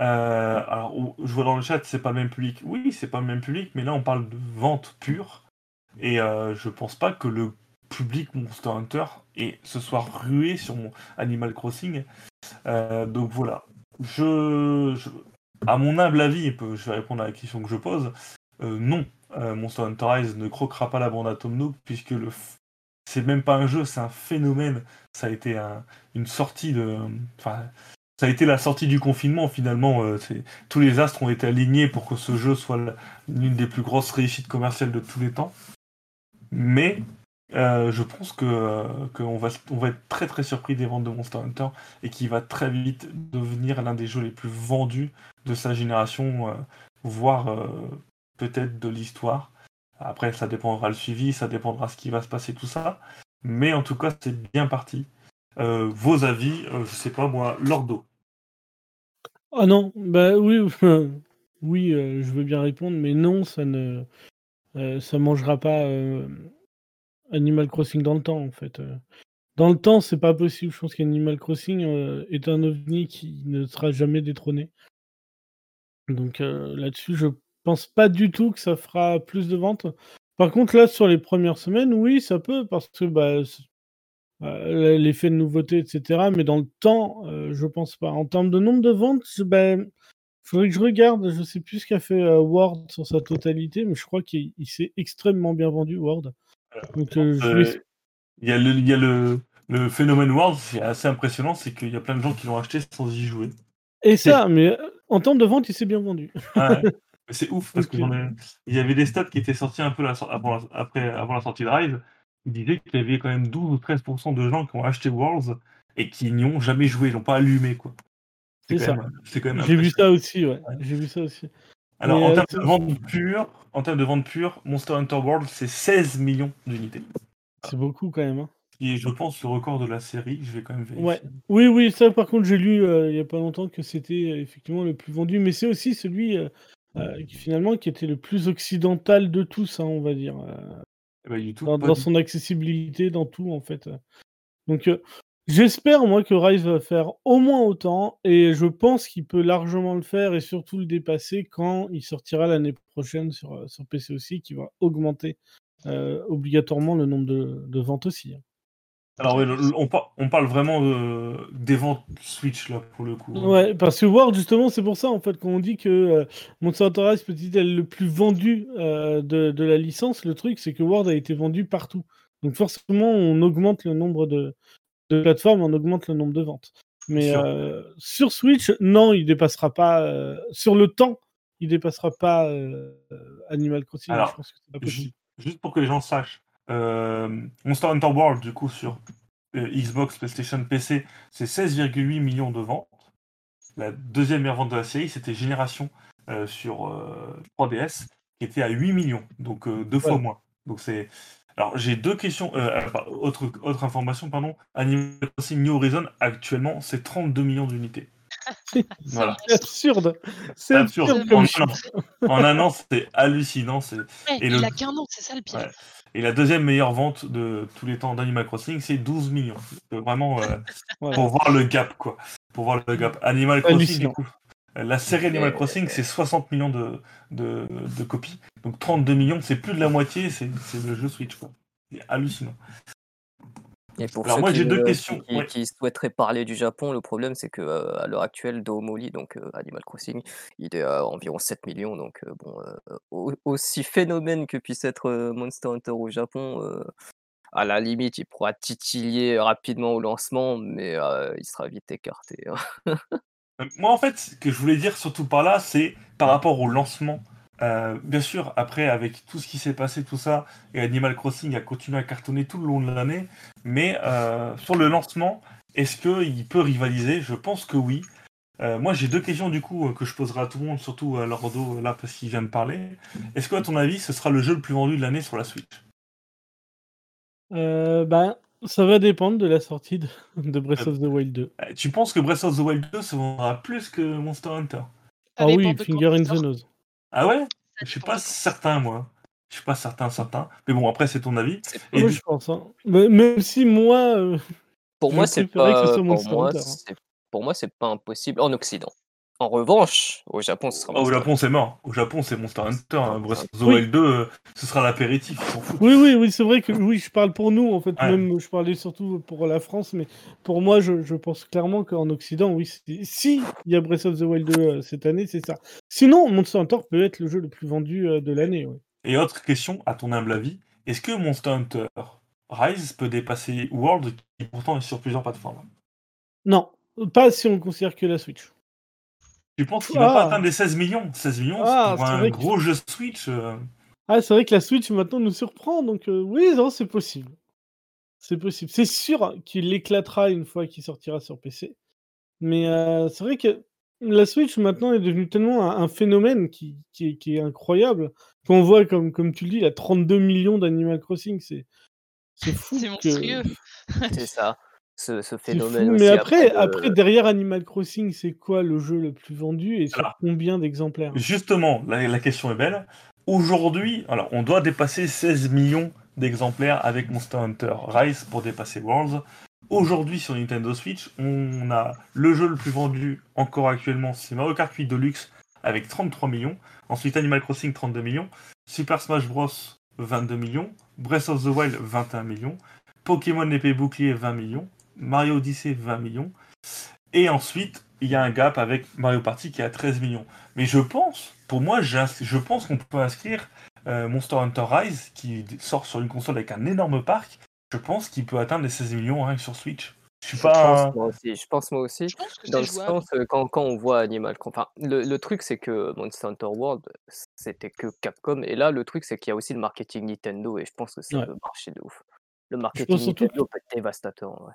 Euh, alors, je vois dans le chat, c'est pas le même public. Oui, c'est pas le même public, mais là on parle de vente pure. Et je pense pas que le public Monster Hunter et se soit rué sur mon Animal Crossing. Donc voilà. Je, à mon humble avis, je vais répondre à la question que je pose. euh, non, euh, Monster Hunter Rise ne croquera pas la bande à Tom Nook, puisque le c'est même pas un jeu, c'est un phénomène. Ça a été un- une sortie de. Enfin, ça a été la sortie du confinement finalement. euh, tous les astres ont été alignés pour que ce jeu soit l'une des plus grosses réussites commerciales de tous les temps. Mais euh, je pense que euh, qu'on va, on va être très très surpris des ventes de Monster Hunter et qu'il va très vite devenir l'un des jeux les plus vendus de sa génération, euh, voire peut-être de l'histoire. Après, ça dépendra le suivi, ça dépendra ce qui va se passer, tout ça. Mais en tout cas, c'est bien parti. Vos avis, je sais pas moi, Lordo. Ah non, bah oui, [LAUGHS] oui, je veux bien répondre, mais non, ça ne, ça mangera pas Animal Crossing dans le temps, en fait. euh. Dans le temps, c'est pas possible. Je pense qu'Animal Crossing euh, est un ovni qui ne sera jamais détrôné. Donc euh, là-dessus, je pense pas du tout que ça fera plus de ventes. Par contre, là, sur les premières semaines, oui, ça peut, parce que bah, l'effet de nouveauté, etc. Mais dans le temps, je pense pas. En termes de nombre de ventes, ben, faudrait que je regarde. Je sais plus ce qu'a fait Word sur sa totalité, mais je crois qu'il il s'est extrêmement bien vendu, Word. Donc, euh, je Euh, Il y a le, il y a le, le phénomène World, c'est assez impressionnant, c'est qu'il y a plein de gens qui l'ont acheté sans y jouer. Et ça, mais euh, en termes de vente, il s'est bien vendu. Ah ouais. [LAUGHS] C'est ouf parce que Ok. j'en ai- il y avait des stats qui étaient sortis un peu la avant, la... après, avant la sortie de Rise. Ils disaient qu'il y avait quand même 12 ou 13% de gens qui ont acheté Worlds et qui n'y ont jamais joué, ils n'ont pas allumé quoi. C'est ça. même- C'est quand même J'ai vu ça aussi, ouais. Ouais. J'ai vu ça aussi. Alors Mais, en euh, termes de vente pure, en termes de vente pure, Monster Hunter World c'est 16 millions d'unités. C'est beaucoup quand même. hein. Et je pense le record de la série, je vais quand même vérifier. Ouais. Oui, oui, ça par contre, j'ai lu euh, il y a pas longtemps que c'était euh, effectivement le plus vendu, mais c'est aussi celui euh, qui finalement qui était le plus occidental de tous, hein, on va dire, Eh ben, YouTube, dans, dans son accessibilité, dans tout en fait. Donc j'espère moi que Rise va faire au moins autant, et je pense qu'il peut largement le faire et surtout le dépasser quand il sortira l'année prochaine sur, euh, sur PC aussi, qui va augmenter euh, obligatoirement le nombre de, de ventes aussi. hein. Alors oui, on, par- on parle vraiment euh, des ventes Switch là pour le coup. hein. Ouais, parce que Word, justement, c'est pour ça, en fait, quand on dit que euh, Monster Hunter Rise peut être le plus vendu de, de la licence, le truc, c'est que Word a été vendu partout. Donc forcément, on augmente le nombre de, de plateformes, on augmente le nombre de ventes. Mais Sûr. euh, sur Switch, non, il dépassera pas... euh, sur le temps, il dépassera pas euh, Animal Crossing. Alors, je pense que c'est pas possible. Ju- Juste pour que les gens sachent, Monster Hunter World, du coup, sur Xbox, PlayStation, PC, c'est 16,8 millions de ventes. La deuxième meilleure vente de la série, c'était Génération sur euh, 3DS, qui était à 8 millions, donc deux fois moins. Donc c'est. Alors j'ai deux questions. euh, euh, autre, autre information, pardon. Animal Crossing New Horizon, actuellement, c'est 32 millions d'unités. [LAUGHS] voilà. C'est absurde. C'est absurde. absurde En un an, en un an, c'est hallucinant. C'est Ouais, Et il le- a qu'un an, c'est ça le pire. Ouais. Et la deuxième meilleure vente de tous les temps d'Animal Crossing, c'est 12 millions. Vraiment, euh, pour voir le gap, quoi. Pour voir le gap. Animal Crossing, du coup, la série Animal Crossing, c'est 60 millions de, de, de copies. Donc 32 millions, c'est plus de la moitié, c'est le jeu Switch, quoi. C'est hallucinant. Et pour Alors ceux moi, qui, j'ai deux euh, questions, qui, ouais. qui souhaiteraient parler du Japon, le problème c'est que euh, à l'heure actuelle, Doomoli, donc euh, Animal Crossing, il est à environ 7 millions. Donc euh, bon, euh, au- aussi phénomène que puisse être euh, Monster Hunter au Japon, euh, à la limite, il pourra titiller rapidement au lancement, mais euh, il sera vite écarté. hein. [LAUGHS] Euh, Moi, en fait, ce que je voulais dire surtout par là, c'est par rapport au lancement. Euh, bien sûr, après, avec tout ce qui s'est passé, tout ça, et Animal Crossing a continué à cartonner tout le long de l'année, mais euh, sur le lancement, est-ce qu'il peut rivaliser? Je pense que oui. Moi, j'ai deux questions du coup que je poserai à tout le monde, surtout à Lordo, là, parce qu'il vient de parler. Est-ce que, à ton avis, ce sera le jeu le plus vendu de l'année sur la Switch? Ben, ça va dépendre de la sortie de, de Breath of the Wild 2. Euh, Tu penses que Breath of the Wild 2 se vendra plus que Monster Hunter? Ça Ah oui, Finger in the. Nose. Ah ouais? Je suis pas certain, moi. Je suis pas certain, certain. Mais bon, après, c'est ton avis. Et Moi, du- je pense. hein. Mais- Même si moi, euh, Pour Je moi, c'est préférais que ce pas. soit Pour Monster moi, Hunter, hein. c'est pour moi, c'est pas impossible en Occident. En revanche, au Japon, ce sera Ah, au Japon, c'est mort. Au Japon, c'est Monster Hunter. hein. Breath of the Oui. Wild 2, euh, ce sera l'apéritif, oui, oui, oui, c'est vrai que oui, je parle pour nous. En fait, Ouais. même je parlais surtout pour la France, mais pour moi, je, je pense clairement qu'en Occident, oui, si il y a Breath of the Wild 2 euh, cette année, c'est ça. Sinon, Monster Hunter peut être le jeu le plus vendu euh, de l'année. ouais. Et autre question, à ton humble avis, est-ce que Monster Hunter Rise peut dépasser World, qui pourtant est sur plusieurs plateformes? Non, pas si on considère que la Switch. Tu penses qu'il va pas Ah. atteindre les 16 millions? 16 millions, Ah, c'est pour un vrai que- gros jeu Switch. euh, Ah, c'est vrai que la Switch maintenant nous surprend, donc euh, oui, non, c'est possible. C'est possible. C'est sûr qu'il éclatera une fois qu'il sortira sur PC. Mais euh, c'est vrai que la Switch maintenant est devenue tellement un, un phénomène qui, qui, est, qui est incroyable. Quand on voit, comme, comme tu le dis, la 32 millions d'Animal Crossing, c'est c'est fou. C'est que- monstrueux. C'est ça. Ce, phénomène. fou, aussi mais après, de- après, derrière Animal Crossing, c'est quoi le jeu le plus vendu et sur Alors, combien d'exemplaires? Justement, la, la question est belle. Aujourd'hui, alors on doit dépasser 16 millions d'exemplaires avec Monster Hunter Rise pour dépasser Worlds. Aujourd'hui sur Nintendo Switch, on a le jeu le plus vendu encore actuellement, c'est Mario Kart 8 Deluxe avec 33 millions. Ensuite Animal Crossing 32 millions. Super Smash Bros 22 millions. Breath of the Wild 21 millions. Pokémon épée bouclier 20 millions. Mario Odyssey 20 millions. Et ensuite, il y a un gap avec Mario Party qui est à 13 millions. Mais je pense, pour moi, je pense qu'on peut inscrire euh, Monster Hunter Rise, qui sort sur une console avec un énorme parc. Je pense qu'il peut atteindre les 16 millions rien que sur Switch. Je suis Je pas. pense, moi aussi. Je pense moi aussi. Je pense que Dans le sens, euh, quand, quand on voit Animal Crossing. Enfin, le, le truc, c'est que Monster Hunter World, c'était que Capcom. Et là, le truc, c'est qu'il y a aussi le marketing Nintendo. Et je pense que ça Ouais. peut marcher de ouf. Le marketing Nintendo peut être dévastateur. vrai.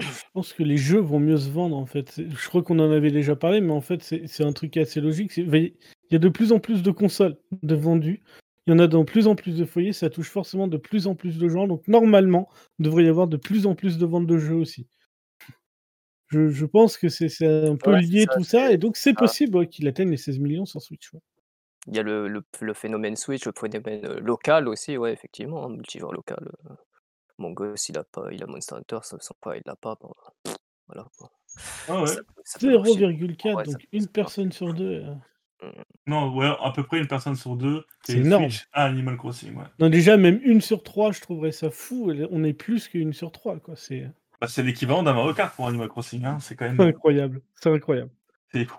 Je pense que les jeux vont mieux se vendre en fait. Je crois qu'on en avait déjà parlé, mais en fait c'est un truc assez logique. Il y a de plus en plus de consoles de vendues. Il y en a de plus en plus de foyers. Ça touche forcément de plus en plus de gens. Donc normalement, il devrait y avoir de plus en plus de ventes de jeux aussi. Je, je pense que c'est un peu Ouais, lié ça, tout ça. Et donc c'est possible ouais, qu'il atteigne les 16 millions sur Switch. ouais. Il y a le, le, le phénomène Switch, le phénomène euh, local aussi. Ouais, effectivement, un multijoueur local. Euh. Mon gosse, il a pas, il a Monster Hunter, son son père, il l'a pas. bon, voilà. quoi. Ah ouais. Ça peut- ça peut marcher. 0,4, Ouais, ça donc une ça personne sur deux. euh. Non, ouais, à peu près une personne sur deux C'est énorme. Switch à Animal Crossing. Ouais. Non, déjà, même une sur trois, je trouverais ça fou. On est plus qu'une sur trois. quoi. C'est Bah, c'est l'équivalent d'un Mario Kart pour Animal Crossing. Hein. C'est quand même. incroyable. C'est incroyable. C'est fou.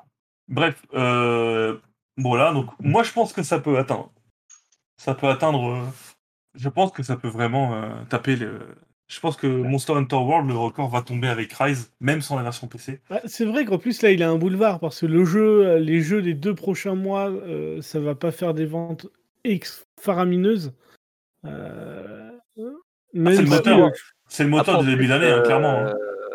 Bref, euh, voilà, donc moi je pense que ça peut atteindre. Ça peut atteindre. Je pense que ça peut vraiment euh, taper le. Je pense que Monster Hunter World, le record va tomber avec Rise, même sans la version PC. Ah, c'est vrai qu'en plus là il a un boulevard parce que le jeu, euh, les jeux des deux prochains mois, euh, ça va pas faire des ventes ex faramineuses. Euh, Même c'est le moteur, C'est le moteur Après, du en début d'année, hein, clairement. hein.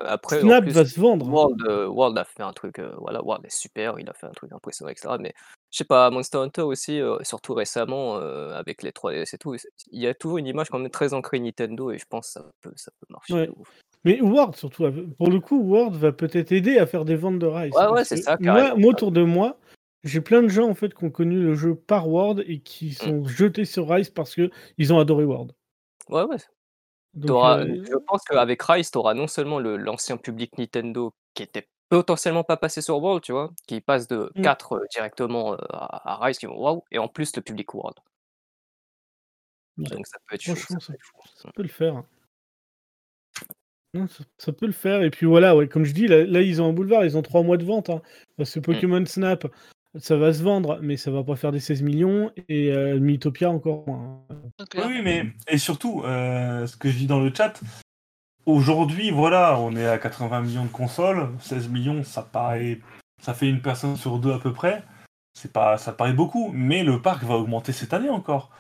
Après, Snap plus, va se vendre. World, euh, World a fait un truc, euh, voilà, World est super, il a fait un truc impressionnant, etc. Mais je sais pas, Monster Hunter aussi, euh, surtout récemment, avec les 3DS et tout, il y a toujours une image quand même très ancrée Nintendo et je pense que ça peut, ça peut marcher. Ouais. Mais Word surtout, pour le coup, Word va peut-être aider à faire des ventes de Rise. Ouais, ouais, c'est ça, Moi, autour de moi, j'ai plein de gens en fait qui ont connu le jeu par Word et Mmh. qui sont jetés sur Rise parce que ils ont adoré Word. Ouais, ouais. Donc, euh, Je pense qu'avec Rise, tu auras non seulement le- l'ancien public Nintendo qui était potentiellement pas passé sur World, tu vois, qui passe de Mm. 4 directement euh, à, à Rise, qui vont waouh, et en plus le public World. Ouais. Donc ça peut être. Franchement, ça chaud. Ça peut le faire. Non, ça, ça peut le faire. Et puis voilà, ouais, comme je dis, là, là, ils ont un boulevard, ils ont trois mois de vente. hein. Parce que Pokémon Snap, ça va se vendre, mais ça va pas faire des 16 millions. Et euh, Mythopia encore moins. Oui, mais et surtout, euh, ce que je dis dans le chat, aujourd'hui, voilà, on est à 80 millions de consoles, 16 millions, ça paraît, ça fait une personne sur deux à peu près. C'est pas, ça paraît beaucoup, mais le parc va augmenter cette année encore.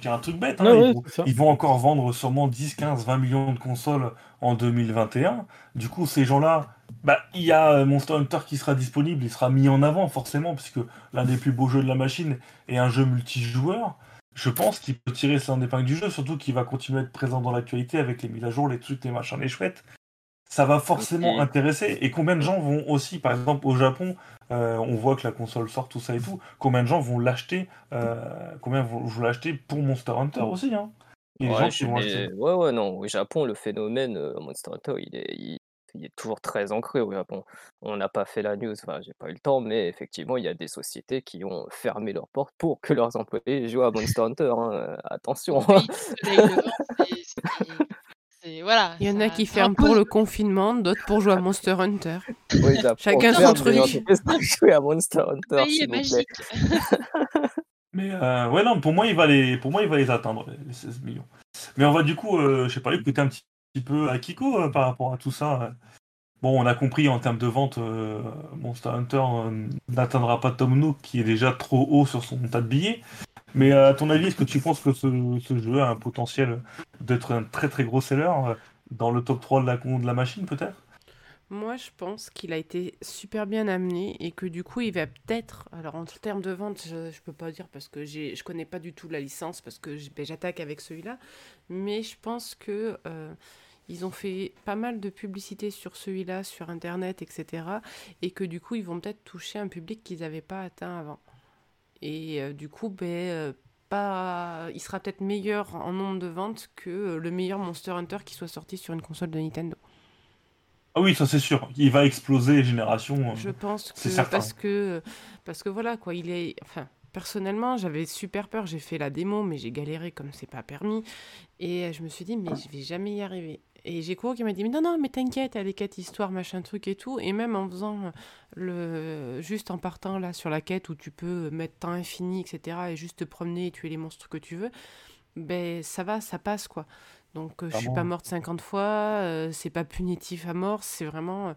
Dire un truc bête, hein, Ah ils, ouais, vont, c'est ça. ils vont encore vendre sûrement 10, 15, 20 millions de consoles en 2021. Du coup, ces gens-là, bah, il y a euh, Monster Hunter qui sera disponible, il sera mis en avant forcément, puisque l'un des plus beaux jeux de la machine est un jeu multijoueur je pense qu'il peut tirer son épingle du jeu, surtout qu'il va continuer à être présent dans l'actualité avec les mises à jour, les trucs, les machins, les chouettes. Ça va forcément intéresser. Et combien de gens vont aussi, par exemple, au Japon, euh, on voit que la console sort, tout ça et tout, combien de gens vont l'acheter euh, Combien vont, l'acheter pour Monster Hunter aussi hein Il y a des Ouais, gens qui vont acheter. ouais, ouais, non. Au Japon, le phénomène euh, Monster Hunter, il est, il, il est toujours très ancré au Japon. On n'a pas fait la news, enfin, j'ai pas eu le temps, mais effectivement, il y a des sociétés qui ont fermé leurs portes pour que leurs employés jouent à Monster Hunter. hein, euh, Attention. c'est- c'est- voilà. Il y en a qui ferment pour le confinement, d'autres pour jouer à Monster Hunter. Oui, Chacun son truc. [LAUGHS] jouer à Monster Hunter, est magique. [LAUGHS] Mais euh, ouais, non, pour moi, il va les, pour moi, il va les atteindre, les 16 millions. Mais on va du coup, euh, je sais pas, écouter un petit, petit peu à Kiko euh, par rapport à tout ça. Bon, on a compris en termes de vente, euh, Monster Hunter euh, n'atteindra pas Tom Nook qui est déjà trop haut sur son tas de billets. Mais à ton avis, est-ce que tu penses que ce, jeu a un potentiel d'être un très très gros seller euh, dans le top 3 de la, de la machine peut-être? Moi, je pense qu'il a été super bien amené et que du coup, il va peut-être. Alors, en termes de vente, je, je peux pas dire parce que je connais pas du tout la licence parce que ben, j'attaque avec celui-là. Mais je pense que euh, ils ont fait pas mal de publicité sur celui-là, sur Internet, etc. Et que du coup, ils vont peut-être toucher un public qu'ils n'avaient pas atteint avant. Et euh, du coup, ben, euh, pas... il sera peut-être meilleur en nombre de ventes que euh, le meilleur Monster Hunter qui soit sorti sur une console de Nintendo. Ah oui, ça c'est sûr. Il va exploser les générations. Je pense que certain. parce que parce que voilà quoi, il est enfin personnellement, j'avais super peur, j'ai fait la démo mais j'ai galéré comme c'est pas permis et je me suis dit mais je vais jamais y arriver. Et j'ai couru qui m'a dit mais non non, mais t'inquiète, elle est quête histoire machin truc et tout et même en faisant le juste en partant là sur la quête où tu peux mettre temps infini etc et juste te promener et tuer les monstres que tu veux, ben ça va, ça passe quoi. Donc euh, je suis pas morte 50 fois, euh, c'est pas punitif à mort, c'est vraiment euh,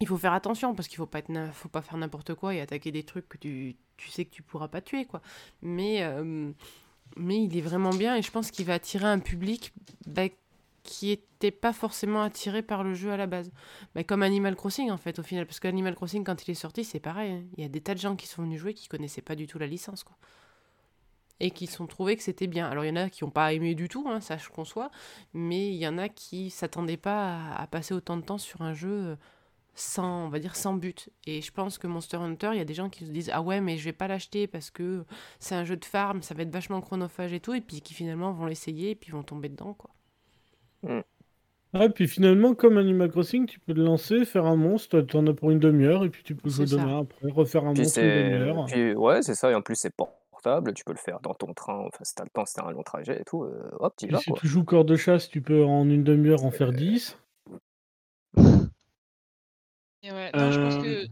il faut faire attention parce qu'il faut pas être faut pas faire n'importe quoi et attaquer des trucs que tu, tu sais que tu pourras pas tuer quoi. Mais euh, mais il est vraiment bien et je pense qu'il va attirer un public bah, qui était pas forcément attiré par le jeu à la base. Bah, comme Animal Crossing en fait au final parce que Animal Crossing quand il est sorti, c'est pareil, hein. il y a des tas de gens qui sont venus jouer qui connaissaient pas du tout la licence quoi. Et qui se sont trouvés que c'était bien. Alors il y en a qui n'ont pas aimé du tout, hein, ça je conçois, mais il y en a qui s'attendaient pas à, à passer autant de temps sur un jeu euh, sans, on va dire, sans but. Et je pense que Monster Hunter, il y a des gens qui se disent Ah ouais, mais je vais pas l'acheter parce que c'est un jeu de farm, ça va être vachement chronophage et tout, et puis qui finalement vont l'essayer et puis vont tomber dedans, quoi. Ah, puis finalement, comme Animal Crossing, tu peux le lancer, faire un monstre, t'en as pour une demi-heure, et puis tu peux jouer demain après, refaire un Puis monstre une demi-heure. puis ouais, c'est ça et en plus c'est portable, tu peux le faire dans ton train, enfin si tu le temps, si tu un long trajet et tout, heu, hop, tu vas si quoi. tu joues corps de chasse, tu peux en une demi-heure en faire 10. Et ouais, non, je pense Euh, que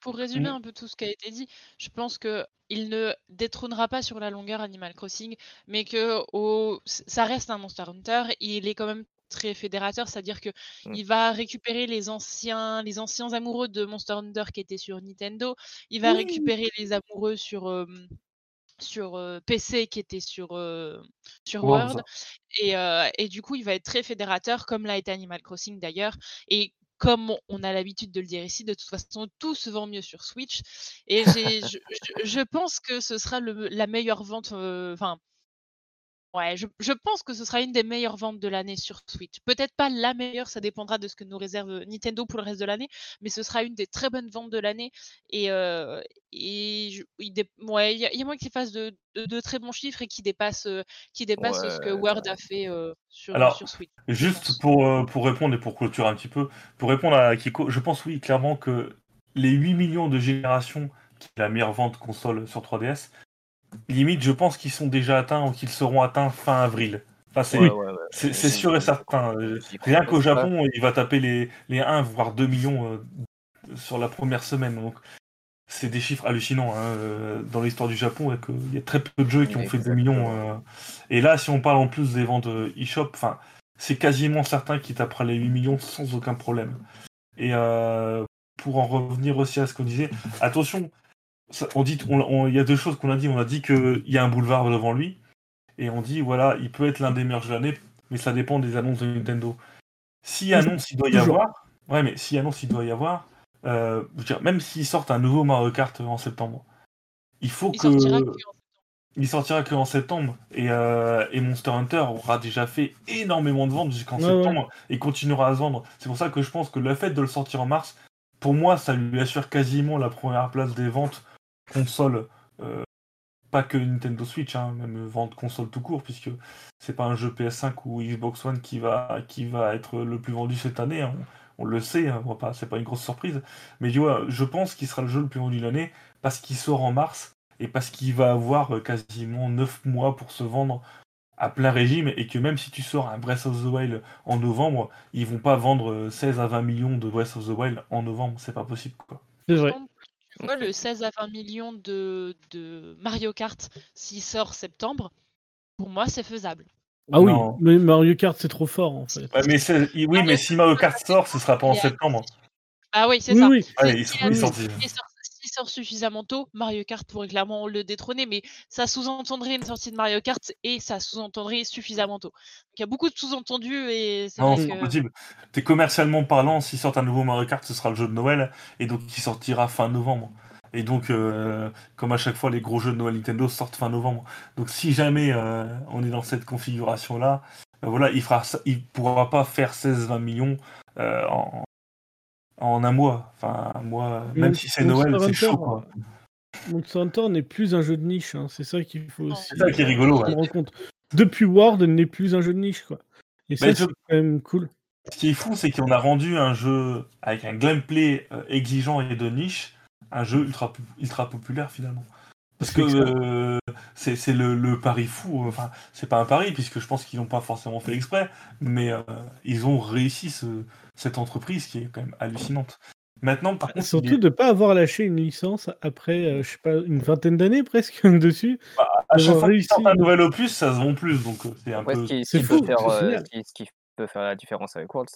pour résumer mm. un peu tout ce qui a été dit, je pense que il ne détrônera pas sur la longueur Animal Crossing, mais que ça reste un Monster Hunter. Il est quand même très fédérateur, c'est-à-dire que Mm. il va récupérer les anciens, les anciens amoureux de Monster Hunter qui étaient sur Nintendo. Il va récupérer les amoureux sur euh, sur euh, PC qui étaient sur euh, sur. Word. Et, euh, et du coup, il va être très fédérateur, comme l'a été Animal Crossing d'ailleurs. Et comme on- a l'habitude de le dire ici, de toute façon, tout se vend mieux sur Switch. Et je, pense que ce sera la meilleure vente. euh, ouais, je, je pense que ce sera une des meilleures ventes de l'année sur Switch. Peut-être pas la meilleure, ça dépendra de ce que nous réserve Nintendo pour le reste de l'année, mais ce sera une des très bonnes ventes de l'année. Et, euh, et je- il dé- ouais, y, a- il y a moyen qu'il fasse de, de- de très bons chiffres et qui dépasse, euh, qui dépasse ce que Word a fait euh, sur, Alors, sur Switch. Juste pour, euh, pour répondre et pour clôturer un petit peu, pour répondre à Kiko, je pense oui, clairement que les 8 millions de générations, qui est la meilleure vente console sur 3DS, limite, je pense qu'ils sont déjà atteints ou qu'ils seront atteints fin avril. Enfin, c'est Ouais, ouais, ouais. sûr et certain. Euh, Rien qu'au. Japon, il va taper les, les 1 voire 2 millions euh, sur la première semaine. Donc, c'est des chiffres hallucinants hein, euh, dans l'histoire du Japon. que Il y a très peu de jeux qui ont fait 2 millions. euh. Et là, si on parle en plus des ventes e-shop, enfin, c'est quasiment certain qu'il tapera les 8 millions sans aucun problème. Et euh, pour en revenir aussi à ce qu'on disait, attention, ça- on dit, on- on- il y a deux choses qu'on a dit. On a dit qu'il y a un boulevard devant lui, et on dit voilà, il peut être l'un des meilleurs jeux de l'année, mais ça dépend des annonces de Nintendo. Si annonce il doit y Toujours. avoir, ouais, mais si annonce il doit y avoir, euh, je veux dire, même s'ils sortent un nouveau Mario Kart en septembre, il faut Il que sortira que en il sortira que en septembre et, euh, et Monster Hunter aura déjà fait énormément de ventes jusqu'en Ouais, septembre et continuera à se vendre. C'est pour ça que je pense que le fait de le sortir en mars, pour moi, ça lui assure quasiment la première place des ventes console. euh, pas que Nintendo Switch, hein, même vente console tout court, puisque c'est pas un jeu PS5 ou Xbox One qui va, qui va être le plus vendu cette année. hein. On, on le sait, hein, pas, c'est pas une grosse surprise. Mais tu vois, je pense qu'il sera le jeu le plus vendu de l'année parce qu'il sort en mars et parce qu'il va avoir euh, quasiment 9 mois pour se vendre à plein régime et que même si tu sors un Breath of the Wild en novembre, ils vont pas vendre euh, 16 à 20 millions de Breath of the Wild en novembre, c'est pas possible quoi. C'est vrai. Tu Moi, le 16 à 20 millions de, de Mario Kart, s'il sort septembre, pour moi, c'est faisable. Ah oui, Non. mais Mario Kart, c'est trop fort en fait. Ouais, mais oui, mais si Mario Kart sort, ce sera pas en septembre. Ah oui, c'est Oui, ça. oui. Ouais, Mais ils sont- ils sont sortis. s'il sort, s'il sort suffisamment tôt, Mario Kart pourrait clairement le détrôner, mais ça sous-entendrait une sortie de Mario Kart et ça sous-entendrait suffisamment tôt. Il y a beaucoup de sous-entendus et c'est Non, c'est que... possible. T'es commercialement parlant, s'ils sortent un nouveau Mario Kart, ce sera le jeu de Noël, et donc qui sortira fin novembre. Et donc, euh, comme à chaque fois, les gros jeux de Noël Nintendo sortent fin novembre. Donc, si jamais euh, on est dans cette configuration-là, euh, voilà, il fera, ça- il pourra pas faire 16-20 millions en, en un mois. Enfin, un mois, même si c'est Noël, c'est chaud, quoi. Monster Hunter n'est plus un jeu de niche, hein, c'est ça qu'il faut aussi C'est ça qui est rigolo, ouais. compte. Depuis World n'est plus un jeu de niche, quoi. Et ça, c'est quand même cool. Ce qui est fou, c'est qu'on a rendu un jeu avec un gameplay euh, exigeant et de niche, un jeu ultra, pu- ultra populaire finalement. Parce que euh, c'est le, le pari fou. Enfin, c'est pas un pari, puisque je pense qu'ils n'ont pas forcément fait exprès, mais euh, ils ont réussi ce- cette entreprise qui est quand même hallucinante. Maintenant, par contre, Surtout est- de ne pas avoir lâché une licence après, euh, je sais pas, une vingtaine d'années presque [LAUGHS] dessus. à chaque fois qu'ils sortent un nouvel opus, ça se vend plus. Donc euh, c'est un peu. ce qui, fou, peut faire, c'est euh, génial. ce qui, ce qui peut faire la différence avec World,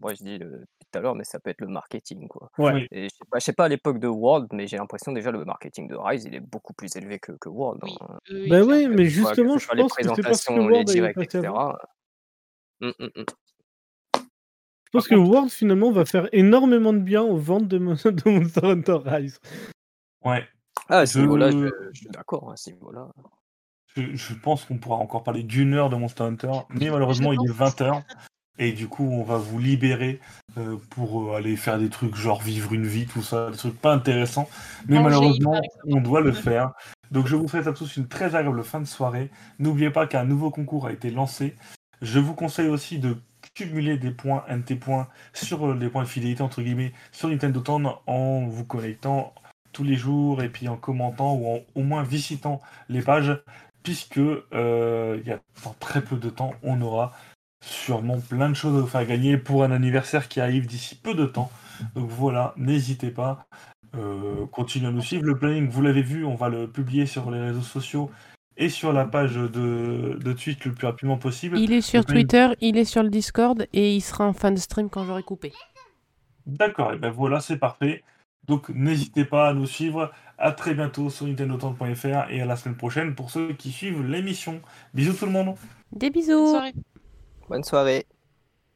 moi je dis le- depuis tout à l'heure, mais ça peut être le marketing, quoi. Ouais. Et je sais pas, je sais pas à l'époque de World, mais j'ai l'impression déjà le marketing de Rise, il est beaucoup plus élevé que, que World. Oui, hein. Bah oui, mais Que ce soit- que justement, ce je soit les pense que c'est parce que présentations, les World est directs, etc. Hum, hum, hum. Je pense que World finalement va faire énormément de bien aux ventes de, Mon- de Monster Hunter Rise. Ouais. Ah, à ce Je- niveau-là, je, je suis d'accord, à ce niveau-là. Je, je pense qu'on pourra encore parler d'une heure de Monster Hunter, mais malheureusement il est 20h et du coup on va vous libérer euh, pour euh, aller faire des trucs genre vivre une vie, tout ça, des trucs pas intéressants, mais Manger, malheureusement on doit le faire. Donc je vous souhaite à tous une très agréable fin de soirée. N'oubliez pas qu'un nouveau concours a été lancé. Je vous conseille aussi de cumuler des points, NT points, sur euh, les points de fidélité entre guillemets sur Nintendo Town en vous connectant tous les jours et puis en commentant ou en au moins visitant les pages puisque euh, il y a dans très peu de temps, on aura sûrement plein de choses à vous faire gagner pour un anniversaire qui arrive d'ici peu de temps. Donc voilà, n'hésitez pas, euh, continuez à nous suivre. Le planning, vous l'avez vu, on va le publier sur les réseaux sociaux et sur la page de, de Twitch le plus rapidement possible. Il est sur planning- Twitter, il est sur le Discord et il sera en fin de stream quand j'aurai coupé. D'accord, et ben voilà, c'est parfait. Donc n'hésitez pas à nous suivre. À très bientôt sur nintendotown.fr et à la semaine prochaine pour ceux qui suivent l'émission. Bisous tout le monde. Des Bonne bisous soirée. Bonne soirée.